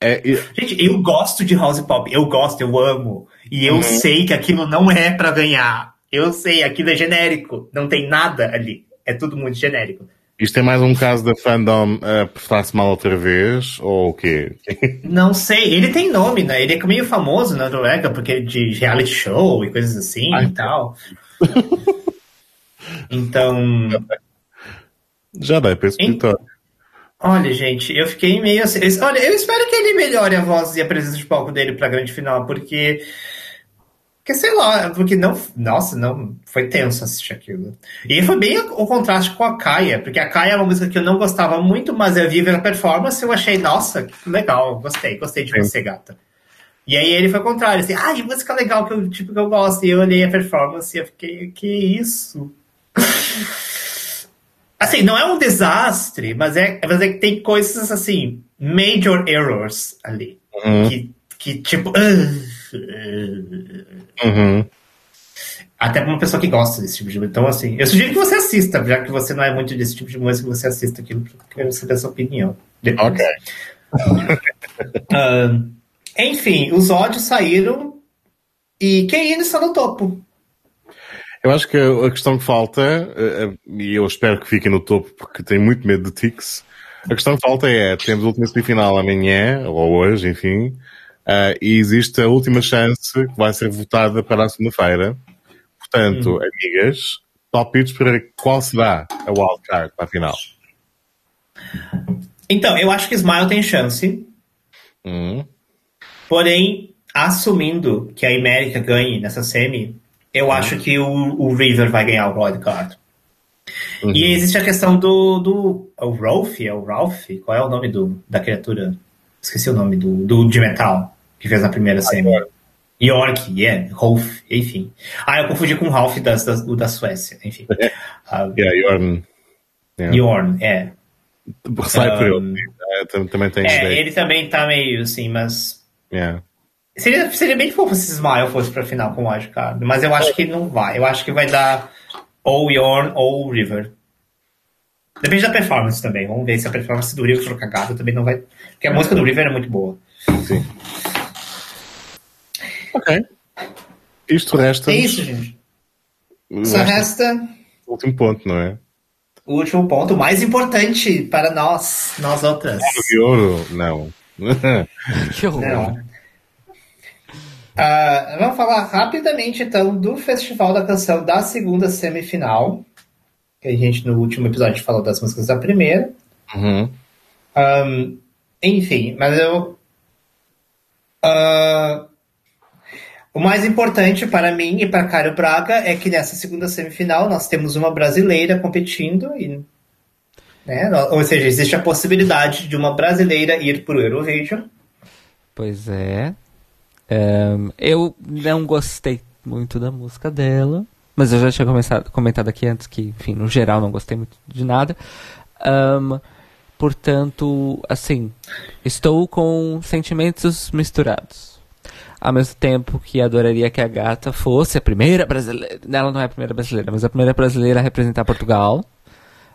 É, eu... Gente, eu gosto de house pop. Eu gosto, eu amo. E eu uhum. sei que aquilo não é para ganhar. Eu sei, aquilo é genérico. Não tem nada ali. É tudo muito genérico. Isto é mais um caso da fandom uh, portar-se mal outra vez, ou o quê? Não sei, ele tem nome, né? Ele é meio famoso na Noruega, porque é de reality show e coisas assim Ai, e tal. então. Já dá para esse escritório. Olha, gente, eu fiquei meio assim. Olha, eu espero que ele melhore a voz e a presença de palco dele pra grande final, porque porque, sei lá, porque não. Nossa, não. Foi tenso assistir aquilo. E foi bem o, contraste com a Kaia, porque a Kaia é uma música que eu não gostava muito, mas eu vi a performance eu achei, nossa, que legal, gostei, gostei de Sim. você, gata. E aí ele foi o contrário, assim, ah, música legal que eu, tipo, que eu gosto. E eu olhei a performance e eu fiquei, que isso? assim, não é um desastre, mas é, mas é que tem coisas assim, major errors ali. Uhum. Que, que, tipo. Uh, Uhum. Até pra uma pessoa que gosta desse tipo de música. Então, assim, eu sugiro que você assista, já que você não é muito desse tipo de música, você assista aquilo, porque eu quero saber a sua opinião. Depois. Ok. uh, enfim, os ódios saíram e quem ainda está no topo. Eu acho que a questão que falta, eh, eh, e eu espero que fique no topo porque tenho muito medo de tics, a questão que falta é, temos a última semifinal amanhã, ou hoje, enfim, Uh, e existe a última chance que vai ser votada para a segunda-feira. Portanto, hum. amigas, palpites para qual será a wildcard para a final? Então, eu acho que Smile tem chance. Hum. Porém, assumindo que a América ganhe nessa semi, eu hum. acho que o, o, River vai ganhar o wildcard. Uhum. E existe a questão do, do o Rolf, é o Ralph? Qual é o nome do, da criatura? Esqueci o nome do, do de metal que fez na primeira semi. York, yeah, Rolf, enfim. Ah, eu confundi com o Ralph das, do da Suécia, enfim. Uh, yeah, Jorn. Yeah. Jorn, é. Sai um, por ele. É, também tem É, ele também tá meio assim, mas. Yeah. Seria, seria bem fofo se Smile fosse pra final com o Wildcard, mas eu acho que não vai. Eu acho que vai dar ou Yorn ou River. Depende da performance também. Vamos ver se a performance do River for cagada também não vai. Porque a música do River é muito boa. Sim. Ok. Isto resta. É isso, gente. Só resta. O último ponto, não é? O último ponto, o mais importante para nós, nós outras. De ouro, não. que horror. Não. Uh, vamos falar rapidamente então do Festival da Canção da segunda semifinal. Que a gente no último episódio falou das músicas da primeira. Uhum. Um, enfim, mas eu. Uh, o mais importante para mim e para Caio Braga é que nessa segunda semifinal nós temos uma brasileira competindo e né? Ou seja, existe a possibilidade de uma brasileira ir para o Eurovision. Pois é. Um, eu não gostei muito da música dela, mas eu já tinha começado, comentado aqui antes que, enfim, no geral não gostei muito de nada. Um, portanto, assim, estou com sentimentos misturados ao mesmo tempo que adoraria que a gata fosse a primeira brasileira. Ela não é a primeira brasileira, mas a primeira brasileira a representar Portugal.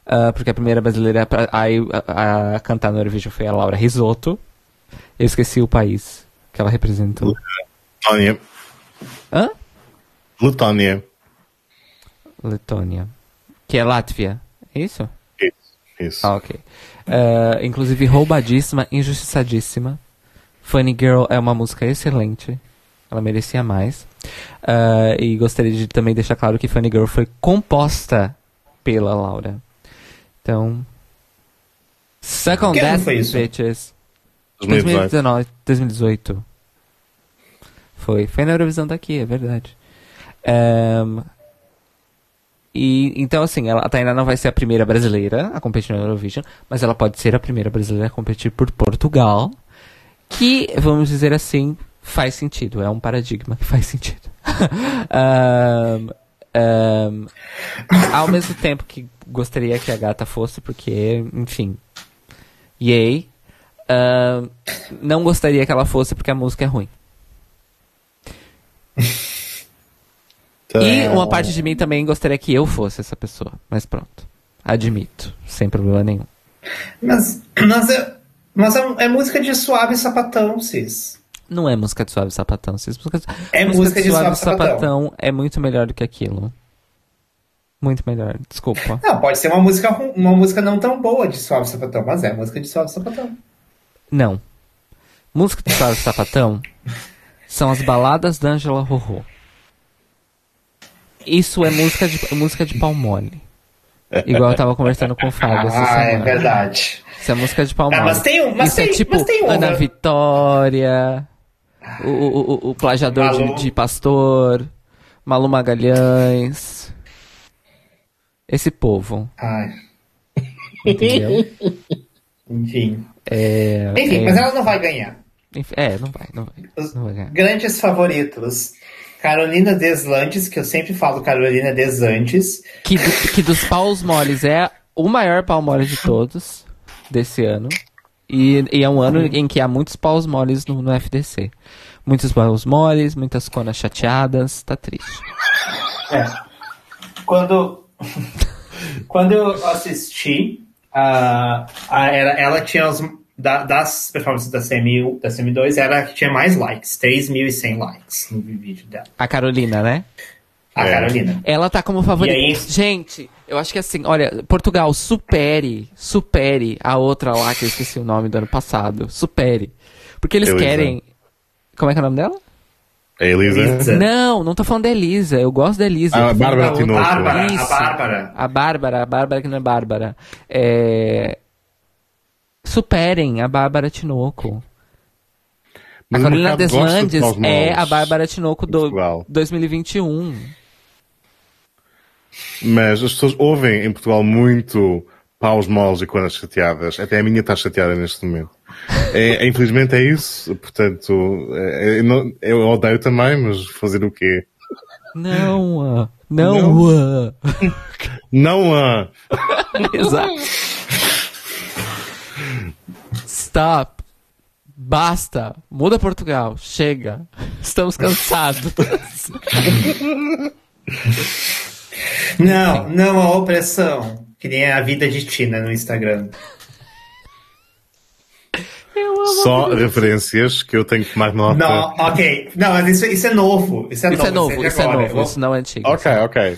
Uh, porque a primeira brasileira a, a, a, cantar no Eurovision foi a Laura Risotto. Eu esqueci o país que ela representou. Letônia. Hã? Letônia. Letônia. Que é Látvia. É isso? Isso. isso. Ah, ok. Uh, inclusive roubadíssima, injustiçadíssima. Funny Girl é uma música excelente. Ela merecia mais. Uh, e gostaria de também deixar claro que Funny Girl foi composta pela Laura. Então. Suck on that, bitches. 2019, 2018. Foi. Foi na Eurovisão daqui, é verdade. Um, e então assim, ela ainda não vai ser a primeira brasileira a competir no Eurovision, mas ela pode ser a primeira brasileira a competir por Portugal que, vamos dizer assim, faz sentido. É um paradigma que faz sentido. um, um, ao mesmo tempo que gostaria que a gata fosse, porque, enfim, yay. Um, não gostaria que ela fosse porque a música é ruim. E uma parte de mim também gostaria que eu fosse essa pessoa. Mas pronto. Admito. Sem problema nenhum. Mas, mas eu, mas é, é, música de suave sapatão, Cis. Não é música de suave sapatão, Cis. Música, é música, música de, de suave, suave sapatão. sapatão. É muito melhor do que aquilo. Muito melhor, desculpa. Não, pode ser uma música, uma música não tão boa de suave sapatão, mas é música de suave sapatão. Não. Música de suave sapatão são as baladas da Angela Rorô. Isso é música de, música de palmole. Igual eu tava conversando com o Fábio essa ah, é verdade. Isso é música de palmole. Ah, mas tem um, mas Isso tem, é tipo tem Ana né? Vitória, o, o, o, o plajador de, de, Pastor, Malu Magalhães. Esse povo. Ai. Entendeu? Enfim. É, Enfim, é... mas ela não vai ganhar. É, não vai, não vai. Os não vai ganhar. grandes favoritos. Carolina Deslantes, que eu sempre falo Carolina Desantes. Que, do, que dos paus moles é o maior pau mole de todos desse ano. E, e, é um ano em que há muitos paus moles no, no FDC. Muitos paus moles, muitas conas chateadas, tá triste. É. Quando, quando eu assisti, uh, a, ela, ela tinha os, da, das performances da CM, da CM2, era a que tinha mais likes, 3.100 likes no vídeo dela. A Carolina, né? A é. Carolina. Ela tá como favorita. Aí... Gente, eu acho que assim, olha, Portugal, supere, supere a outra lá que eu esqueci o nome do ano passado. Supere. Porque eles Elisa. querem. Como é que é o nome dela? É Elisa? Não, não tô falando da Elisa. Eu gosto da Elisa. Ah, a Bárbara Tinoco. Bárbara, a Bárbara. A Bárbara, a Bárbara que não é Bárbara. É... Superem a Bárbara Tinoco. A Carolina Deslandes é a Bárbara Tinoco do 2021. Mas as pessoas ouvem em Portugal muito paus moles e coisas chateadas. Até a minha está chateada neste momento. É, infelizmente é isso. Portanto, é, é não, eu odeio também, mas fazer o quê? Não, não, não, não, Exato. Stop. Basta. Muda Portugal. Chega. Estamos cansados. Não, não a opressão. Que nem a vida de Tina no Instagram. Só referências que eu tenho que tomar nota. Não, ok. Não, mas isso, isso é novo. Isso é Isso novo. é novo, isso é agora. novo, isso não é antigo. Ok, ok.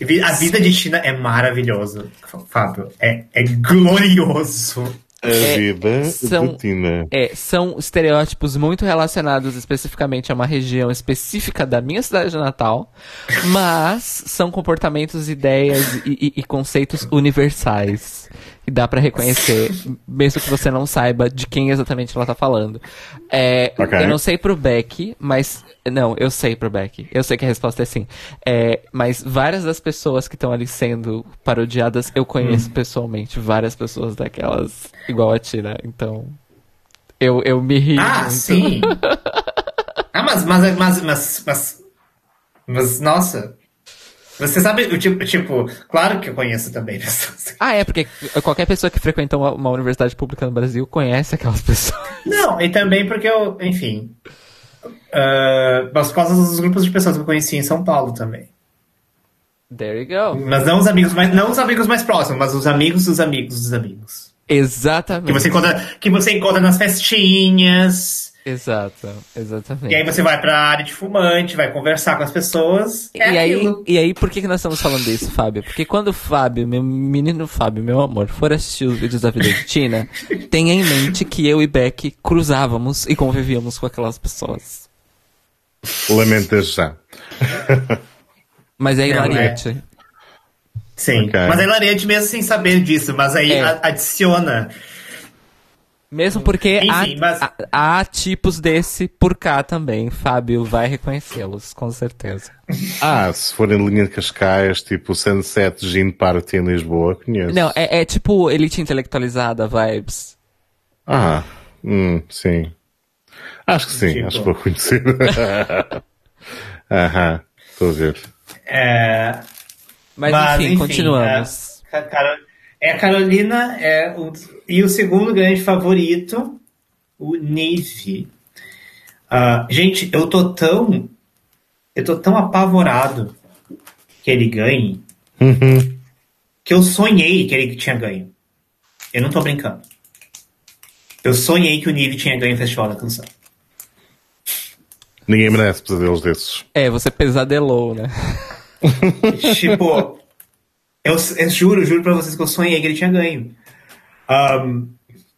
Vi- A vida de China é maravilhoso, Fábio. É, é glorioso. A vida são- de Tina. É, são estereótipos muito relacionados especificamente a uma região específica da minha cidade natal, mas são comportamentos, ideias e, e- e conceitos universais que dá pra reconhecer, mesmo que você não saiba de quem exatamente ela tá falando. É, Ok. Eu não sei pro Beck, mas não, eu sei pro Beck. Eu sei que a resposta é sim. É, mas várias das pessoas que estão ali sendo parodiadas eu conheço Hum. pessoalmente, várias pessoas daquelas igual a Tina. Então, eu, eu me ri Ah, muito. sim. ah, mas, mas, mas, mas, mas, mas, nossa. Você sabe, o tipo, tipo, claro que eu conheço também pessoas. Ah, é, porque qualquer pessoa que frequenta uma, universidade pública no Brasil conhece aquelas pessoas. Não, e também porque eu, enfim. mas por causa dos grupos de pessoas que eu conheci em São Paulo também. There you go. Mas não os amigos mais, não os amigos mais próximos, mas os amigos dos amigos dos amigos. Que Exatamente. você encontra, que você encontra nas festinhas. Exato, exatamente. E aí você vai pra área de fumante, vai conversar com as pessoas. É e, aí, e aí, por que, que nós estamos falando disso, Fábio? Porque quando o Fábio, meu menino Fábio, meu amor, for assistir os vídeos da vida de Tina, tenha em mente que eu e Beck cruzávamos e convivíamos com aquelas pessoas. Lamento já. Mas é Não, hilariante. Sim. Ok. Mas é hilariante mesmo sem saber disso, mas aí É. adiciona. Mesmo porque Enfim, há, mas- há, há tipos desse por cá também. Fábio vai reconhecê-los, com certeza. Ah, se for em linha de Cascais, tipo Sunset Gin Party em Lisboa, conheço. Não, é, é tipo elite intelectualizada vibes. Ah, hum, sim. Acho que sim, Tipo. acho que vou conhecer. Aham, estou a ver. É, Mas, Mas, enfim, enfim, continuamos. É, a Caro- é a Carolina é o, e o segundo grande favorito, o Nive. Ah, gente, eu tô tão. Eu tô tão apavorado que ele ganhe que eu sonhei que ele tinha ganho. Eu não tô brincando. Eu sonhei que o Nive tinha ganho o Festival da Canção. Ninguém merece pesadelos desses. É, você pesadelou, né? tipo, eu, eu juro, juro pra vocês que eu sonhei que ele tinha ganho. Ahn,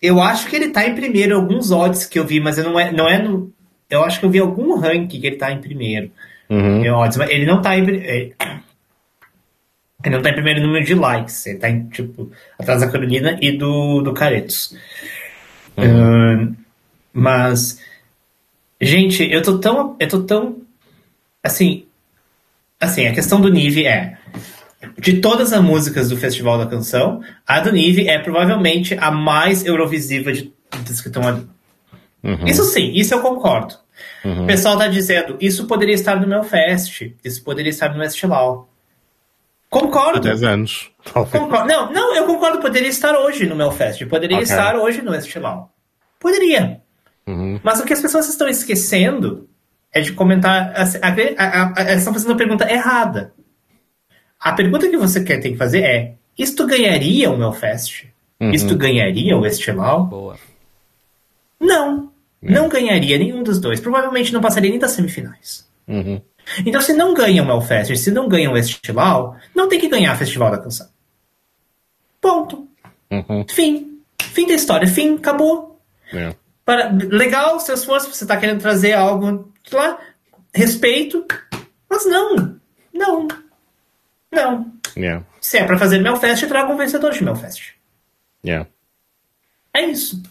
eu acho que ele tá em primeiro, alguns odds que eu vi, mas eu não é, não é no. Eu acho que eu vi algum ranking que ele tá em primeiro. Uhum. Em odds, mas ele não tá em. Ele, ele não tá em primeiro número de likes. Ele tá em, tipo, atrás da Carolina e do, do Caretos. Ahn, mas. Gente, eu tô tão. Eu tô tão. Assim. Assim, a questão do Nive é. De todas as músicas do Festival da Canção, a do Nive é provavelmente a mais eurovisiva de, das que estão ali. Isso sim, isso eu concordo. O pessoal tá dizendo, isso poderia estar no meu fest, isso poderia estar no Estival. Há Concordo. 10 anos. Concordo. Não, não, eu concordo, poderia estar hoje no Melfest, poderia Ok. estar hoje no Estival. Poderia. Uhum. Mas o que as pessoas estão esquecendo é de comentar. assim, Elas estão fazendo a pergunta errada. A pergunta que você quer tem que fazer é: isto ganharia o Melfest? Isto ganharia o Estival? Boa. Não. Não ganharia nenhum dos dois. Provavelmente não passaria nem das semifinais. Uhum. Então, se não ganha o Melfest, se não ganha o Estival, não tem que ganhar o Festival da Canção. Ponto. Uhum. Fim. Fim da história. Fim. Acabou. É. Para, legal o seu esforço, você está querendo trazer algo lá. Respeito. Mas não. Não. Não. Yeah. Se é para fazer Melfest, traga um vencedor de Melfest. Yeah. É isso.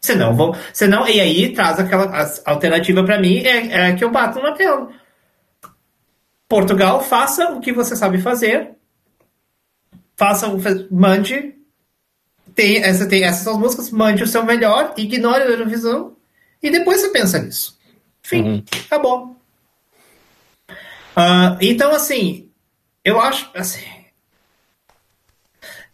Senão, vou, senão e aí traz aquela alternativa para mim, é, é que eu bato na tela. Portugal, faça o que você sabe fazer. Faça o. Mande. Tem, essa, tem essas músicas, mande o seu melhor, ignore a Eurovisão. E depois você pensa nisso. Fim. Acabou. Ah, então, assim, eu acho. Assim,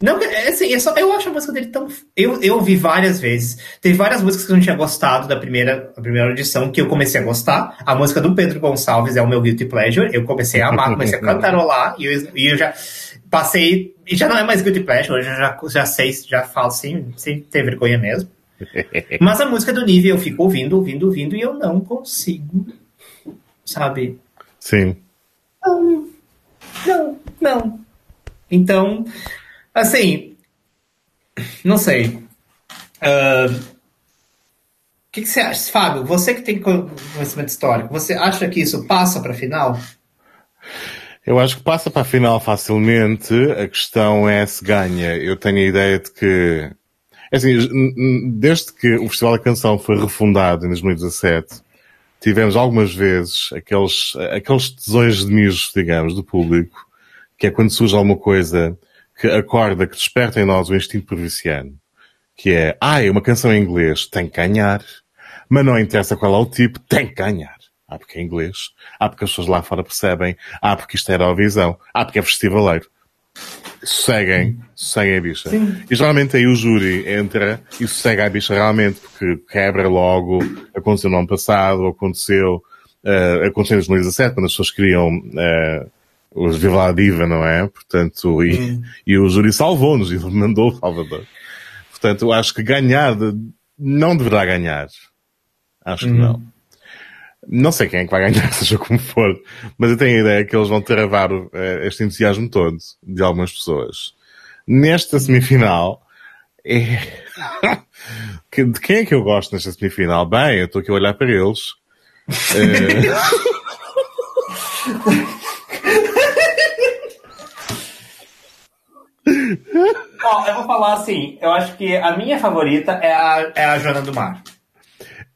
não, é assim, é só, eu acho a música dele tão. Eu, eu ouvi várias vezes. Teve várias músicas que eu não tinha gostado da primeira, da primeira audição, que eu comecei a gostar. A música do Pedro Gonçalves é o meu Guilty Pleasure. Eu comecei a amar, comecei a cantarolar. E eu, e eu já passei. E já não é mais Guilty Pleasure, hoje eu já, já sei, já falo sem, sem ter vergonha mesmo. Mas a música do Nive eu fico ouvindo, ouvindo, ouvindo e eu não consigo, sabe? Sim. Não, não, não. Então, assim, não sei. Uh, o que, que, você acha, Fábio? Você que tem conhecimento histórico, você acha que isso passa para a final? Eu acho que passa para a final facilmente. A questão é se ganha. Eu tenho a ideia de que, é assim, desde que o Festival da Canção foi refundado em 2017, tivemos algumas vezes aqueles, aqueles tesões de mijo, digamos, do público, que é quando surge alguma coisa que acorda, que desperta em nós o instinto provinciano, que é, ah, é uma canção em inglês, tem que ganhar. Mas não interessa qual é o tipo, tem que ganhar. Ah, porque é inglês. Ah, porque as pessoas lá fora percebem. Ah, porque isto é Eurovisão. Ah, porque é festivaleiro. Seguem, seguem a bicha. Sim. E geralmente aí o júri entra e segue a bicha realmente, porque quebra logo. Aconteceu no ano passado, aconteceu, uh, aconteceu em 2017, quando as pessoas queriam, uh, os Viva a Diva, não é? Portanto, e, e o júri salvou-nos e mandou o Salvador. Portanto, eu acho que ganhar, não deverá ganhar. Acho que uhum. não. Não sei quem é que vai ganhar, seja como for, mas eu tenho a ideia que eles vão travar uh, este entusiasmo todo de algumas pessoas. Nesta semifinal, é... de quem é que eu gosto nesta semifinal? Bem, eu estou aqui a olhar para eles. Uh... Ó, eu vou falar assim, eu acho que a minha favorita é a, é a Joana do Mar.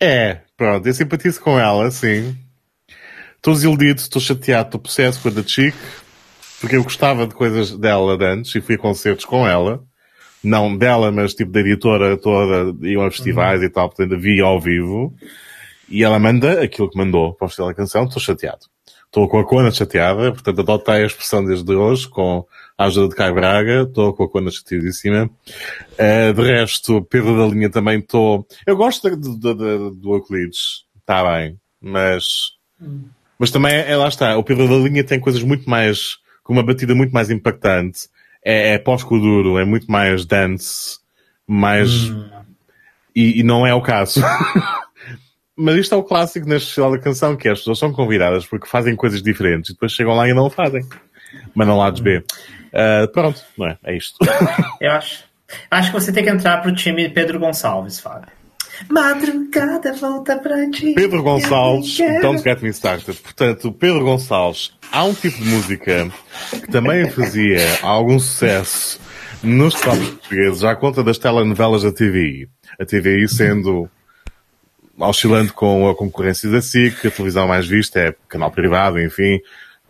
É, pronto, eu simpatizo com ela, sim. Estou desiludido, estou chateado, estou possesso com a da Chic, porque eu gostava de coisas dela de antes e fui a concertos com ela. Não dela, mas tipo da editora toda, iam a festivais uhum. e tal, portanto vi ao vivo. E ela manda aquilo que mandou para o Festival da Canção, estou chateado. Estou com a cona chateada, portanto adotei a expressão desde hoje com a ajuda de Caio Braga, estou com a cona chateadíssima. Uh, de resto, Pedro da Linha também estou... Eu gosto do, do, do, Euclides, está bem, mas... Mas também, é, lá está, o Pedro da Linha tem coisas muito mais... com uma batida muito mais impactante. É, é pós-coduro, é muito mais dance, mais... Hum. E, e não é o caso. Mas isto é o clássico neste festival da canção, que é, as pessoas são convidadas porque fazem coisas diferentes e depois chegam lá e não o fazem. Não lados B. Uh, pronto, não é? É isto. Eu acho. Acho que você tem que entrar pro time Pedro Gonçalves, Fábio. Madrugada volta pra ti. Pedro Gonçalves, Don't Get Me Started. Portanto, Pedro Gonçalves, há um tipo de música que também fazia algum sucesso nos tops portugueses à conta das telenovelas da TV. A TVI sendo oscilando com a concorrência da SIC, a televisão mais vista é canal privado, enfim,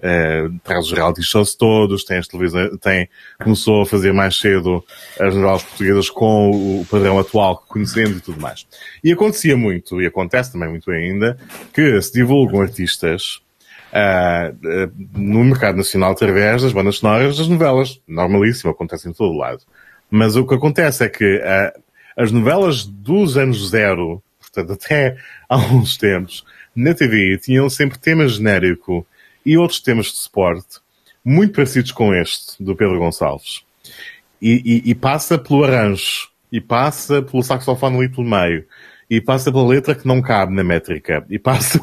é, traz os reality shows todos, tem as televisões, tem, começou a fazer mais cedo as novelas portuguesas com o padrão atual que conhecemos e tudo mais. E acontecia muito, e acontece também muito ainda, que se divulgam artistas uh, uh, no mercado nacional através das bandas sonoras das novelas. Normalíssimo, acontece em todo lado. Mas o que acontece é que uh, as novelas dos anos zero portanto, até há uns tempos, na TV tinham sempre tema genérico e outros temas de suporte muito parecidos com este, do Pedro Gonçalves. E, e, e passa pelo arranjo, e passa pelo saxofone ali pelo meio, e passa pela letra que não cabe na métrica, e passa...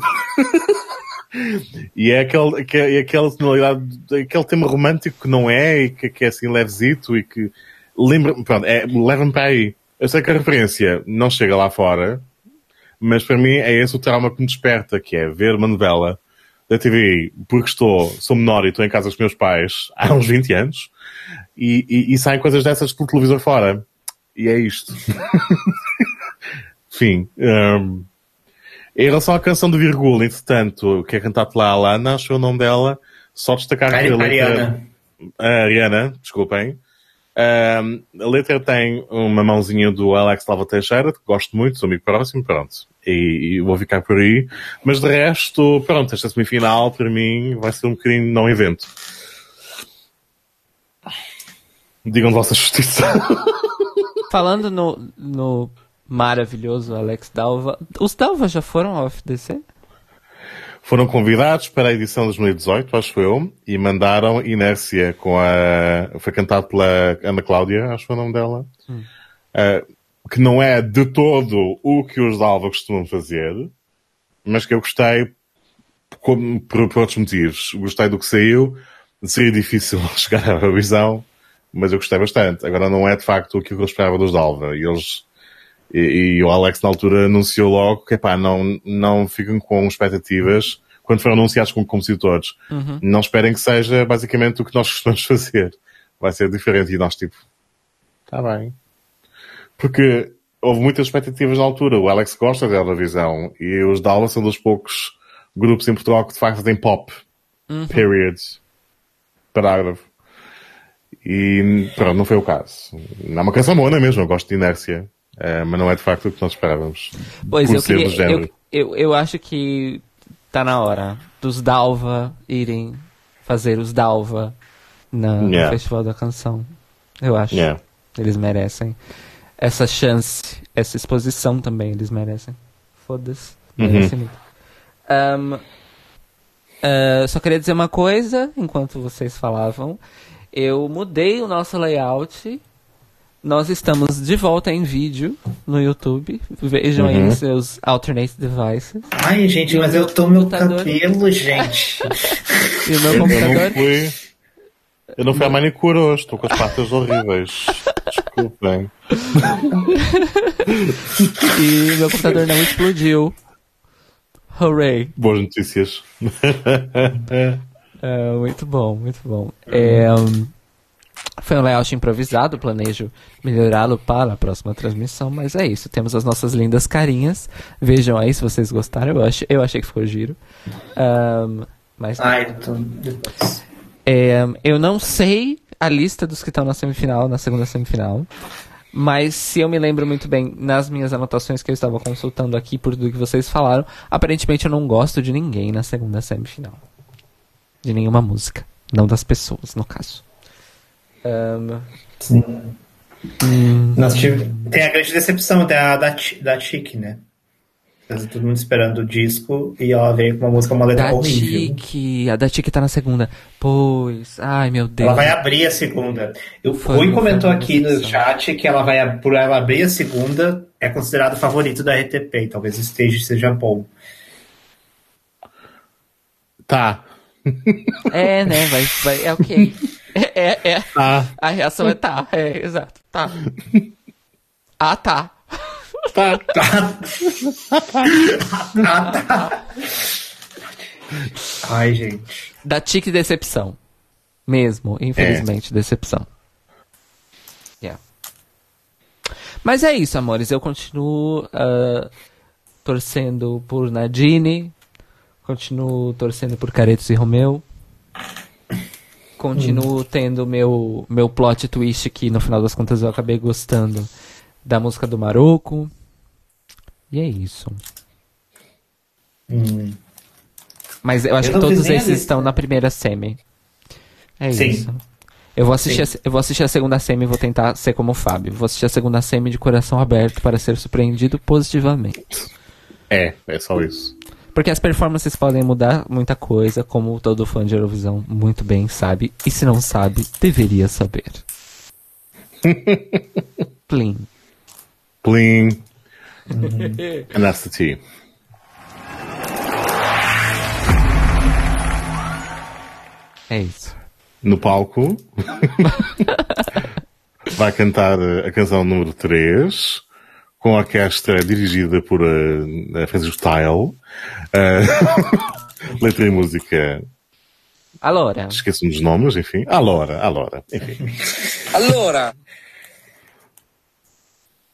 e é aquele, aquele, aquela tonalidade, aquele tema romântico que não é, e que, que é assim levezito, e que lembra, pronto, é, leva-me para aí. Eu sei que a referência não chega lá fora, mas para mim é esse o trauma que me desperta, que é ver uma novela da TV, porque estou, sou menor e estou em casa com os meus pais há uns 20 anos, e, e, e saem coisas dessas pelo televisor fora. E é isto. Enfim. Um, em relação à canção do Virgula, entretanto, que é cantado pela Alana, acho o nome dela, só destacar que a letra... A Ariana, desculpem. Um, a letra tem uma mãozinha do Alex Lava Teixeira, que gosto muito, sou amigo próximo, pronto. E, e, vou ficar por aí. Mas de resto, pronto, esta semifinal para mim vai ser um bocadinho não evento. Digam de vossa justiça. Falando no, no maravilhoso Alex Dalva, os Dalva já foram ao FDC? Foram convidados para a edição de 2018, acho eu, e mandaram Inércia com a... Foi cantado pela Ana Cláudia, acho que foi o nome dela. Hum. Uh, que não é de todo o que os Dalva costumam fazer, mas que eu gostei como, por, por outros motivos. Gostei do que saiu, seria difícil chegar à Eurovisão, mas eu gostei bastante. Agora não é de facto o que eu esperava dos Dalva. E eles, e, e, o Alex na altura anunciou logo que, pá, não, não fiquem com expectativas quando foram anunciados como compositores. Uhum. Não esperem que seja basicamente o que nós costumamos fazer. Vai ser diferente e nós tipo, tá bem. Porque houve muitas expectativas na altura. O Alex gosta da Eurovisão e os Dalva são dos poucos grupos em Portugal que de facto têm pop. Uhum. Periods. Parágrafo. E pronto, não foi o caso. Não é uma canção mona mesmo, eu gosto de inércia. Uh, mas não é de facto o que nós esperávamos. Pois, eu, queria, eu, eu, eu acho que tá na hora dos Dalva irem fazer os Dalva na, yeah. no Festival da Canção. Eu acho. Yeah. Eles merecem essa chance, essa exposição também, eles merecem. Foda-se. Uhum. Merecem uhum. muito. Um, uh, só queria dizer uma coisa, enquanto vocês falavam. Eu mudei o nosso layout. Nós estamos de volta em vídeo no YouTube. Vejam uhum. aí seus alternate devices. Ai, gente, mas eu tô meu cabelo, gente. e o meu computador? Eu não fui, eu não fui à manicure hoje, tô com as patas horríveis. Desculpem. e meu computador não explodiu. Hooray! Boas notícias. é, muito bom, muito bom. É, um, foi um layout improvisado, planejo melhorá-lo para a próxima transmissão, mas é isso. Temos as nossas lindas carinhas. Vejam aí se vocês gostaram. Eu, ach, eu achei que ficou giro. Um, mas. Ai, tô... É, eu não sei a lista dos que estão na semifinal, na segunda semifinal. Mas se eu me lembro muito bem, nas minhas anotações que eu estava consultando aqui por tudo que vocês falaram, aparentemente eu não gosto de ninguém na segunda semifinal. De nenhuma música. Não das pessoas, no caso. Um... Sim. Hum... Nós tive... Tem a grande decepção da, da, da Chique, né? Todo mundo esperando o disco e ela veio com uma música, uma letra da horrível. Tique, a da Tique tá na segunda. Pois, ai meu Deus. Ela vai abrir a segunda. O Rui comentou aqui no chat que ela vai, por ela abrir a segunda, é considerado favorito da RTP. Talvez o stage seja bom. Tá. É, né? Vai, vai, é ok. É, é, é. Tá. A reação é tá. É, exato. Tá. Ah, tá. Tá. Tá. tá, tá. Ai, gente. Da tique decepção. Mesmo, infelizmente, é. decepção. Yeah. Mas é isso, amores. Eu continuo uh, torcendo por Nadine. Continuo torcendo por Caretos e Romeu. Continuo hum. tendo meu, meu plot twist que no final das contas eu acabei gostando da música do Maroco. E é isso. Hum. Mas eu acho eu que todos esses estão na primeira semi. É Sim. isso. Eu vou, assistir a, eu vou assistir a segunda semi e vou tentar ser como o Fábio. Vou assistir a segunda semi de coração aberto para ser surpreendido positivamente. É, é só isso. Porque as performances podem mudar muita coisa, como todo fã de Eurovisão muito bem sabe. E se não sabe, deveria saber. Plim. Plim. Mm-hmm. and that's the tea. É isso. No palco vai cantar a canção número 3 com a orquestra dirigida por a, a Francisco Style. Uh, letra e música. Alora. Esqueço-me dos nomes, enfim. Alora, Alora, enfim. Alora!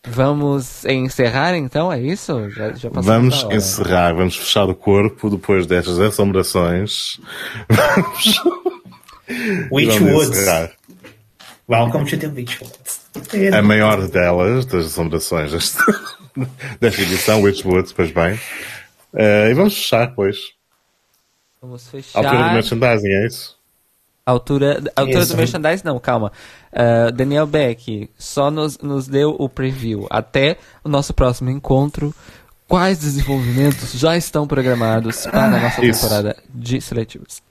Vamos encerrar então, é isso? Já, já vamos encerrar, vamos fechar o corpo depois destas assombrações. Witchwoods. Welcome to the Witchwoods. A maior delas, das assombrações desta edição, Witchwoods, pois bem. Uh, e vamos fechar, pois. Vamos fechar. Altura do merchandising, é isso? Altura, altura do merchandising, não, calma. Uh, Daniel Beck só nos, nos deu o preview. Até o nosso próximo encontro, quais desenvolvimentos já estão programados para a nossa Isso. temporada de seletivos?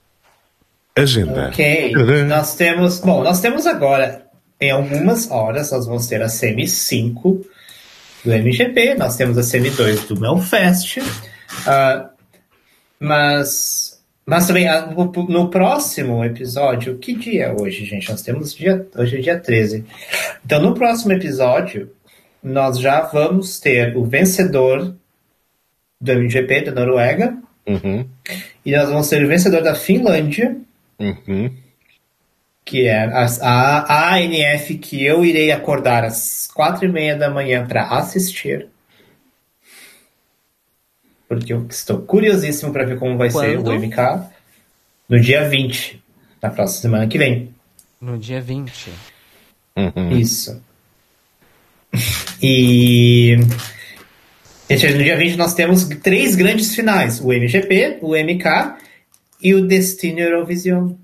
Agenda. Ok. nós temos. Bom, nós temos agora, em algumas horas, nós vamos ter a Semi 5. do MGP, nós temos a semi-2 do Melfest, uh, mas, mas também uh, no próximo episódio, que dia é hoje, gente? Nós temos dia, hoje é dia 13. Então, no próximo episódio, nós já vamos ter o vencedor do MGP da Noruega, Uhum. e nós vamos ter o vencedor da Finlândia, Uhum. Que é a, a, a ANF que eu irei acordar às quatro e meia da manhã para assistir. Porque eu estou curiosíssimo para ver como vai ser Quando? o MK no dia 20, na próxima semana que vem. No dia 20. Uhum. Isso. E. Gente, no dia 20 nós temos três grandes finais: o MGP, o MK e o Destino Eurovision.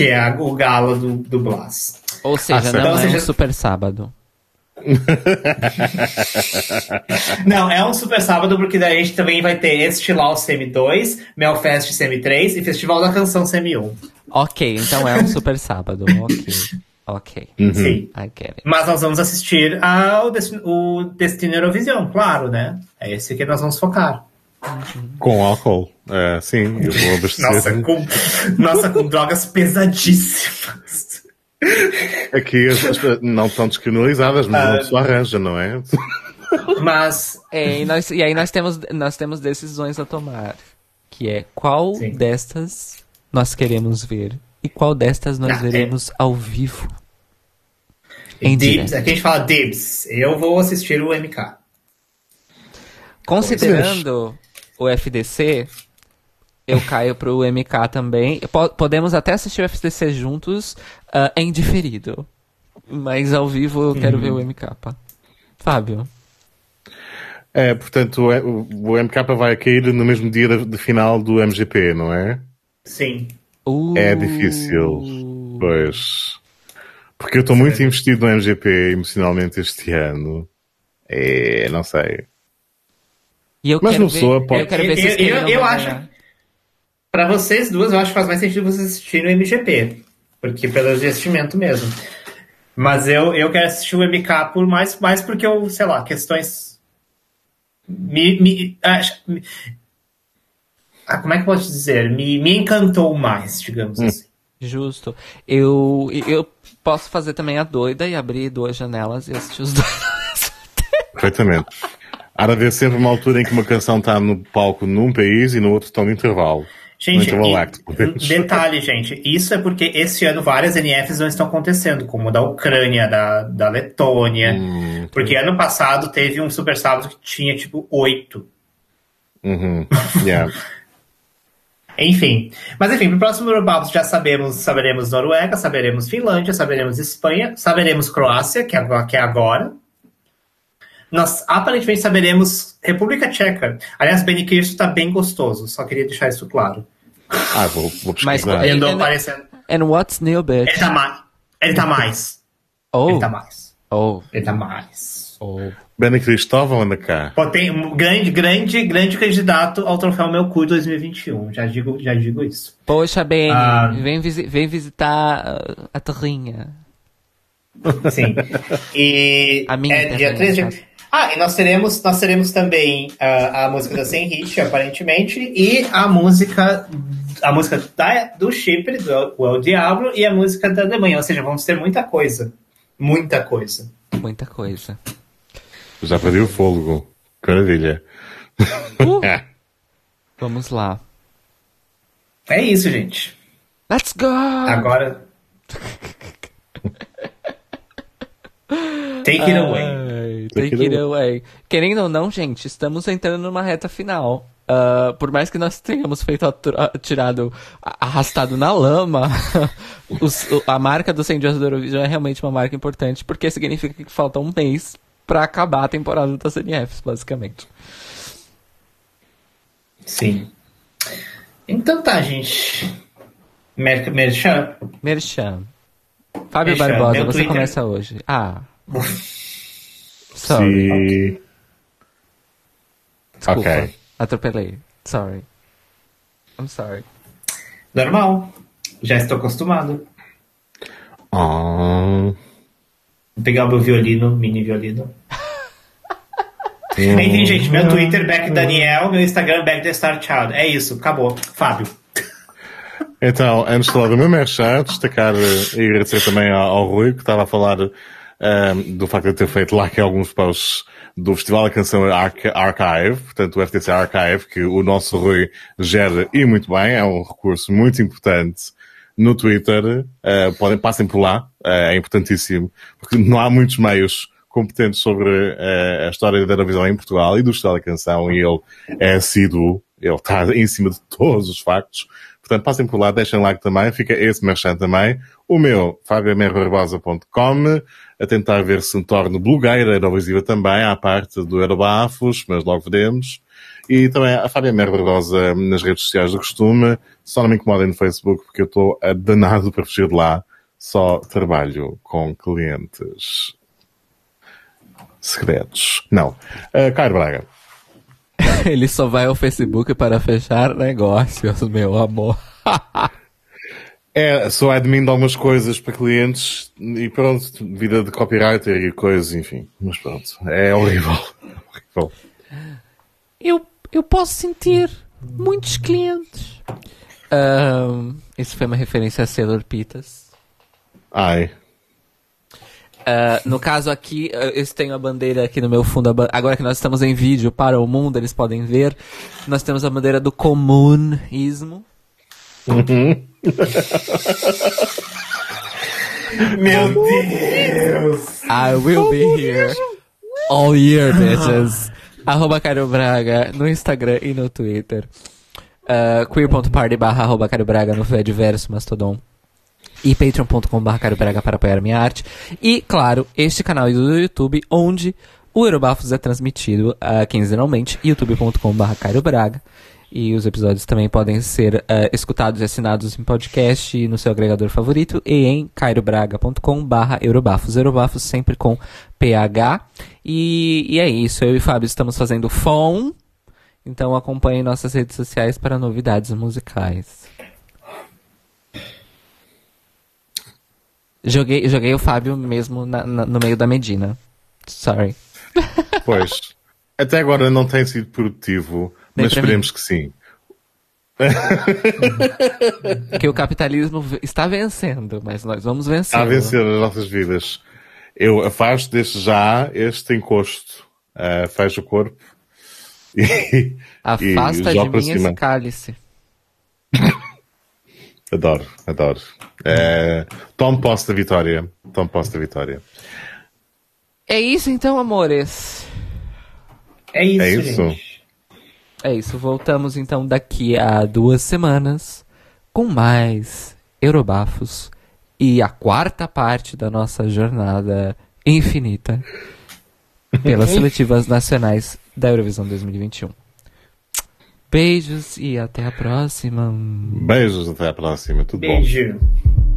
Que é a- o galo do, do Blas. Ou seja, certo. não Então, é seja- um super sábado. Não, é um super sábado, porque daí a gente também vai ter Estilau Semi 2, Melfest Semi 3 e Festival da Canção Semi 1. Ok, então é um super sábado. Ok. Ok. Sim. I get it. Mas nós vamos assistir ao Destino, o Destino Eurovision, claro, né? É esse que nós vamos focar. Com álcool. É, sim, eu vou abastecer. Nossa, com, nossa, com drogas pesadíssimas. Aqui as, as- não estão descriminalizadas, mas Ah. uma pessoa arranja, não é? Mas, É, e, nós, e aí nós temos, nós temos decisões a tomar. Que é qual Sim. destas nós queremos ver e qual destas nós Ah, é. veremos ao vivo. Em Dibs, aqui a gente fala Dibs. Eu vou assistir o MK. Considerando o FDC, eu caio pro MK também. Po- podemos até assistir o FDC juntos ah, em diferido. Mas ao vivo eu quero ver o MK. pá. Fábio. É, portanto, o, o, o MK vai cair no mesmo dia de, de final do MGP, não é? Sim. Uh, É difícil. Pois. Porque eu estou muito investido no MGP emocionalmente este ano. É, não sei. E eu Mas quero não ver, sou, pode- eu quero ver se Eu- eu- eu acho-. Pra vocês duas, eu acho que faz mais sentido vocês assistirem o MGP. Porque pelo investimento mesmo. Mas eu, eu quero assistir o MK por mais, mais porque eu, sei lá, questões. Me. me, acho- me- ah, como é que eu posso dizer? Me, me encantou mais, digamos Hum. assim. Justo. Eu, eu posso fazer também a doida e abrir duas janelas e assistir os dois. Perfeitamente. De haver sempre uma altura em que uma canção está no palco num país e no outro está no intervalo. no Gente, intervalo e- detalhe, gente, isso é porque esse ano várias NFs não estão acontecendo, como o da Ucrânia, da, da Letônia. Hum, Porque ano passado teve um Super Sábado que tinha, tipo, oito. uhum. Yeah. Enfim. Mas enfim, pro próximo Eurobabos já sabemos, saberemos Noruega, saberemos Finlândia, saberemos Espanha, saberemos Croácia, que é. Que é agora. Nós aparentemente saberemos República Tcheca. Aliás, Benny Kirsten tá bem gostoso, só queria deixar isso claro. Ah, vou, vou Mas-. Ele andou aparecendo. And what's new, bitch? Ele tá mais. Ele tá mais. Oh, Ele tá mais. oh, Ele tá mais. oh. Bena Cristóvão anda cá. Poten- um grande, grande, grande candidato ao troféu Meu Cu 2021. Já digo, já digo isso. Poxa, bem, Ah. vem, visi- vem visitar uh, a terrinha. Sim. E A minha é terra, dia no 13 caso. de... Ah, e nós teremos, nós teremos também ah, a música da Sem Hit, aparentemente, e a música a música da, do Chipre, do El, o El Diablo, e a música da Alemanha. Ou seja, vamos ter muita coisa. Muita coisa. Muita coisa. Já perdi o. Que maravilha. Uh, É. vamos lá. É isso, gente. Let's go! Agora. Take it away. Ai, Take take it it away. Querendo ou não, gente, estamos entrando numa reta final. Ah, por mais que nós tenhamos feito tirado, arrastado na lama, os- a marca do 100 dias do Eurovision é realmente uma marca importante, porque significa que falta um mês pra acabar a temporada das NFs, basicamente. Sim. Então tá, gente. Mer Merchan. Merchan. Fábio Merchan, Barbosa, meu você Twitter. começa hoje. Ah. Sorry. Se... Desculpa. Ok. Atropelei. Sorry. I'm sorry. Normal. Já estou acostumado. Oh. Vou pegar o meu violino, mini violino. Enfim, gente, meu Twitter, Beck Daniel, meu Instagram, Beck The Star Child. É isso, acabou. Fábio. Então, antes de falar do meu merchan, destacar eh, e agradecer também ao, ao Rui, que estava a falar um, do facto de ter feito lá aqui alguns posts do Festival da Canção Archive, portanto o FTC Archive, que o nosso Rui gera e muito bem, é um recurso muito importante no Twitter, uh, podem, passem por lá, uh, é importantíssimo, porque não há muitos meios competentes sobre uh, a história da Eurovisão em Portugal e do Festival da Canção, e ele é assíduo, ele está em cima de todos os factos, Portanto, passem por lá, deixem like também, fica esse merchan também. O meu, fabiamerrobarbosa.com, a tentar ver se me torno blogueira Eurovisiva também, à parte do Eurobafos, mas logo veremos. E também a Fábia Mer Barbosa nas redes sociais do costume. Só não me incomodem no Facebook porque eu estou danado para fugir de lá. Só trabalho com clientes secretos. Não. Uh, Caio Braga. Ele só vai ao Facebook para fechar negócios, meu amor. é, sou admin de algumas coisas para clientes e pronto, vida de copywriter e coisas, enfim. Mas pronto, é horrível. horrível. Eu, eu posso sentir muitos clientes. Um, isso foi uma referência a Sailor Pitas. Ai. Uh, no caso aqui, eu tenho a bandeira aqui no meu fundo. Agora que nós estamos em vídeo para o mundo, eles podem ver. Nós temos a bandeira do comunismo. Uhum. meu Deus! I will be here all year, bitches. arroba Cairo Braga no Instagram e no Twitter. Uh, queer.party barra arroba Cairo Braga no Fediverso Mastodon e patreon.com.br Braga para apoiar a minha arte. E, claro, este canal do YouTube, onde o Eurobafos é transmitido uh, quinzenalmente, youtube.com.br Cairo Braga. E os episódios também podem ser uh, escutados e assinados em podcast no seu agregador favorito e em cairobraga.com Eurobafos. Eurobafos sempre com PH. E, e é isso, eu e Fábio estamos fazendo FOM. Então acompanhe nossas redes sociais para novidades musicais. Joguei, joguei o Fábio mesmo na, na, no meio da Medina. Sorry. Pois. Até agora não tem sido produtivo, mas esperemos mim. que sim. que o capitalismo está vencendo, mas nós vamos vencer. Está a vencer as nossas vidas. Eu afasto desde já este encosto. Uh, fecho o corpo. E, Afasta e de mim esse cálice. Adoro, adoro. É, tome posse da vitória. Tome posse da vitória. É isso então, amores. É isso. É isso. É isso. Voltamos então daqui a duas semanas com mais Eurobafos e a quarta parte da nossa jornada infinita pelas seletivas nacionais da Eurovisão 2021. Beijos e até a próxima. Beijos, até a próxima. Tudo Beijo. bom.